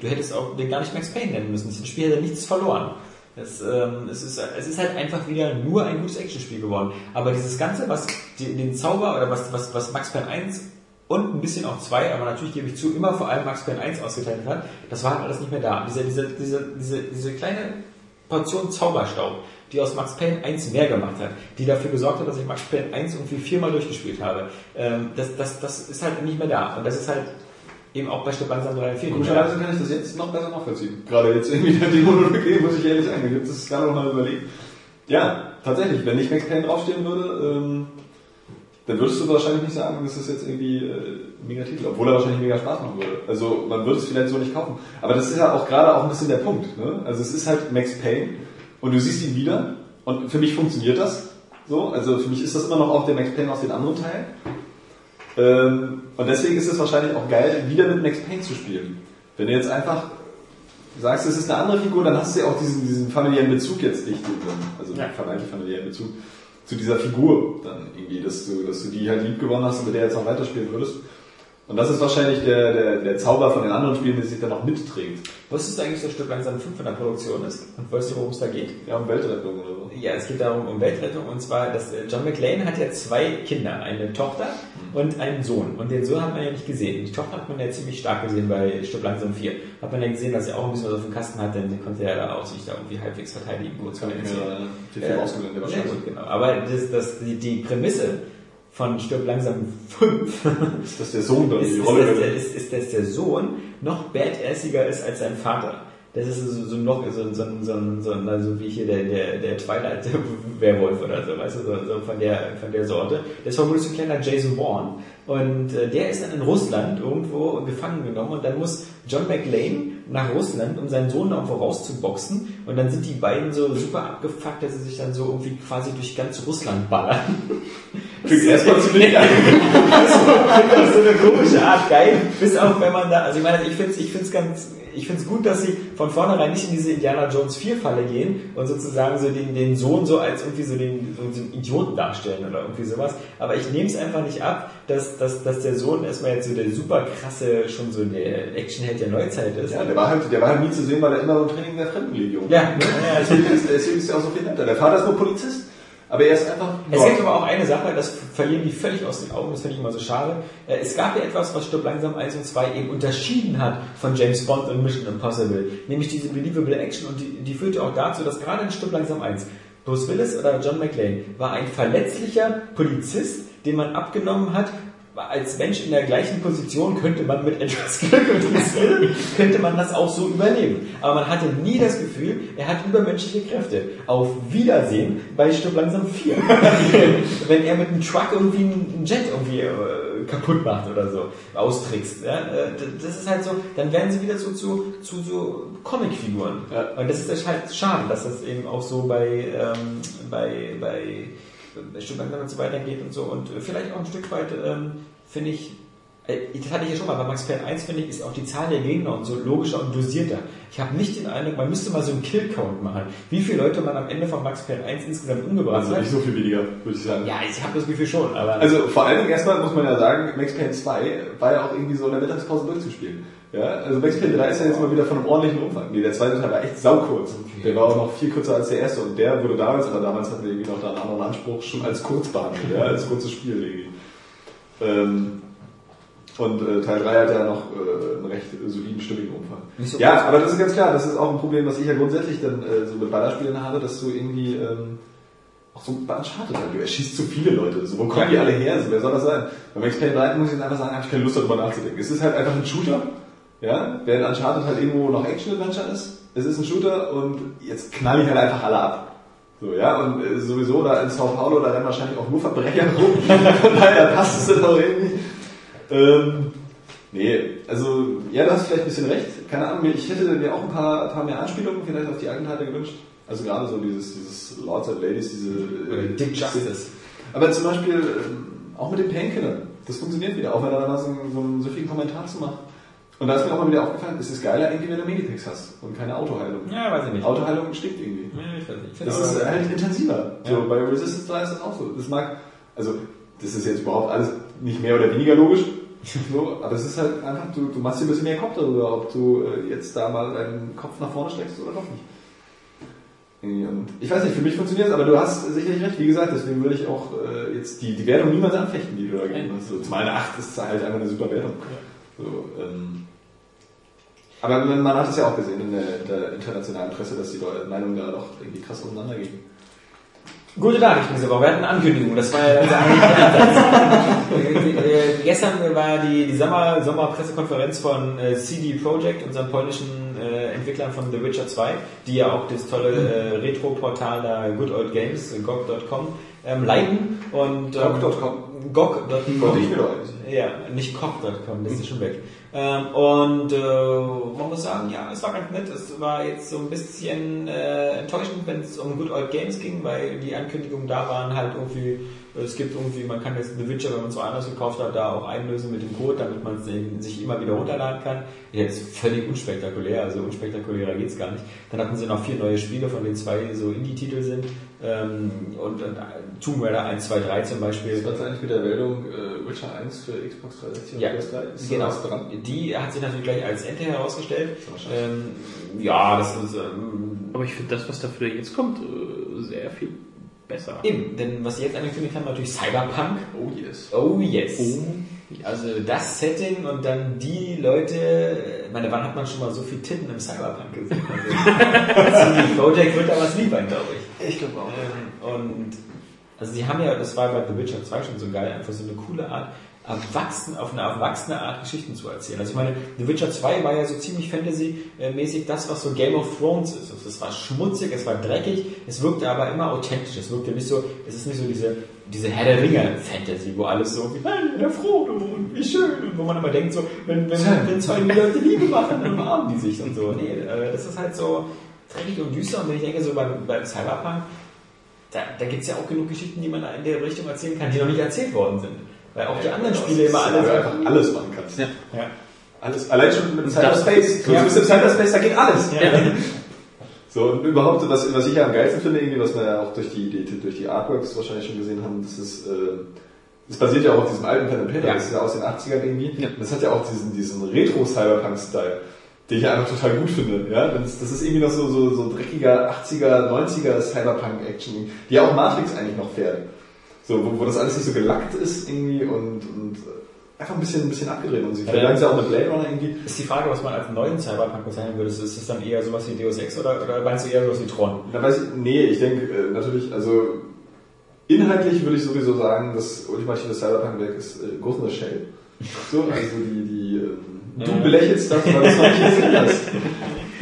du hättest auch den gar nicht Max Payne nennen müssen. Das Spiel hätte nichts verloren. Es, ähm, es, ist, es ist halt einfach wieder nur ein gutes Actionspiel geworden. Aber dieses Ganze, was die, den Zauber oder was, was, was Max Payne 1 und ein bisschen auch 2, aber natürlich gebe ich zu, immer vor allem Max Payne 1 ausgeteilt hat, das war halt alles nicht mehr da. Diese, diese, diese, diese, diese kleine Portion Zauberstaub, die aus Max Payne 1 mehr gemacht hat, die dafür gesorgt hat, dass ich Max Payne 1 irgendwie viermal durchgespielt habe, ähm, das, das, das ist halt nicht mehr da. Und das ist halt eben auch bei Stück langsam 3 und 4 nicht mehr da. Komischerweise kann ich das jetzt noch besser nachvollziehen. Gerade jetzt irgendwie der Demonologie, muss ich ehrlich sagen. Da gibt es gerade noch mal überlegt. Ja, tatsächlich, wenn nicht Max Payne draufstehen würde, ähm, dann würdest du wahrscheinlich nicht sagen, das ist jetzt irgendwie äh, ein mega Titel, obwohl er wahrscheinlich mega Spaß machen würde. Also man würde es vielleicht so nicht kaufen. Aber das ist ja auch gerade auch ein bisschen der Punkt. Ne? Also es ist halt Max Payne und du siehst ihn wieder und für mich funktioniert das so. Also für mich ist das immer noch auch der Max Payne aus den anderen Teilen. Ähm, und deswegen ist es wahrscheinlich auch geil, wieder mit Max Payne zu spielen. Wenn du jetzt einfach sagst, es ist eine andere Figur, dann hast du ja auch diesen, diesen familiären Bezug jetzt nicht, also Ja. vermeintlich familiären Bezug zu dieser Figur dann irgendwie, dass du, dass du die halt lieb gewonnen hast und mit der jetzt auch weiterspielen würdest. Und das ist wahrscheinlich der, der, der Zauber von den anderen Spielen, der sich dann noch mitträgt. Wusstest du eigentlich, dass Stück langsam 5 in der Produktion ist? Und weißt du, worum es da geht? Ja, um Weltrettung oder so. Ja, es geht darum, um Weltrettung. Und zwar, dass äh, John McClane hat ja zwei Kinder, eine Tochter und einen Sohn. Und den Sohn hat man ja nicht gesehen. Die Tochter hat man ja ziemlich stark gesehen bei Stück langsam 4. Hat man ja gesehen, dass er auch ein bisschen was auf dem Kasten hat, denn konnte er da auch sich da irgendwie halbwegs verteidigen. Jetzt kann ich mir Ja. ausgeblendet Ja, wahrscheinlich. gut, genau. Aber das, das, die, die Prämisse von Stirb langsam 5 Ist das der Sohn dann ist, die ist, der, übernimmt? ist, ist, dass der Sohn noch badassiger ist als sein Vater. Das ist so, so noch so, so, so, so, also wie hier der, der, der Twilight Werwolf oder so, weißt du, so, so von der von der Sorte. Das war wohl so ein kleiner Jason Bourne und äh, der ist dann in Russland irgendwo gefangen genommen und dann muss John McLean nach Russland, um seinen Sohn irgendwo rauszuboxen und dann sind die beiden so super abgefuckt, dass sie sich dann so irgendwie quasi durch ganz Russland ballern. Klingt erstmal ziemlich geil. Das ist so eine komische Art geil, bis auch wenn man da, also ich meine, ich finde es ich find's ganz, ich finde es gut, dass sie von vornherein nicht in diese Indiana Jones 4 Falle gehen und sozusagen so den, den Sohn so als irgendwie so den, so den Idioten darstellen oder irgendwie sowas. Aber ich nehme es einfach nicht ab, dass, dass, dass der Sohn erstmal jetzt so der super krasse, schon so der Actionheld der Neuzeit ist. Ja, der war halt, der war halt nie zu sehen, weil er immer im Training der Fremdenlegion. Ja, ja, also Deswegen ist, deswegen ist er auch so viel netter. Der Vater ist nur Polizist, aber er ist einfach. Es gibt aber auch eine Sache, das verlieren die völlig aus den Augen, das finde ich immer so schade. Äh, Es gab ja etwas, was Stirb langsam 1 und 2 eben unterschieden hat von James Bond und Mission Impossible, nämlich diese Believable Action und die, die führte auch dazu, dass gerade in Stirb langsam 1 Bruce Willis oder John McClane war ein verletzlicher Polizist, den man abgenommen hat, als Mensch in der gleichen Position könnte man mit etwas Glück und Skill, könnte man das auch so überleben. Aber man hatte nie das Gefühl, er hat übermenschliche Kräfte. Auf Wiedersehen bei Stück langsam 4. Wenn er mit einem Truck irgendwie einen Jet irgendwie äh, kaputt macht oder so, austrickst. Ja? Äh, Das ist halt so, dann werden sie wieder so zu, zu so Comicfiguren. Ja. Und das ist halt schade, dass das eben auch so bei, ähm, bei, bei Stück langsam und so weitergeht und so. Und äh, vielleicht auch ein Stück weit, ähm, finde ich, äh, das hatte ich ja schon mal, bei Max Payne 1 finde ich, ist auch die Zahl der Gegner und so logischer und dosierter. Ich habe nicht den Eindruck, man müsste mal so einen Kill-Count machen. Wie viele Leute man am Ende von Max Payne 1 insgesamt umgebracht Also hat. nicht so viel weniger, würde ich sagen. Ja, ich habe das Gefühl schon, aber... Also vor allen Dingen erstmal muss man ja sagen, Max Payne 2 war ja auch irgendwie so in der Mittagspause durchzuspielen. Ja, also Max Payne 3 ist ja jetzt mal wieder von einem ordentlichen Umfang. Nee, der zweite Teil war echt saukurz. Der war auch noch viel kürzer als der erste und der wurde damals, aber damals hatten wir irgendwie noch da einen anderen Anspruch, schon als kurz behandelt, ja, als kurzes Spiel irgendwie. Ähm, und äh, Teil 3 hat ja noch äh, einen recht soliden, stimmigen Umfang. So ja, aber das ist ganz klar, das ist auch ein Problem, was ich ja grundsätzlich dann äh, so mit Ballerspielen habe, dass du irgendwie ähm, auch so bei Uncharted halt, du erschießt zu viele Leute. So, wo kommen die alle her? So, wer soll das sein? Bei Max Payne 3 muss ich einfach sagen, habe ich keine Lust darüber nachzudenken. Es ist halt einfach ein Shooter, ja, während Uncharted halt irgendwo noch Action-Adventure ist. Es ist ein Shooter und jetzt knall ich halt einfach alle ab. So, ja, und äh, sowieso da in Sao Paulo, da rennen wahrscheinlich auch nur Verbrecher rum. Von daher passt es dann auch irgendwie. Ähm, nee, also, ja, du hast vielleicht ein bisschen recht. Keine Ahnung, ich hätte mir auch ein paar, paar mehr Anspielungen vielleicht auf die alten Teile gewünscht. Also gerade so dieses, dieses Lords and Ladies, diese... Äh, Dick Justice. Aber zum Beispiel ähm, auch mit den Painkillern. Das funktioniert wieder, auch wenn er da so, so einen süffigen Kommentar zu macht. Und da ist mir auch mal wieder aufgefallen, es ist geiler irgendwie, wenn du Meditex hast und keine Autoheilung. Ja, weiß ich nicht. Autoheilung stinkt irgendwie. Ja, ich weiß nicht. Das ist halt intensiver. So, Ja. bei Resistance 3 ist das auch so. Das mag, also, das ist jetzt überhaupt alles nicht mehr oder weniger logisch. So, aber es ist halt einfach, du, du machst dir ein bisschen mehr Kopf darüber, ob du äh, jetzt da mal deinen Kopf nach vorne steckst oder doch nicht. Und ich weiß nicht, für mich funktioniert es, aber du hast sicherlich recht, wie gesagt, deswegen würde ich auch äh, jetzt die, die Wertung niemals anfechten, die du da gegeben hast. So, zum eine 8 ist halt einfach eine super Wertung. So, ähm, aber man, hat es ja auch gesehen in der, der internationalen Presse, dass die Leute- Meinungen da doch irgendwie krass auseinandergehen. Gute Nachrichten diese Woche. Wir hatten eine Ankündigung. Das war ja unser Ansatz. Äh, Gestern war die, die Sommer, Sommerpressekonferenz von äh, CD Projekt, unseren polnischen äh, Entwicklern von The Witcher 2, die ja auch das tolle äh, Retro-Portal da Good Old Games, äh, GOG.com, ähm, leiten. Und, ähm, GOG.com? GOG.com. Wollte ich mir doch eigentlich. Ja, nicht koch.com, das ist schon weg. Ähm, und äh, man muss sagen, ja, es war ganz nett. Es war jetzt so ein bisschen äh, enttäuschend, wenn es um Good Old Games ging, weil die Ankündigungen da waren halt irgendwie, es gibt irgendwie, man kann jetzt The Witcher, wenn man es woanders gekauft hat, da auch einlösen mit dem Code, damit man es sich immer wieder runterladen kann. Jetzt völlig unspektakulär, also unspektakulärer geht's gar nicht. Dann hatten sie noch vier neue Spiele, von denen zwei so Indie-Titel sind. Ähm, und, und Tomb Raider 1, 2, 3 zum Beispiel. Was ist eigentlich mit der Meldung äh, Witcher 1 für äh, Xbox 360 und Ja, PS3. Ist genau. was dran? Die hat sich natürlich gleich als Ente herausgestellt. Ähm, ja, das ist ähm, Aber ich finde das, was dafür jetzt kommt, äh, sehr viel besser. eben, denn was sie jetzt angekündigt haben, natürlich Cyberpunk. Oh yes. Oh yes. Also das Setting und dann die Leute, ich meine, wann hat man schon mal so viel Titten im Cyberpunk gesehen? Also, CD Projekt wird da was liefern, glaube ich. Ich glaube auch. Ähm, und also sie haben ja, das war bei The Witcher 2 schon so geil, einfach so eine coole Art, erwachsen, auf eine erwachsene Art Geschichten zu erzählen. Also ich meine, The Witcher 2 war ja so ziemlich Fantasy-mäßig das, was so Game of Thrones ist. Also es war schmutzig, es war dreckig, es wirkte aber immer authentisch. Es wirkte nicht so, es ist nicht so diese, diese Herr der Ringe-Fantasy, wo alles so wie, hey, der Frodo und wie schön und wo man immer denkt so, wenn, wenn, wenn zwei Leute Liebe machen, dann umarmen die sich und so. Nee, äh, das ist halt so dreckig und düster und wenn ich denke so beim, beim Cyberpunk, da, da gibt es ja auch genug Geschichten, die man in der Richtung erzählen kann, die noch nicht erzählt worden sind. Weil auch die anderen Spiele immer alle Weil einfach alles machen kannst. Ja. Ja. Alles. Allein schon mit Das- Cyberspace. So, ja. Du bist im Cyberspace, da geht alles. Ja. So, und überhaupt, was, was ich ja am geilsten finde, irgendwie, was wir ja auch durch die, die, durch die Artworks wahrscheinlich schon gesehen haben, das ist, äh, das basiert ja auch auf diesem alten Pen and Paper, Ja. das ist ja aus den 80ern irgendwie. Ja. Das hat ja auch diesen, diesen Retro-Cyberpunk-Style, den ich einfach total gut finde, ja. Das, das ist irgendwie noch so, so, so dreckiger 80er, 90er Cyberpunk-Action, die ja auch Matrix eigentlich noch fährt. So, wo, wo das alles nicht so gelackt ist irgendwie und, und einfach ein bisschen, ein bisschen abgedreht und sie Ja, vergleichen es ja auch mit Blade Runner irgendwie. Ist die Frage, was man als neuen Cyberpunk bezeichnen würde. Ist das dann eher sowas wie Deus Ex oder, oder meinst du eher sowas wie Tron? Na, weiß ich, nee, ich denke äh, natürlich, also inhaltlich würde ich sowieso sagen, das ultimative Cyberpunk-Werk ist äh, Ghost in the Shell. So, also die, die du Ja. belächelst das, weil du es noch nicht gesehen hast.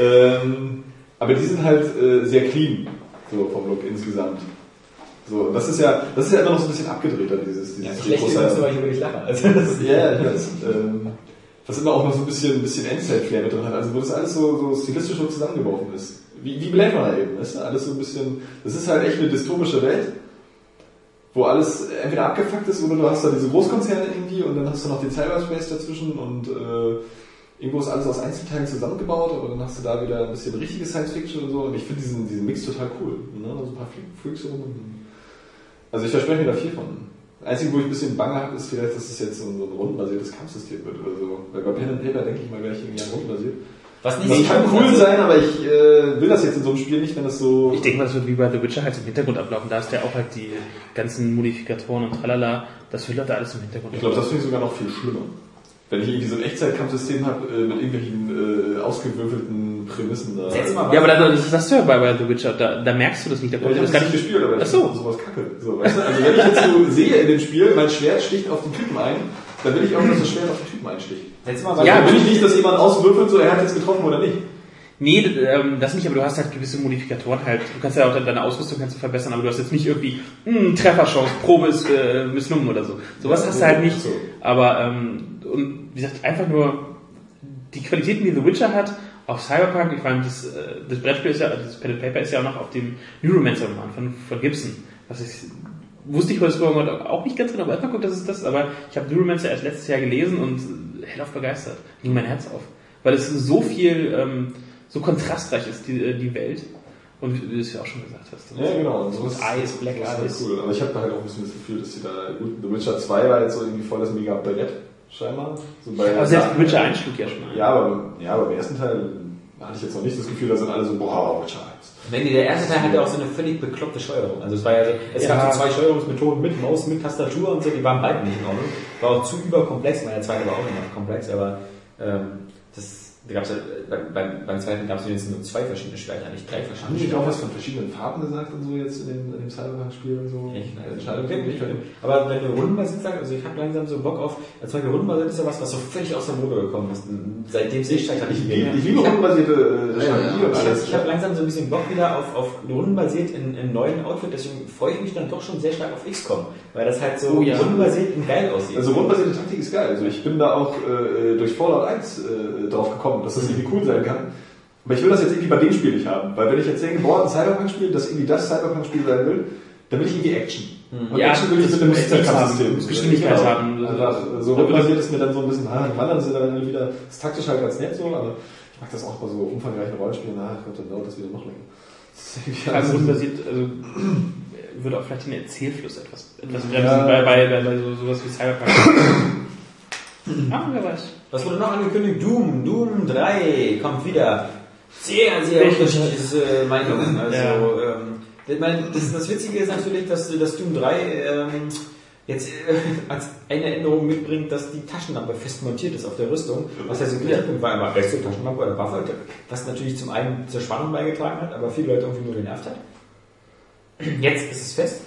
Ähm, aber die sind halt äh, sehr clean, so vom Look insgesamt. So, das ist ja, das ist ja immer noch so ein bisschen abgedrehter, dieses, Ja, dieses ich lächle große- nur, weil ich über dich lache. Also das ist, ja, ja, ich weiß. Ähm, was immer auch noch so ein bisschen, ein bisschen Endzeit-Flair mit drin hat. Also wo das alles so, so stilistisch so zusammengeworfen ist. Wie, wie Blade Runner eben. Das ist alles so ein bisschen, das ist halt echt eine dystopische Welt, wo alles entweder abgefuckt ist oder du hast da diese Großkonzerne irgendwie und dann hast du noch den Cyberspace dazwischen und äh, irgendwo ist alles aus Einzelteilen zusammengebaut, aber dann hast du da wieder ein bisschen richtige Science Fiction und so. Und ich finde diesen, diesen Mix total cool. Ne? So ein paar Freaks rum. und- Also ich verspreche mir da viel von. Das Einzige, wo ich ein bisschen Bange habe, ist vielleicht, dass es jetzt so ein, rundenbasiertes Kampfsystem wird oder so. Weil bei Pen and Paper denke ich mal, wäre ich irgendwie an rundenbasiert. Was nicht Das so kann cool ist. sein, aber ich äh, will das jetzt in so einem Spiel nicht, wenn das so... Ich denke mal, das wird wie bei The Witcher halt im Hintergrund ablaufen. Da ist ja auch halt die ganzen Modifikatoren und tralala. Das wird halt alles im Hintergrund Ich glaube, das finde ich sogar noch viel schlimmer. Wenn ich irgendwie so ein Echtzeitkampfsystem habe äh, mit irgendwelchen äh, ausgewürfelten Prämissen da. Setz mal Ja, aber da, das hast du ja bei, bei The Witcher. Da, da merkst du das nicht. Da Ja, kommt ich habe das gar nicht gespielt, aber ich Ach so. finde sowas kacke. So, weißt du? Also wenn ich jetzt so sehe in dem Spiel, mein Schwert sticht auf den Typen ein, dann will ich auch, dass das Schwert auf den Typen einsticht. Mal Ja, will ich nicht, dass jemand auswürfelt, so er hat jetzt getroffen oder nicht. Nee, ähm, das nicht, aber du hast halt gewisse Modifikatoren halt. Du kannst ja auch deine Ausrüstung kannst du verbessern, aber du hast jetzt nicht irgendwie hm, Trefferchance, Probe ist äh, misslungen oder so. Sowas hast du halt nicht. So. Aber ähm, und wie gesagt, einfach nur die Qualitäten, die The Witcher hat, auch Cyberpunk, ich meine, das, äh, das Brettspiel ist ja, das Pen and Paper ist ja auch noch auf dem Neuromancer-Roman von, von Gibson. Was ich wusste ich heute Morgen auch nicht ganz genau, aber erstmal guckt, das ist das, aber ich habe Neuromancer erst letztes Jahr gelesen und hellauf begeistert. Ging mein Herz auf. Weil es so viel, ähm, so kontrastreich ist, die, äh, die Welt. Und wie du es ja auch schon gesagt hast. Ja, genau. Und sowas, Eis, Black das ist halt Ice. cool. Aber ich habe da halt auch ein bisschen das Gefühl, dass sie da, gut, The Witcher 2 war jetzt so irgendwie voll das mega Brett, scheinbar. So bei Aber selbst The Witcher 1 schlug ja schon ein. Ja, aber, ja, aber im ersten Teil hatte ich jetzt noch nicht das Gefühl, da sind alle so, boah, Witcher 1. Wenn die, der erste Teil hatte auch so eine völlig bekloppte Steuerung. Also es war ja so, es Ja. gab so zwei Steuerungsmethoden mit Maus, mit Tastatur und so, die waren beide nicht in Ordnung. War auch zu überkomplex, meine zweite war auch immer komplex, aber ähm, da gab's ja, beim, beim, zweiten gab es jetzt nur zwei verschiedene Schwerter, nicht drei Haben verschiedene die nicht auch was von verschiedenen Farben gesagt und so jetzt in dem, in dem Cyberpunk-Spiel und so? Ich weiß nicht. Entscheidungsmöglichkeiten. Aber wenn du rundenbasiert sagst, also ich habe langsam so Bock auf, als Beispiel rundenbasiert ist ja was, was so völlig aus der Mode gekommen ist. Seitdem sehe ich hatte Ich ich liebe, ich liebe rundenbasierte äh, Strategie und Ich habe alles. hab langsam so ein bisschen Bock wieder auf, auf rundenbasiert in, in neuen Outfit, deswegen freue ich mich dann doch schon sehr stark auf XCOM, weil das halt so Oh ja. rundenbasiert und geil aussieht. Also rundenbasierte Taktik ist geil. Also ich bin da auch äh, durch Fallout 1 äh, drauf gekommen, dass das irgendwie cool sein kann. Aber ich will das jetzt irgendwie bei dem Spiel nicht haben. Weil wenn ich jetzt denke, boah, ein Cyberpunk-Spiel, das irgendwie das Cyberpunk-Spiel sein will, dann will ich irgendwie Action. Und Ja, Action will ich mit einem muss Speed haben, System. muss Geschwindigkeit haben. Einfach, so rundenbasiert ist mir dann so ein bisschen, ah, wandern sind dann wieder, das ist taktisch halt ganz nett so, aber ich mag das auch bei so umfangreichen Rollenspielen, ach Gott, dann dauert das wieder noch länger. Das ist irgendwie Also also würde auch vielleicht den Erzählfluss etwas, etwas bremsen, Ja. bei, bei, bei, bei so, sowas wie Cyberpunk. Ah, wer weiß. Was wurde noch angekündigt? Doom, Doom 3 kommt wieder. Sehr, sehr unterschiedliche äh, Meinungen. Also, Ja. ähm, ich meine, das, das Witzige ist natürlich, dass das Doom 3 ähm, jetzt äh, als eine Änderung mitbringt, dass die Taschenlampe fest montiert ist auf der Rüstung, was ja so ein Kritikpunkt war, immer beste Taschenlampe oder Waffe, was natürlich zum einen zur Spannung beigetragen hat, aber viele Leute irgendwie nur genervt hat. Jetzt ist es fest.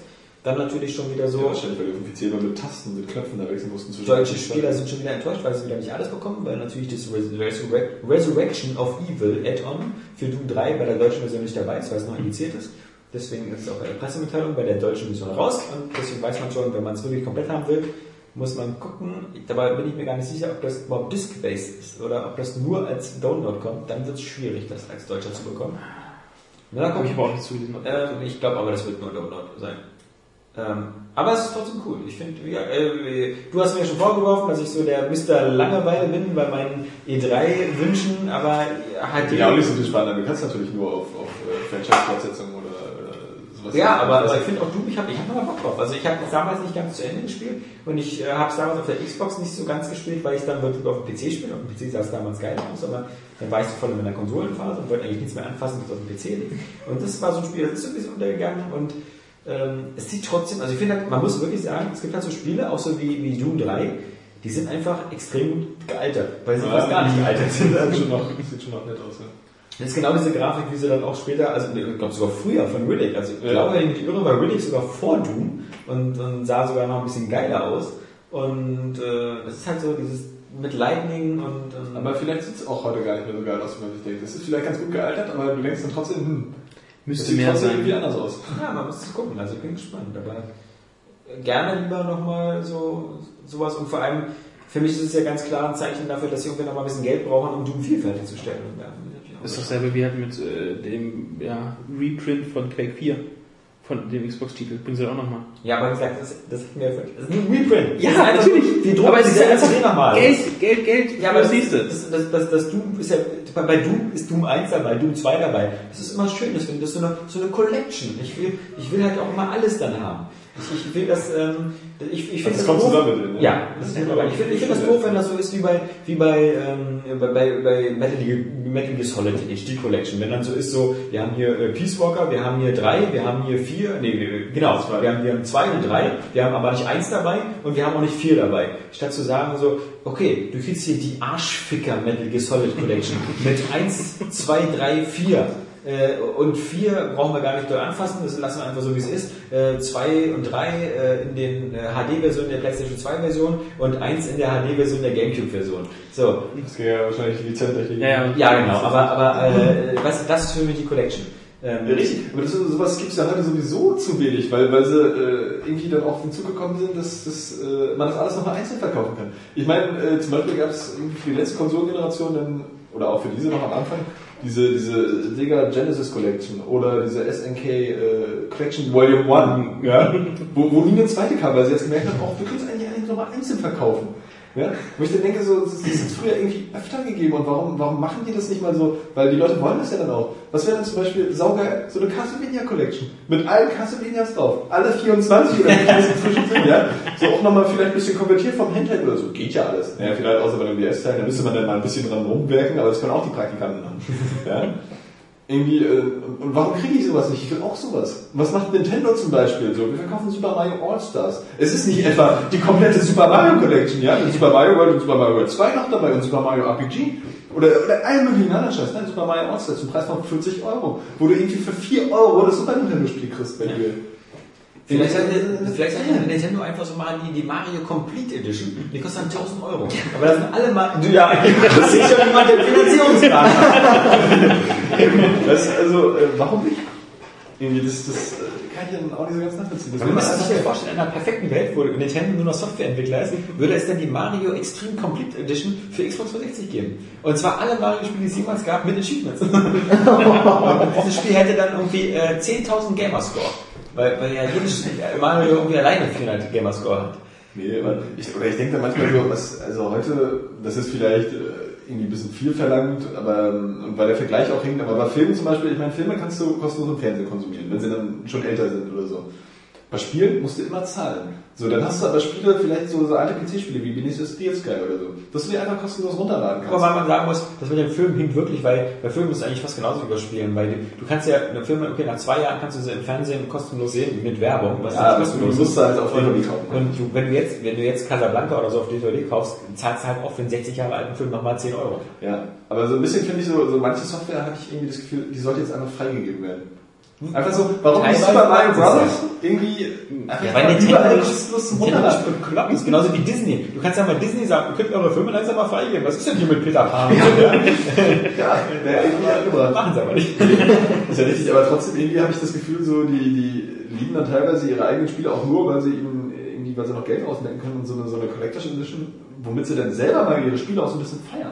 Dann natürlich schon wieder so. Ja, wahrscheinlich, weil PC immer mit Tasten, mit Knöpfen da wechseln mussten. zwischen- Deutsche Spieler sind schon wieder enttäuscht, weil sie wieder nicht alles bekommen, weil natürlich das Resurrec- Resurrection of Evil Add-on für Doom 3 bei der deutschen Version nicht dabei ist, weil es noch indiziert ist. Deswegen ist es auch bei der Pressemitteilung bei der deutschen Version raus und deswegen weiß man schon, wenn man es wirklich komplett haben will, muss man gucken. Dabei bin ich mir gar nicht sicher, ob das überhaupt Disk-based ist oder ob das nur als Download kommt. Dann wird es schwierig, das als Deutscher zu bekommen. Na, Habe ich ähm, ich glaube aber, das wird nur Download sein. Ähm, aber es ist trotzdem cool. Ich finde, ja, äh, du hast mir schon vorgeworfen, dass ich so der Mr. Langeweile bin bei meinen E3-Wünschen, aber halt Ja, auch nicht so viel spannender. Du kannst natürlich nur auf, auf äh, Franchise-Fortsetzungen oder, oder sowas. Ja, aber, aber ich finde auch Doom, ich habe ich hab mal Bock drauf. Also ich habe es damals nicht ganz zu Ende gespielt und ich äh, habe es damals auf der Xbox nicht so ganz gespielt, weil ich dann wirklich auf dem PC spiele. Auf dem PC sah es damals geil aus, aber dann war ich so voll in meiner Konsolenphase und wollte eigentlich nichts mehr anfassen, was auf dem PC liegt. Und das war so ein Spiel, das ist so ein bisschen untergegangen und ähm, es sieht trotzdem, also ich finde, man muss wirklich sagen, es gibt halt so Spiele, auch so wie, wie Doom 3, die sind einfach extrem gut gealtert, weil sie fast gar nicht gealtert sind. Das sieht schon noch, sieht schon noch nett aus, ja. Das ist genau diese Grafik, wie sie dann auch später, also ich glaube sogar früher von Riddick, also ich Ja. glaube, wenn ich mich nicht irre, war Riddick sogar vor Doom und, und sah sogar noch ein bisschen geiler aus. Und äh, es ist halt so dieses mit Lightning und, und Aber vielleicht sieht es auch heute gar nicht mehr so geil aus, wie man sich denkt. Es ist vielleicht ganz gut gealtert, aber du denkst dann trotzdem, hm, Müsste sieht mehr trotzdem irgendwie sein. anders aus. ja, man muss es gucken, also ich bin gespannt, aber gerne lieber nochmal so sowas und vor allem für mich ist es ja ganz klar ein Zeichen dafür, dass sie irgendwie nochmal ein bisschen Geld brauchen, um Doom 4 fertigzustellen. Und ja, ist doch selber wie halt mit äh, dem ja, Reprint von Quake 4. Von dem Xbox-Titel. Bringen sie auch nochmal. Ja, aber wie gesagt, das, das hatten wir ja. Das ist ein Reprint. Ja, das ist einfach natürlich. Wir drucken Aber es ist ja einfach nochmal. Geld, Geld, Geld. Ja, aber das, siehst du. das, das, das, das Doom ist ja, bei- bei Doom ist Doom 1 dabei, Doom 2 dabei. Das ist immer schön, das, finde ich, das ist so eine, so eine Collection. Ich will, ich will halt auch immer alles dann haben. Ich, ich will das, ähm, ich, ich finde Das kommt doof- zusammen ne? Ja, das ist ich finde ich finde das doof, wenn das so ist wie bei, wie bei, ähm, bei, bei, bei Metal, Gear, Metal Gear Solid HD Collection. Wenn dann so ist so, wir haben hier äh, Peace Walker, wir haben hier drei, wir haben hier vier, nee, wir, genau, wir haben, wir haben zwei und drei, wir haben aber nicht eins dabei und wir haben auch nicht vier dabei. Statt zu sagen so, okay, du kriegst hier die Arschficker Metal Gear Solid Collection mit eins, zwei, drei, vier. Äh, und vier brauchen wir gar nicht doll anfassen, das lassen wir einfach so wie es ist. Äh, zwei und drei äh, in den HD-Versionen der PlayStation 2-Version und eins in der HD-Version der GameCube-Version. So, Das geht ja wahrscheinlich die Lizenztechnik. Ja, ja. ja genau, aber, aber du, das ist für mich die Collection. Ähm, Ja, richtig. Aber das, sowas gibt es ja heute sowieso zu wenig, weil, weil sie äh, irgendwie dann auch hinzugekommen sind, dass, dass äh, man das alles nochmal einzeln verkaufen kann. Ich meine, äh, zum Beispiel gab es irgendwie für die letzte Konsolengeneration dann, oder auch für diese noch am Anfang, diese, diese Sega Genesis Collection oder diese SNK äh, Collection Volume 1, ja, wo, wo nie eine zweite kam, weil sie jetzt gemerkt haben, auch wir können es eigentlich eigentlich nochmal einzeln verkaufen. Ja? Wo ich dann denke, so, das ist früher irgendwie öfter gegeben und warum, warum machen die das nicht mal so? Weil die Leute wollen das ja dann auch. Was wäre dann zum Beispiel saugeil, so eine Castlevania Collection mit allen Castlevanias drauf. Alle 24 oder es inzwischen sind, ja? So auch nochmal vielleicht ein bisschen konvertiert vom Handheld oder so. Geht ja alles. Ja, vielleicht außer bei den DS-Teilen, da müsste man dann mal ein bisschen dran rumwerken, aber das können auch die Praktikanten haben. Ja? Irgendwie, äh, warum kriege ich sowas nicht? Ich will auch sowas. Was macht Nintendo zum Beispiel so? Wir verkaufen Super Mario All-Stars. Es ist nicht etwa die komplette Super Mario Collection, ja? Mit Super Mario World und Super Mario World 2 noch dabei und Super Mario RPG. Oder, oder allen möglichen anderen Scheiß. Nein, Super Mario All-Stars zum Preis von 40 Euro. Wo du irgendwie für 4 Euro das Super Nintendo-Spiel kriegst, wenn du Vielleicht hat, vielleicht hat Nintendo einfach so mal die, die Mario Complete Edition. Die kostet dann 1000 Euro. Aber da sind alle mal. Du, ja, das ist schon jemand der Finanzierungsplan. Das, also, äh, warum nicht? Irgendwie, das, das äh, kann ich dann auch nicht so ganz nachvollziehen. Das Man muss man sich ja vorstellen, in einer perfekten Welt, wo Nintendo nur noch Softwareentwickler ist, würde es dann die Mario Extreme Complete Edition für Xbox 360 geben. Und zwar alle Mario-Spiele, die es jemals gab, mit Achievements. Und dieses Spiel hätte dann irgendwie äh, 10.000 Gamerscore. Weil, weil ja jedes Mario irgendwie alleine 400 Gamerscore hat. Nee, aber ich, oder ich denke da manchmal so, was, also heute, das ist vielleicht äh, irgendwie ein bisschen viel verlangt, aber und weil der Vergleich auch hinkt, aber bei Filmen zum Beispiel, ich meine, Filme kannst du kostenlos im Fernsehen konsumieren, wenn sie dann schon älter sind oder so. Bei Spielen musst du immer zahlen. So, dann hast du aber Spiele, vielleicht so, so alte PC-Spiele wie Vinicius Steel Sky oder so, dass du die einfach kostenlos runterladen kannst. Aber weil man sagen muss, das mit dem Film hinkt wirklich, weil bei Filmen ist eigentlich fast genauso überspielen, weil du, du kannst ja eine Filme, okay, nach zwei Jahren kannst du sie im Fernsehen kostenlos sehen mit Werbung, was Ja, das kostenlos musst du halt auf DVD kaufen. und du, wenn du jetzt, wenn du jetzt Casablanca oder so auf DVD kaufst, zahlst du halt auch für einen 60 Jahre alten Film nochmal 10 Euro. Ja, aber so ein bisschen finde ich so, so manche Software habe ich irgendwie das Gefühl, die sollte jetzt einfach freigegeben werden. Einfach so, warum Teilweise Super Mario ist Bros. irgendwie Ja, weil überall kostenlos Runterladen. ist bekloppt, ist genauso wie Disney. Du kannst ja mal Disney sagen, ihr könnt eure Filme langsam mal freigeben. Was ist denn hier mit Peter Pan? Ja, Ja, wäre irgendwie angebracht. machen sie aber nicht. Ist ja richtig, aber trotzdem irgendwie habe ich das Gefühl, so die, die lieben dann teilweise ihre eigenen Spiele auch nur, weil sie eben irgendwie, weil sie noch Geld rausnehmen können und so eine, so eine Collector's Edition, womit sie dann selber mal ihre Spiele auch so ein bisschen feiern.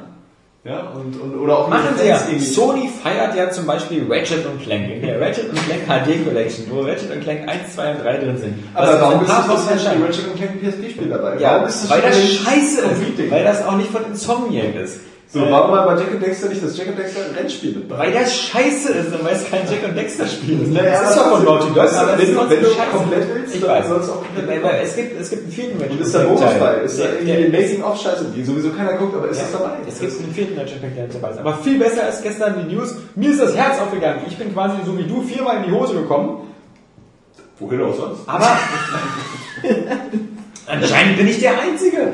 Ja, und, und oder auch Machen sie ja. Sony feiert ja zum Beispiel Ratchet und Clank. In der Ratchet und Clank HD Collection, wo Ratchet und Clank 1, 2 und 3 drin sind. Aber Was warum ist ein paar das ein Ratchet Clank PSP-Spiel dabei? Ja, warum ist das weil das scheiße ist. Weil das auch nicht von Insomniac ist. So, warum war bei Jack and Dexter nicht das Jack and Dexter Rennspiel mit? Weil das scheiße ist und weil es kein Jack und Dexter Spiel ist. Naja, das ist doch von Naughty Dog, aber es wenn trotzdem wenn du scheiße. komplett willst, ich dann weiß. auch komplett Weil- weil es gibt, es gibt einen vierten Ratchet Und ist der Bonus bei? Ist da Der- irgendwie der- Making-of-Scheiße, die sowieso keiner guckt, aber ist Ja, das dabei? Es gibt einen vierten Ratchet der dabei ist. Aber viel besser als gestern die News. Mir ist das Herz aufgegangen. Ich bin quasi so wie du viermal in die Hose gekommen. Wohin auch sonst? Aber anscheinend bin ich der Einzige.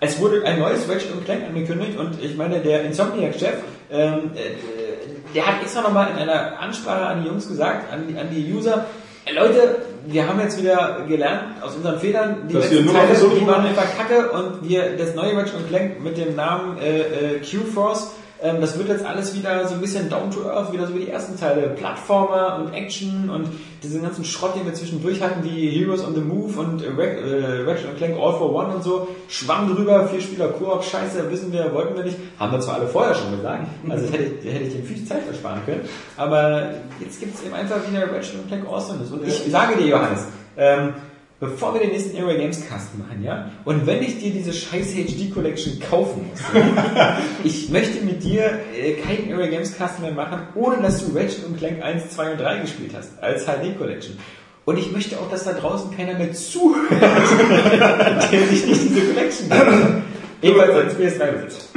Es wurde ein neues Ratchet und Clank angekündigt und ich meine, der Insomniac-Chef, ähm, äh, der hat extra nochmal in einer Ansprache an die Jungs gesagt, an die, an die User, äh, Leute, wir haben jetzt wieder gelernt aus unseren Fehlern, die Dass letzten Teile, so die waren einfach kacke und wir, das neue Ratchet und Clank mit dem Namen äh, äh, Q-Force, ähm, das wird jetzt alles wieder so ein bisschen down to earth, wieder so wie die ersten Teile. Plattformer und Action und diesen ganzen Schrott, den wir zwischendurch hatten, wie Heroes on the Move und äh, äh, Ratchet und Clank All for One und so. Schwamm drüber, vier Spieler Koop, scheiße, wissen wir, wollten wir nicht. Haben wir zwar alle vorher schon gesagt, also hätte, ich- hätte ich den viel Zeit versparen können, aber jetzt gibt es eben einfach wieder Ratchet Clank Awesomeness. Und ich sage dir, Johannes, ähm, bevor wir den nächsten Area Games Cast machen, ja, und wenn ich dir diese scheiß HD Collection kaufen muss, ja, ich möchte mit dir äh, keinen Area Games Cast mehr machen, ohne dass du Ratchet und Clank 1, 2 und 3 gespielt hast, als HD Collection. Und ich möchte auch, dass da draußen keiner mehr zuhört, der sich nicht diese Collection gibt. Jedenfalls als PS3 besitzt.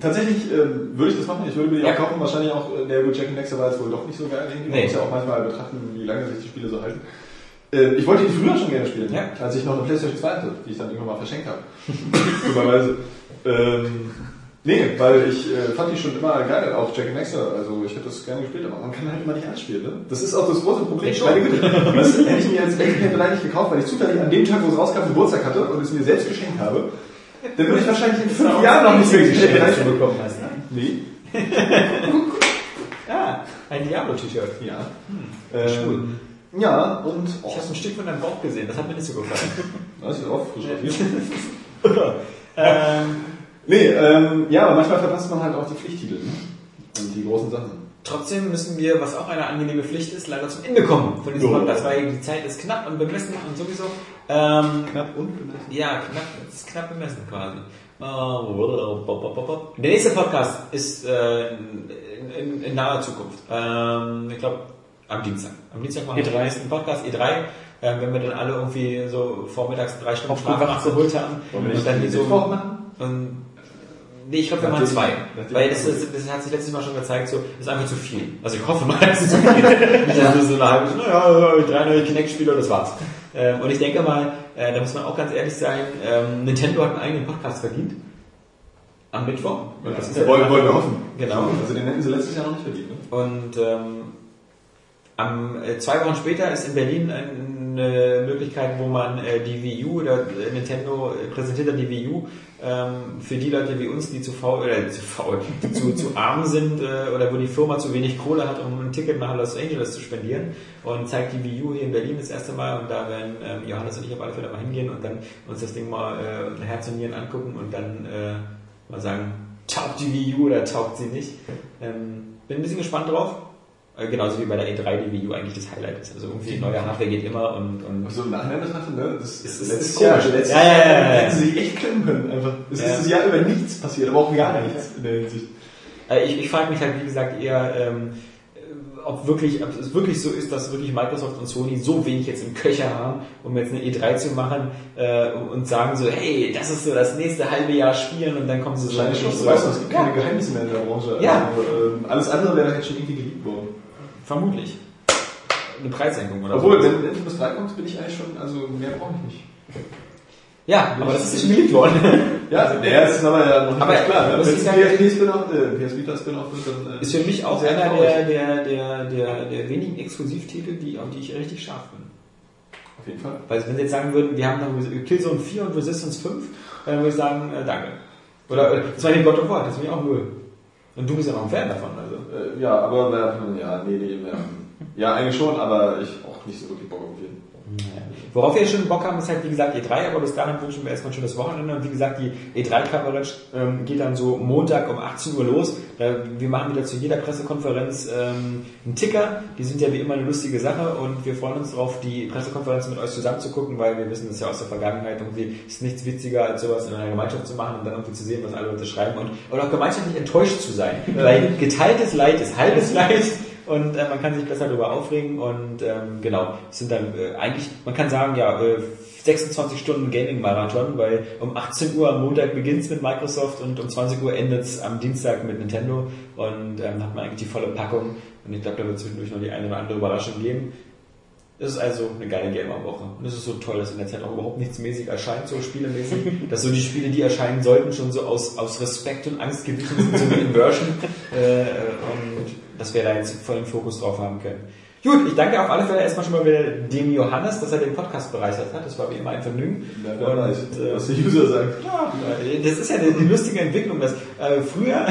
Tatsächlich ähm, würde ich das machen. Ich würde mir die Ja. auch kaufen. Wahrscheinlich auch, äh, der Jack and Dexter war jetzt wohl doch nicht so geil. Man Nee. muss ja auch manchmal betrachten, wie lange sich die Spiele so halten. Äh, ich wollte die früher schon gerne spielen, Ja. als ich noch eine Playstation 2 hatte, die ich dann irgendwann mal verschenkt habe. Dummerweise. Ähm, nee, weil ich äh, fand die schon immer geil, auch Jack and Dexter. Also ich hätte das gerne gespielt, aber man kann halt immer nicht alles spielen. Ne? Das ist auch das große Problem. Ich. Meine Güte. Das hätte ich mir jetzt Backpack 3 nicht gekauft, weil ich zufällig an dem Tag, wo es rauskam, Geburtstag hatte und es mir selbst geschenkt habe. Dann würde ich wahrscheinlich in fünf Jahren noch nicht mehr geschenkt bekommen hast. Ne? Nee. Ja, ein Diablo-T-Shirt. Ja. Cool. Ähm, ja, und oh, Ich habe ein Stück von deinem Bauch gesehen, das hat mir nicht so gefallen. das ist auch frisch ähm, Nee, ähm, ja, aber manchmal verpasst man halt auch die Pflichttitel ne? und die großen Sachen. Trotzdem müssen wir, was auch eine angenehme Pflicht ist, leider zum Ende kommen von diesem. Podcast, weil die Zeit ist knapp und bemessen und sowieso. Ähm, Knapp und bemessen. ja, knapp, es ist knapp bemessen quasi. Äh, Der nächste Podcast ist äh, in, in, in naher Zukunft. Ähm, ich glaube am Dienstag. Am Dienstag machen wir E3. den nächsten Podcast, E3. Äh, wenn wir dann alle irgendwie so vormittags drei Stunden Schlaf nachgeholt haben. Wollen wir nicht und dann die so Mittwoch machen? und nee, ich glaube, wir machen zwei. Weil das, ist, das hat sich letztes Mal schon gezeigt, so, ist einfach zu viel. Also ich hoffe mal, es ist zu viel. Wir so eine halbe Stunde, ja, drei neue Kinect-Spiele, das war's. Ähm, und ich denke mal, äh, da muss man auch ganz ehrlich sein, ähm, Nintendo hat einen eigenen Podcast verdient. Am Mittwoch. Und das ist ja wollen, wollen wir hoffen. Genau. Also den hätten sie letztes Jahr noch nicht verdient. Ne? Und ähm, am, äh, zwei Wochen später ist in Berlin eine Möglichkeit, wo man äh, die Wii U oder äh, Nintendo äh, präsentiert dann die Wii U ähm, für die Leute wie uns, die zu faul oder zu faul, zu, zu arm sind äh, oder wo die Firma zu wenig Kohle hat, um ein Ticket nach Los Angeles zu spendieren und zeigt die Wii U hier in Berlin das erste Mal und da werden ähm, Johannes und ich auf alle Fälle mal hingehen und dann uns das Ding mal äh, Herz und Nieren angucken und dann äh, mal sagen, taugt die Wii U oder taugt sie nicht. Ähm, bin ein bisschen gespannt drauf. Äh, Genauso wie bei der E3 die Wii U eigentlich das Highlight ist. Also irgendwie neue Hardware geht immer und, und Also im Nachhinein betrachtet, ne? Das ist, ist- letztes ist Jahr. komisch. Letztes Ja, ja, Jahr ja, ja. hätten sie sich echt klemmen können. Einfach. Es Ja. ist das Jahr über nichts passiert, aber auch gar nichts in der Hinsicht. Äh, Ich, ich frage mich halt, wie gesagt, eher, ähm, ob wirklich, ob es wirklich so ist, dass wirklich Microsoft und Sony so wenig jetzt im Köcher haben, um jetzt eine E3 zu machen äh, und sagen so, hey, das ist so das nächste halbe Jahr spielen und dann kommen sie so Wahrscheinlich schon. so. Du weißt, es gibt keine Geheimnisse mehr in der Branche. Ja. Also, ähm, alles andere wäre halt schon irgendwie. Vermutlich. Eine Preissenkung oder Obwohl, so. wenn wenn Infamous 3 kommt, bin ich eigentlich schon, also mehr brauche ich nicht. Ja, aber das ist schon geleakt worden. Ja, also, der ist aber ja noch nicht Aber klar. das ist ja- ein PSP-Spin-Off, äh, PS Vita-Spin-Off wird, dann... Äh, Ist für mich auch einer der, der, der, der, der wenigen Exklusivtitel, die, auf die ich richtig scharf bin. Auf jeden Fall. Weil wenn sie jetzt sagen würden, wir haben noch Killzone 4 und Resistance 5, dann würde ich sagen, äh, danke. Oder, äh, das war den God of War, das finde ich auch null. Und du bist ja noch ein Fan davon. Äh, ja, aber äh, ja, nee, nee, mehr. Ja, eigentlich schon, aber ich auch nicht so wirklich Bock auf jeden. Worauf wir schon Bock haben, ist halt wie gesagt E3, aber bis dahin wünschen wir erstmal ein schönes Wochenende. Und wie gesagt, die E3-Coverage ähm, geht dann so Montag um 18 Uhr los. Äh, wir machen wieder zu jeder Pressekonferenz ähm, einen Ticker. Die sind ja wie immer eine lustige Sache und wir freuen uns darauf, die Pressekonferenz mit euch zusammen zu gucken, weil wir wissen das ja aus der Vergangenheit irgendwie ist nichts witziger, als sowas in einer Gemeinschaft zu machen und dann irgendwie zu sehen, was alle Leute schreiben und, und auch gemeinschaftlich enttäuscht zu sein. Weil geteiltes Leid ist halbes Leid und äh, man kann sich besser darüber aufregen und ähm, genau, es sind dann äh, eigentlich, man kann sagen, ja, äh, 26 Stunden Gaming-Marathon, weil um 18 Uhr am Montag beginnt's mit Microsoft und um 20 Uhr endet's am Dienstag mit Nintendo und ähm, hat man eigentlich die volle Packung und ich glaube, da wird zwischendurch noch die eine oder andere Überraschung geben. Es ist also eine geile Gamer-Woche. Und es ist so toll, dass in der Zeit auch überhaupt nichts mäßig erscheint, so spielemäßig. dass so die Spiele, die erscheinen sollten, schon so aus, aus Respekt und Angst gewichen sind, so wie Inversion. Äh, und dass wir da jetzt vollen Fokus drauf haben können. Gut, ich danke auf alle Fälle erstmal schon mal wieder dem Johannes, dass er den Podcast bereichert hat. Das war wie immer ein Vergnügen. Ja, wer weiß, äh, was die User sagen. ja, das ist ja die, die lustige Entwicklung, dass äh, früher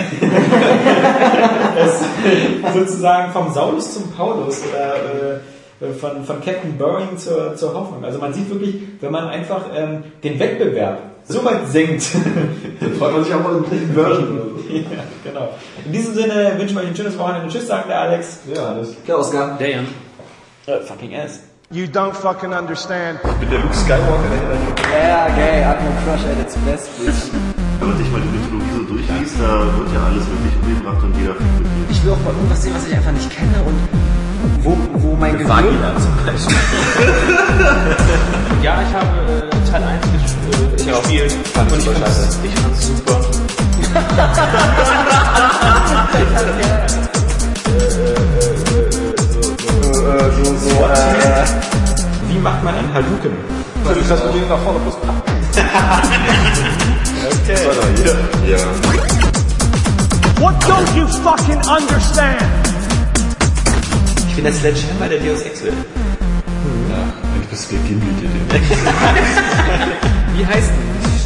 es sozusagen vom Saulus zum Paulus oder äh, von, von Captain Boring zur, zur Hoffnung. Also man sieht wirklich, wenn man einfach ähm, den Wettbewerb so weit senkt. Dann freut man sich auch mal in dritten Version ja, genau. In diesem Sinne wünschen wir euch ein schönes Wochenende. Tschüss, sagt der Alex. Ja, alles. Der Oscar. Der Jan. Äh, fucking ass. You don't fucking understand. Mit der Luke Skywalker. Ja, geil, Atmo Crush at its best, bitch. Wenn man sich mal die Mythologie so durchliest, da wird ja alles wirklich umgebracht und jeder. Ich will auch mal irgendwas sehen, was ich einfach nicht kenne und wo, wo mein Gehirn... Vagina zum Beispiel. Ja, ich habe äh, Teil 1 ges äh, gespielt. Fand und ich ich super fand's, scheiße. ich fand's super. Äh, so, so, äh, Wie macht man einen Hadouken? Das ist das Problem nach vorne plus. Okay. Ja. What don't you fucking understand? Ich bin der Sledgehammer der Deus Ex will. Du bist gegimmelt in dem. Wie heißt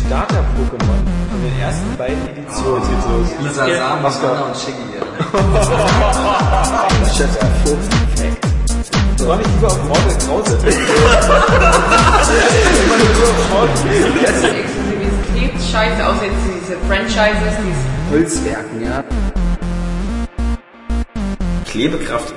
Starter-Pokémon von den ersten beiden Editionen? Jetzt geht's los. Lisa Sam, Maska. Anna und Shiggy. Soll ich lieber auf Mortal Krause? Das ist Exklusivitätsscheiße, außer jetzt diese Franchises, die Holzwerken, ja. Klebekraft